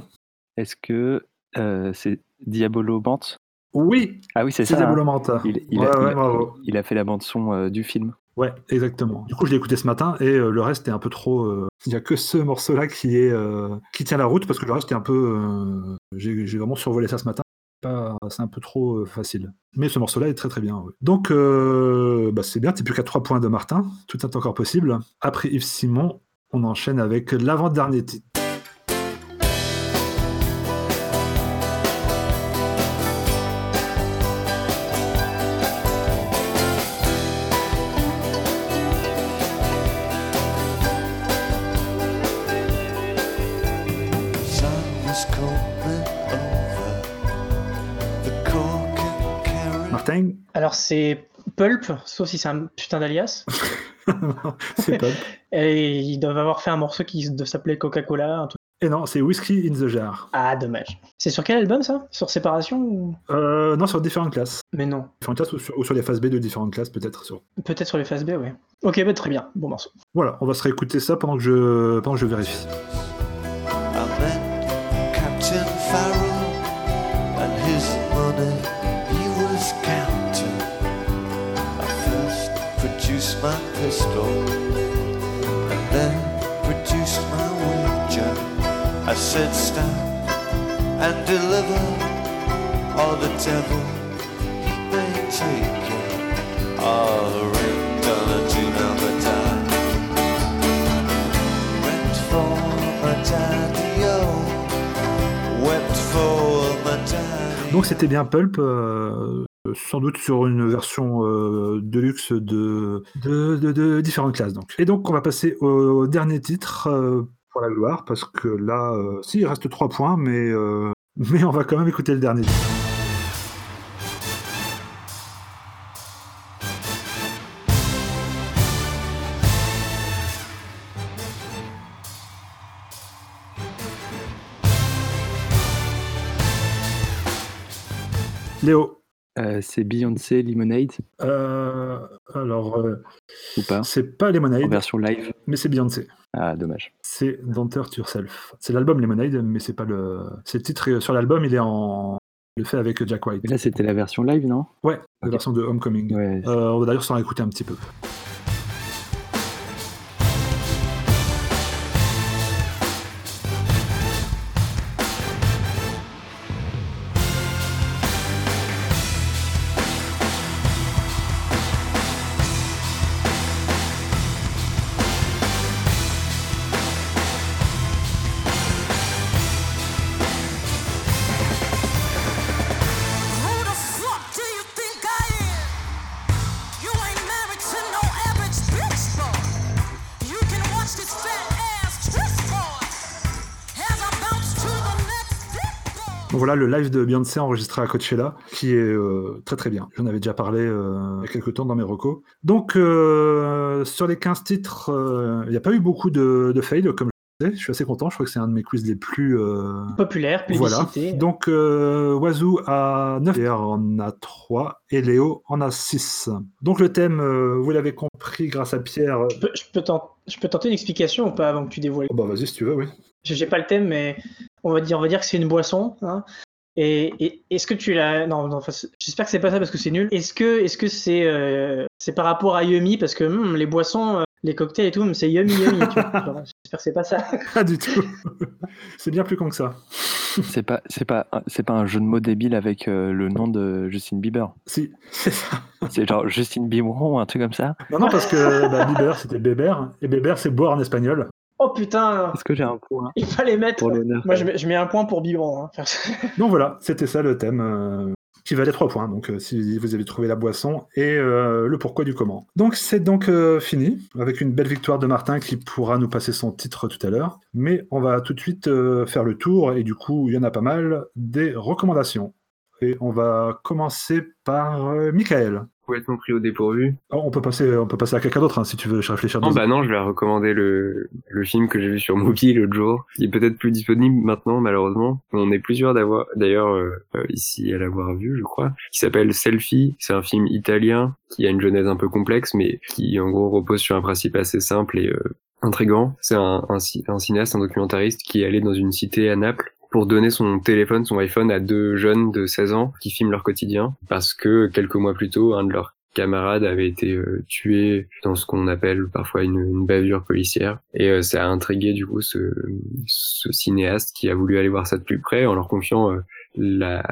Est-ce que euh, c'est Diabolo Mante Oui. Ah oui, c'est C'est ça. hein. Diabolo Mante. Il, il Ouais, a, ouais, il- bravo. il a fait la bande son euh, du film. Ouais, exactement. Du coup, je l'ai écouté ce matin et euh, le reste est un peu trop. euh, Il n'y a que ce morceau-là qui est euh, qui tient la route parce que le reste est un peu. euh, J'ai j'ai vraiment survolé ça ce matin. C'est un peu trop euh, facile. Mais ce morceau-là est très très bien. Donc, euh, bah, c'est bien, t'es plus qu'à 3 points de Martin, tout est encore possible. Après Yves Simon, on enchaîne avec l'avant-dernier titre. Alors c'est Pulp, sauf si c'est un putain d'alias. C'est Pulp. Et ils doivent avoir fait un morceau qui doit s'appeler Coca-Cola. un truc. Et non, c'est Whiskey in the Jar. Ah, dommage. C'est sur quel album ça? Sur Séparation ou... Euh, non, sur différentes classes. Mais non. Différentes classes ou sur, ou sur les phases B de différentes classes, peut-être. Sur... Peut-être sur les phases B, ouais. Ok, bah, très bien. Bon morceau. Voilà, on va se réécouter ça pendant que je, pendant que je vérifie. And then produced my wager. I said, Stand and deliver, or the devil he take. Donc c'était bien Pulp, euh, sans doute sur une version euh, de, de, de- de différentes classes. Donc. Et donc on va passer au dernier titre euh, pour la gloire, parce que là, euh, si, il reste 3 points, mais, euh, mais on va quand même écouter le dernier titre. Léo. Euh, c'est Beyoncé Lemonade Euh, alors, euh, ou pas c'est pas Lemonade, En version live mais c'est Beyoncé. Ah, dommage. C'est Don't Hurt Yourself. C'est l'album Lemonade, mais c'est pas le. C'est le titre euh, sur l'album, il est en. Le fait avec Jack White. Là, c'était la version live, non? Ouais, la version de Homecoming. Ouais. Euh, on va d'ailleurs s'en écouter un petit peu. Voilà le live de Beyoncé enregistré à Coachella, qui est euh, très très bien. J'en avais déjà parlé euh, il y a quelques temps dans mes recos. Donc euh, sur les 15 titres, il n'y a pas eu beaucoup de, de fails, comme je suis assez content, je crois que c'est un de mes quiz les plus... euh, Populaire, Voilà. Donc, euh, Wazoo a 9, Pierre en a 3 et Léo en a 6. Donc, le thème, euh, vous l'avez compris grâce à Pierre. Je peux, je peux tent- je peux tenter une explication ou pas avant que tu dévoiles? Oh, bah, vas-y, si tu veux, oui. J'ai pas le thème, mais on va dire, on va dire que c'est une boisson. hein. Et, et- est-ce que tu l'as Non, non enfin, c'est- j'espère que c'est pas ça parce que c'est nul. Est-ce que est-ce que c'est euh, c'est par rapport à Yummy parce que hum, les boissons, les cocktails et tout, hum, c'est Yummy Yummy. tu vois. Genre, J'espère que c'est pas ça. Pas du tout. c'est bien plus con que ça. C'est pas, c'est pas, c'est pas un jeu de mots débile avec euh, le nom de Justin Bieber. Si, c'est ça. C'est genre Justin Bieberon ou un truc comme ça. Non, non, parce que bah, Bieber, c'était Bébert. Et Bébert, c'est boire en espagnol. Oh putain, Est-ce que j'ai un point il fallait mettre. pour l'honneur Moi, je mets, je mets un point pour Biberon. hein. Donc, voilà, c'était ça le thème. euh, qui valait 3 points, donc euh, si vous avez trouvé la boisson et euh, le pourquoi du comment. Donc c'est donc euh, fini, avec une belle victoire de Martin qui pourra nous passer son titre tout à l'heure. Mais on va tout de suite faire le tour, et du coup il y en a pas mal, des recommandations. Et on va commencer par Michael. Complètement pris au dépourvu. Oh, on, peut passer, on peut passer à quelqu'un d'autre hein, si tu veux réfléchir. Non, bah non, je vais recommander le, le film que j'ai vu sur Movie l'autre jour, qui est peut-être plus disponible maintenant, malheureusement. On est plusieurs d'avoir, d'ailleurs, euh, euh, ici à l'avoir vu, je crois, qui s'appelle Selfie. C'est un film italien qui a une genèse un peu complexe, mais qui, en gros, repose sur un principe assez simple et euh, intrigant. C'est un, un, un cinéaste, un documentariste qui est allé dans une cité à Naples pour donner son téléphone, son iPhone à deux jeunes de 16 ans qui filment leur quotidien parce que quelques mois plus tôt, un de leurs camarades avait été euh, tué dans ce qu'on appelle parfois une, bavure policière et euh, ça a intrigué du coup ce, cinéaste qui a voulu aller voir ça de plus près en leur confiant euh, la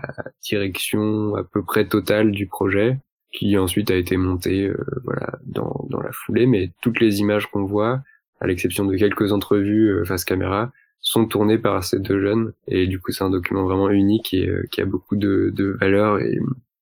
direction à peu près totale du projet, qui ensuite a été montée euh, voilà dans, la foulée. Mais toutes les images qu'on voit, à l'exception de quelques entrevues face caméra, sont tournées par ces deux jeunes. Et du coup, c'est un document vraiment unique et euh, qui a beaucoup de, de valeur et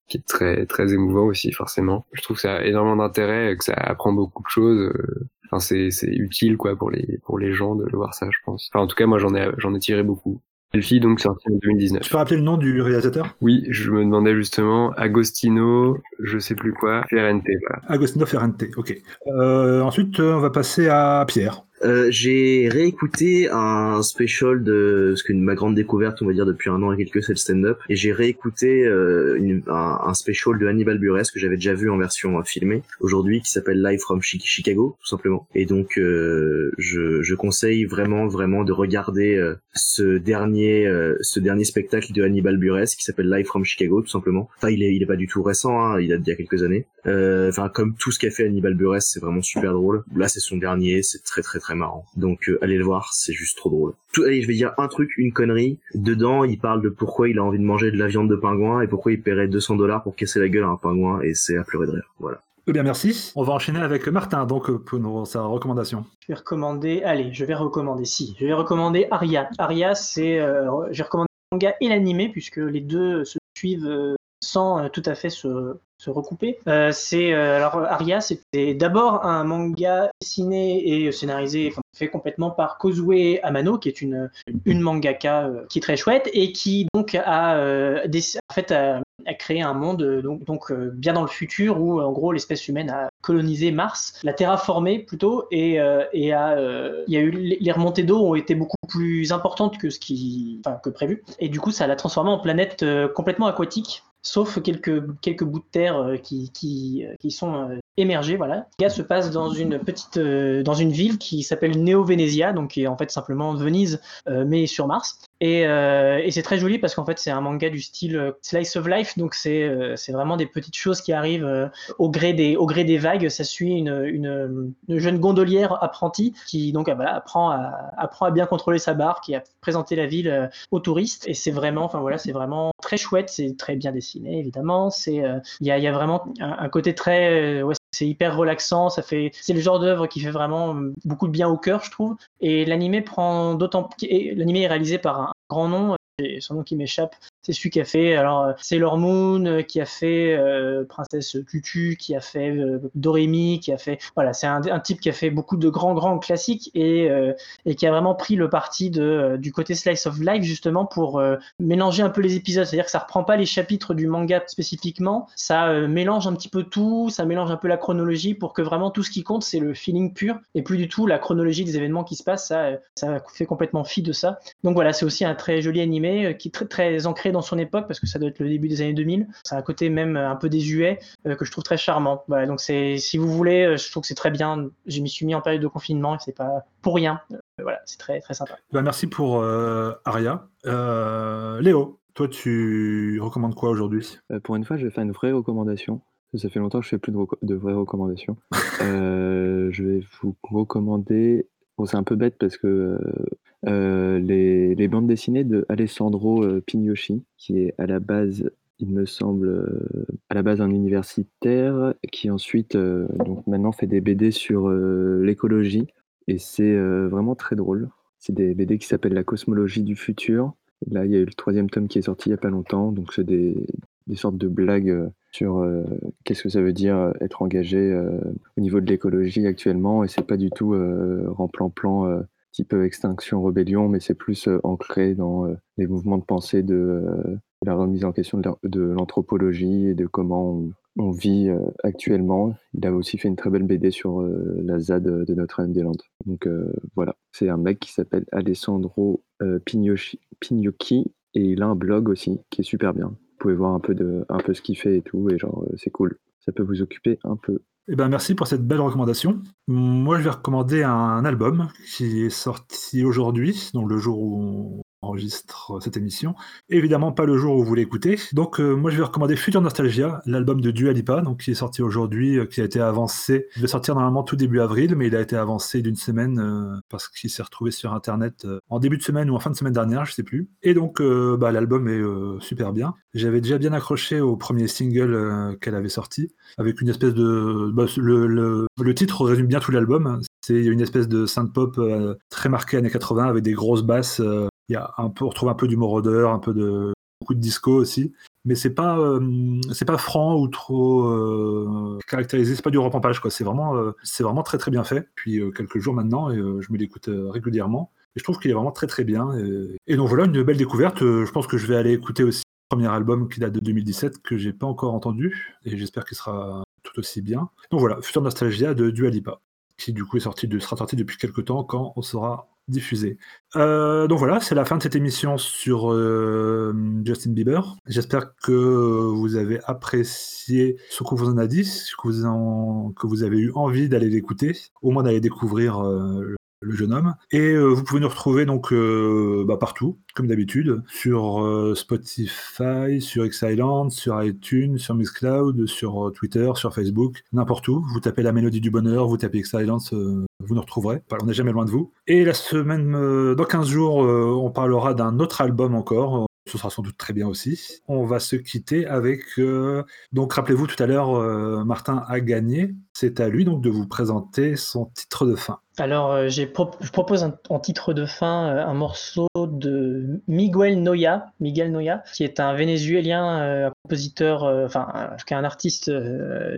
qui est très très émouvant aussi forcément. Je trouve que ça a énormément d'intérêt, que ça apprend beaucoup de choses. euh, Enfin, c'est c'est utile quoi pour les pour les gens de le voir ça, je pense. Enfin, en tout cas, moi j'en ai j'en ai tiré beaucoup. Selfie donc sorti en 2019. Tu peux rappeler le nom du réalisateur? Oui, je me demandais justement Agostino, je sais plus quoi, Ferrente. Voilà. Agostino Ferrante, ok. Euh, ensuite, on va passer à Pierre. Euh, j'ai réécouté un special de ce que ma grande découverte on va dire depuis un an et quelques c'est le stand-up. Et j'ai réécouté euh, un, un special de Hannibal Buress que j'avais déjà vu en version euh, filmée aujourd'hui qui s'appelle Live from Chi- Chicago tout simplement. Et donc euh, je, je conseille vraiment vraiment de regarder ce dernier euh, ce dernier spectacle de Hannibal Buress qui s'appelle Live from Chicago tout simplement. Enfin il est il est pas du tout récent hein, il date d'il y a quelques années. Euh, enfin comme tout ce qu'a fait Hannibal Buress c'est vraiment super drôle. Là c'est son dernier c'est très très très marrant. Donc euh, allez le voir c'est juste trop drôle. Tout, allez je vais dire un truc une connerie. Dedans il parle de pourquoi il a envie de manger de la viande de pingouin et pourquoi il paierait 200 dollars pour casser la gueule à un pingouin et c'est à pleurer de rire. Voilà Eh bien, merci. On va enchaîner avec Martin, donc, pour nos- sa recommandation. Je vais recommander, allez, je vais recommander, si, je vais recommander Aria. Aria, c'est, euh, j'ai recommandé le manga et l'animé, puisque les deux se suivent euh, sans euh, tout à fait se, recouper. Euh, c'est, euh, alors, Aria, c'était d'abord un manga dessiné et scénarisé, fait complètement par Kozue Amano, qui est une, une mangaka euh, qui est très chouette et qui donc a, fait, a, créé un monde donc, donc bien dans le futur où en gros l'espèce humaine a colonisé Mars, l'a terraformé plutôt et, et a, il y a eu les remontées d'eau ont été beaucoup plus importantes que ce qui, que prévu et du coup ça l'a transformé en planète complètement aquatique sauf quelques, quelques bouts de terre euh, qui, qui, euh, qui sont émergés. Voilà. Le gars se passe dans une petite, euh, dans une ville qui s'appelle Neo Venezia, donc qui est en fait simplement Venise, euh, mais sur Mars. Et, euh, et c'est très joli parce qu'en fait c'est un manga du style euh, slice of life, donc c'est euh, c'est vraiment des petites choses qui arrivent euh, au gré des au gré des vagues. Ça suit une, une, une jeune gondolière apprentie qui donc voilà, apprend à apprend à bien contrôler sa barque et à présenter la ville aux touristes. Et c'est vraiment, enfin voilà, c'est vraiment très chouette, c'est très bien dessiné évidemment. C'est il y, a, y a vraiment un, côté très ouais, c'est hyper relaxant, ça fait c'est le genre d'œuvre qui fait vraiment euh, beaucoup de bien au cœur, je trouve. Et l'animé prend d'autant l'animé est réalisé par un grand nom, son nom qui m'échappe, c'est celui qui a fait alors euh, Sailor Moon, euh, qui a fait euh, Princesse Tutu, qui a fait euh, Doremi, qui a fait voilà, c'est un, type qui a fait beaucoup de grands grands classiques et et qui a vraiment pris le parti de du côté slice of life justement pour mélanger un peu les épisodes, c'est-à-dire que ça reprend pas les chapitres du manga spécifiquement, ça mélange un petit peu tout, ça mélange un peu la chronologie pour que vraiment tout ce qui compte c'est le feeling pur et plus du tout la chronologie des événements qui se passent, ça ça fait complètement fi de ça. Donc voilà, c'est aussi un très joli animé euh, qui est très très ancré dans son époque parce que ça doit être le début des années 2000. C'est un côté même euh, un peu désuet euh, que je trouve très charmant. Voilà, donc c'est si vous voulez, euh, je trouve que c'est très bien. Je m'y suis mis en période de confinement et c'est pas pour rien. Euh, voilà, c'est très très sympa. Ben, merci pour euh, Aria. Euh, Léo, toi, tu recommandes quoi aujourd'hui? Euh, pour une fois, je vais faire une vraie recommandation. Ça fait longtemps que je fais plus de, reco- de vraies recommandations. Euh, je vais vous recommander. C'est un peu bête parce que euh, euh, les, bandes dessinées de Alessandro euh, Pignoshi, qui est à la base, il me semble, à la base un universitaire, qui ensuite, donc maintenant, fait des BD sur l'écologie. Et c'est vraiment très drôle. C'est des BD qui s'appellent La cosmologie du futur. Là, il y a eu le troisième tome qui est sorti il n'y a pas longtemps. Donc, c'est des, des sortes de blagues euh, sur euh, qu'est-ce que ça veut dire euh, être engagé au niveau de l'écologie actuellement. Et c'est pas du tout euh, euh, type extinction, rébellion, mais c'est plus ancré dans les mouvements de pensée de la remise en question de la- de l'anthropologie et de comment on, vit actuellement. Il a aussi fait une très belle BD sur la ZAD de Notre-Dame-des-Landes. Donc voilà, c'est un mec qui s'appelle Alessandro Pignochi- Pignocchi et il a un blog aussi qui est super bien. Pouvez voir un peu, de, un peu ce qu'il fait et tout, et genre euh, c'est cool. Ça peut vous occuper un peu. Eh ben, merci pour cette belle recommandation. Moi, je vais recommander un album qui est sorti aujourd'hui, donc le jour où enregistre cette émission. Évidemment, pas le jour où vous l'écoutez. Donc, euh, moi, je vais recommander Future Nostalgia, l'album de Dua Lipa, donc qui est sorti aujourd'hui, euh, qui a été avancé. Il devait sortir normalement tout début avril, mais il a été avancé d'une semaine euh, parce qu'il s'est retrouvé sur Internet en début de semaine ou en fin de semaine dernière, je sais plus. Et donc, bah, l'album est super bien. J'avais déjà bien accroché au premier single qu'elle avait sorti, avec une espèce de. bah, le, le- le titre résume bien tout l'album. C'est une espèce de synth-pop euh, très marqué années 80 avec des grosses basses. Y a un peu, on retrouve un peu du Moroder, un peu de beaucoup de disco aussi. Mais c'est pas euh, c'est pas franc ou trop euh, caractérisé. C'est pas du repampage quoi. C'est vraiment euh, c'est vraiment très très bien fait. Puis euh, quelques jours maintenant je me l'écoute régulièrement. Et je trouve qu'il est vraiment très très bien. Et, donc voilà une belle découverte. Je pense que je vais aller écouter aussi le premier album qui date de 2017 que j'ai pas encore entendu et j'espère qu'il sera tout aussi bien. Donc voilà, Future Nostalgia de Dua Lipa qui du coup est sorti de, sera sorti depuis quelques temps quand on sera diffusé. Euh, donc voilà, c'est la fin de cette émission sur euh, Justin Bieber. J'espère que vous avez apprécié ce qu'on vous en a dit, que vous, avez eu envie d'aller l'écouter, au moins d'aller découvrir euh, le- jeune homme. Et euh, vous pouvez nous retrouver donc euh, bah, partout, comme d'habitude, sur euh, Spotify, sur X-Island, sur iTunes, sur Mixcloud, sur Twitter, sur Facebook, n'importe où. Vous tapez la mélodie du bonheur, vous tapez X-Island, vous nous retrouverez. On n'est jamais loin de vous. Et la semaine, dans 15 jours, on parlera d'un autre album encore. Ce sera sans doute très bien aussi. On va se quitter avec. donc, rappelez-vous, tout à l'heure, Martin a gagné. C'est à lui donc de vous présenter son titre de fin. Alors, euh, je propose en titre de fin euh, un morceau de Miguel Noya, Miguel Noya, qui est un Vénézuélien, euh, compositeur, enfin, en tout un artiste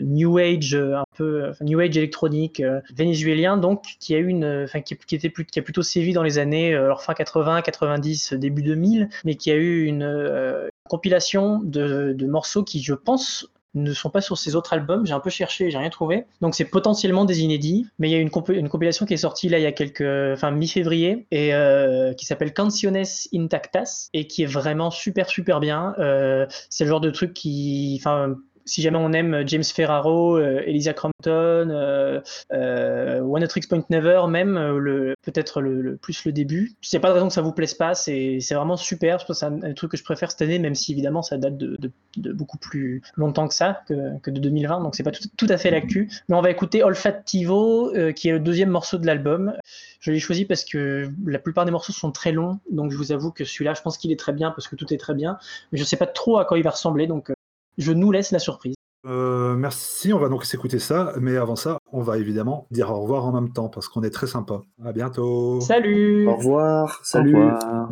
New Age, un peu New Age électronique vénézuélien, donc qui a une, enfin, qui, était a plutôt sévi dans les années alors fin 80, 90, début 2000, mais qui a eu une compilation de morceaux qui, je pense, ne sont pas sur ses autres albums. J'ai un peu cherché, j'ai rien trouvé. Donc c'est potentiellement des inédits, mais il y a une, comp- une compilation qui est sortie là il y a quelques, enfin mi-février et euh, qui s'appelle Canciones Intactas et qui est vraiment super super bien. Euh, c'est le genre de truc qui, enfin si jamais on aime James Ferraro, euh, Elysia Crampton, euh, euh, One Hot Tricks Point Never, même peut-être le, plus le début. C'est pas de raison que ça vous plaise pas, c'est vraiment super. Je c'est un, truc que je préfère cette année, même si évidemment ça date de, beaucoup plus longtemps que ça, que, de 2020, donc c'est pas tout, à fait l'actu. Mais on va écouter Olfativo, qui est le deuxième morceau de l'album. Je l'ai choisi parce que la plupart des morceaux sont très longs, donc je vous avoue que celui-là, je pense qu'il est très bien parce que tout est très bien, mais je sais pas trop à quoi il va ressembler, donc je nous laisse la surprise. Euh, merci, on va donc s'écouter ça, mais avant ça, on va évidemment dire au revoir en même temps parce qu'on est très sympa. À bientôt. Salut Au revoir. Au Salut. revoir.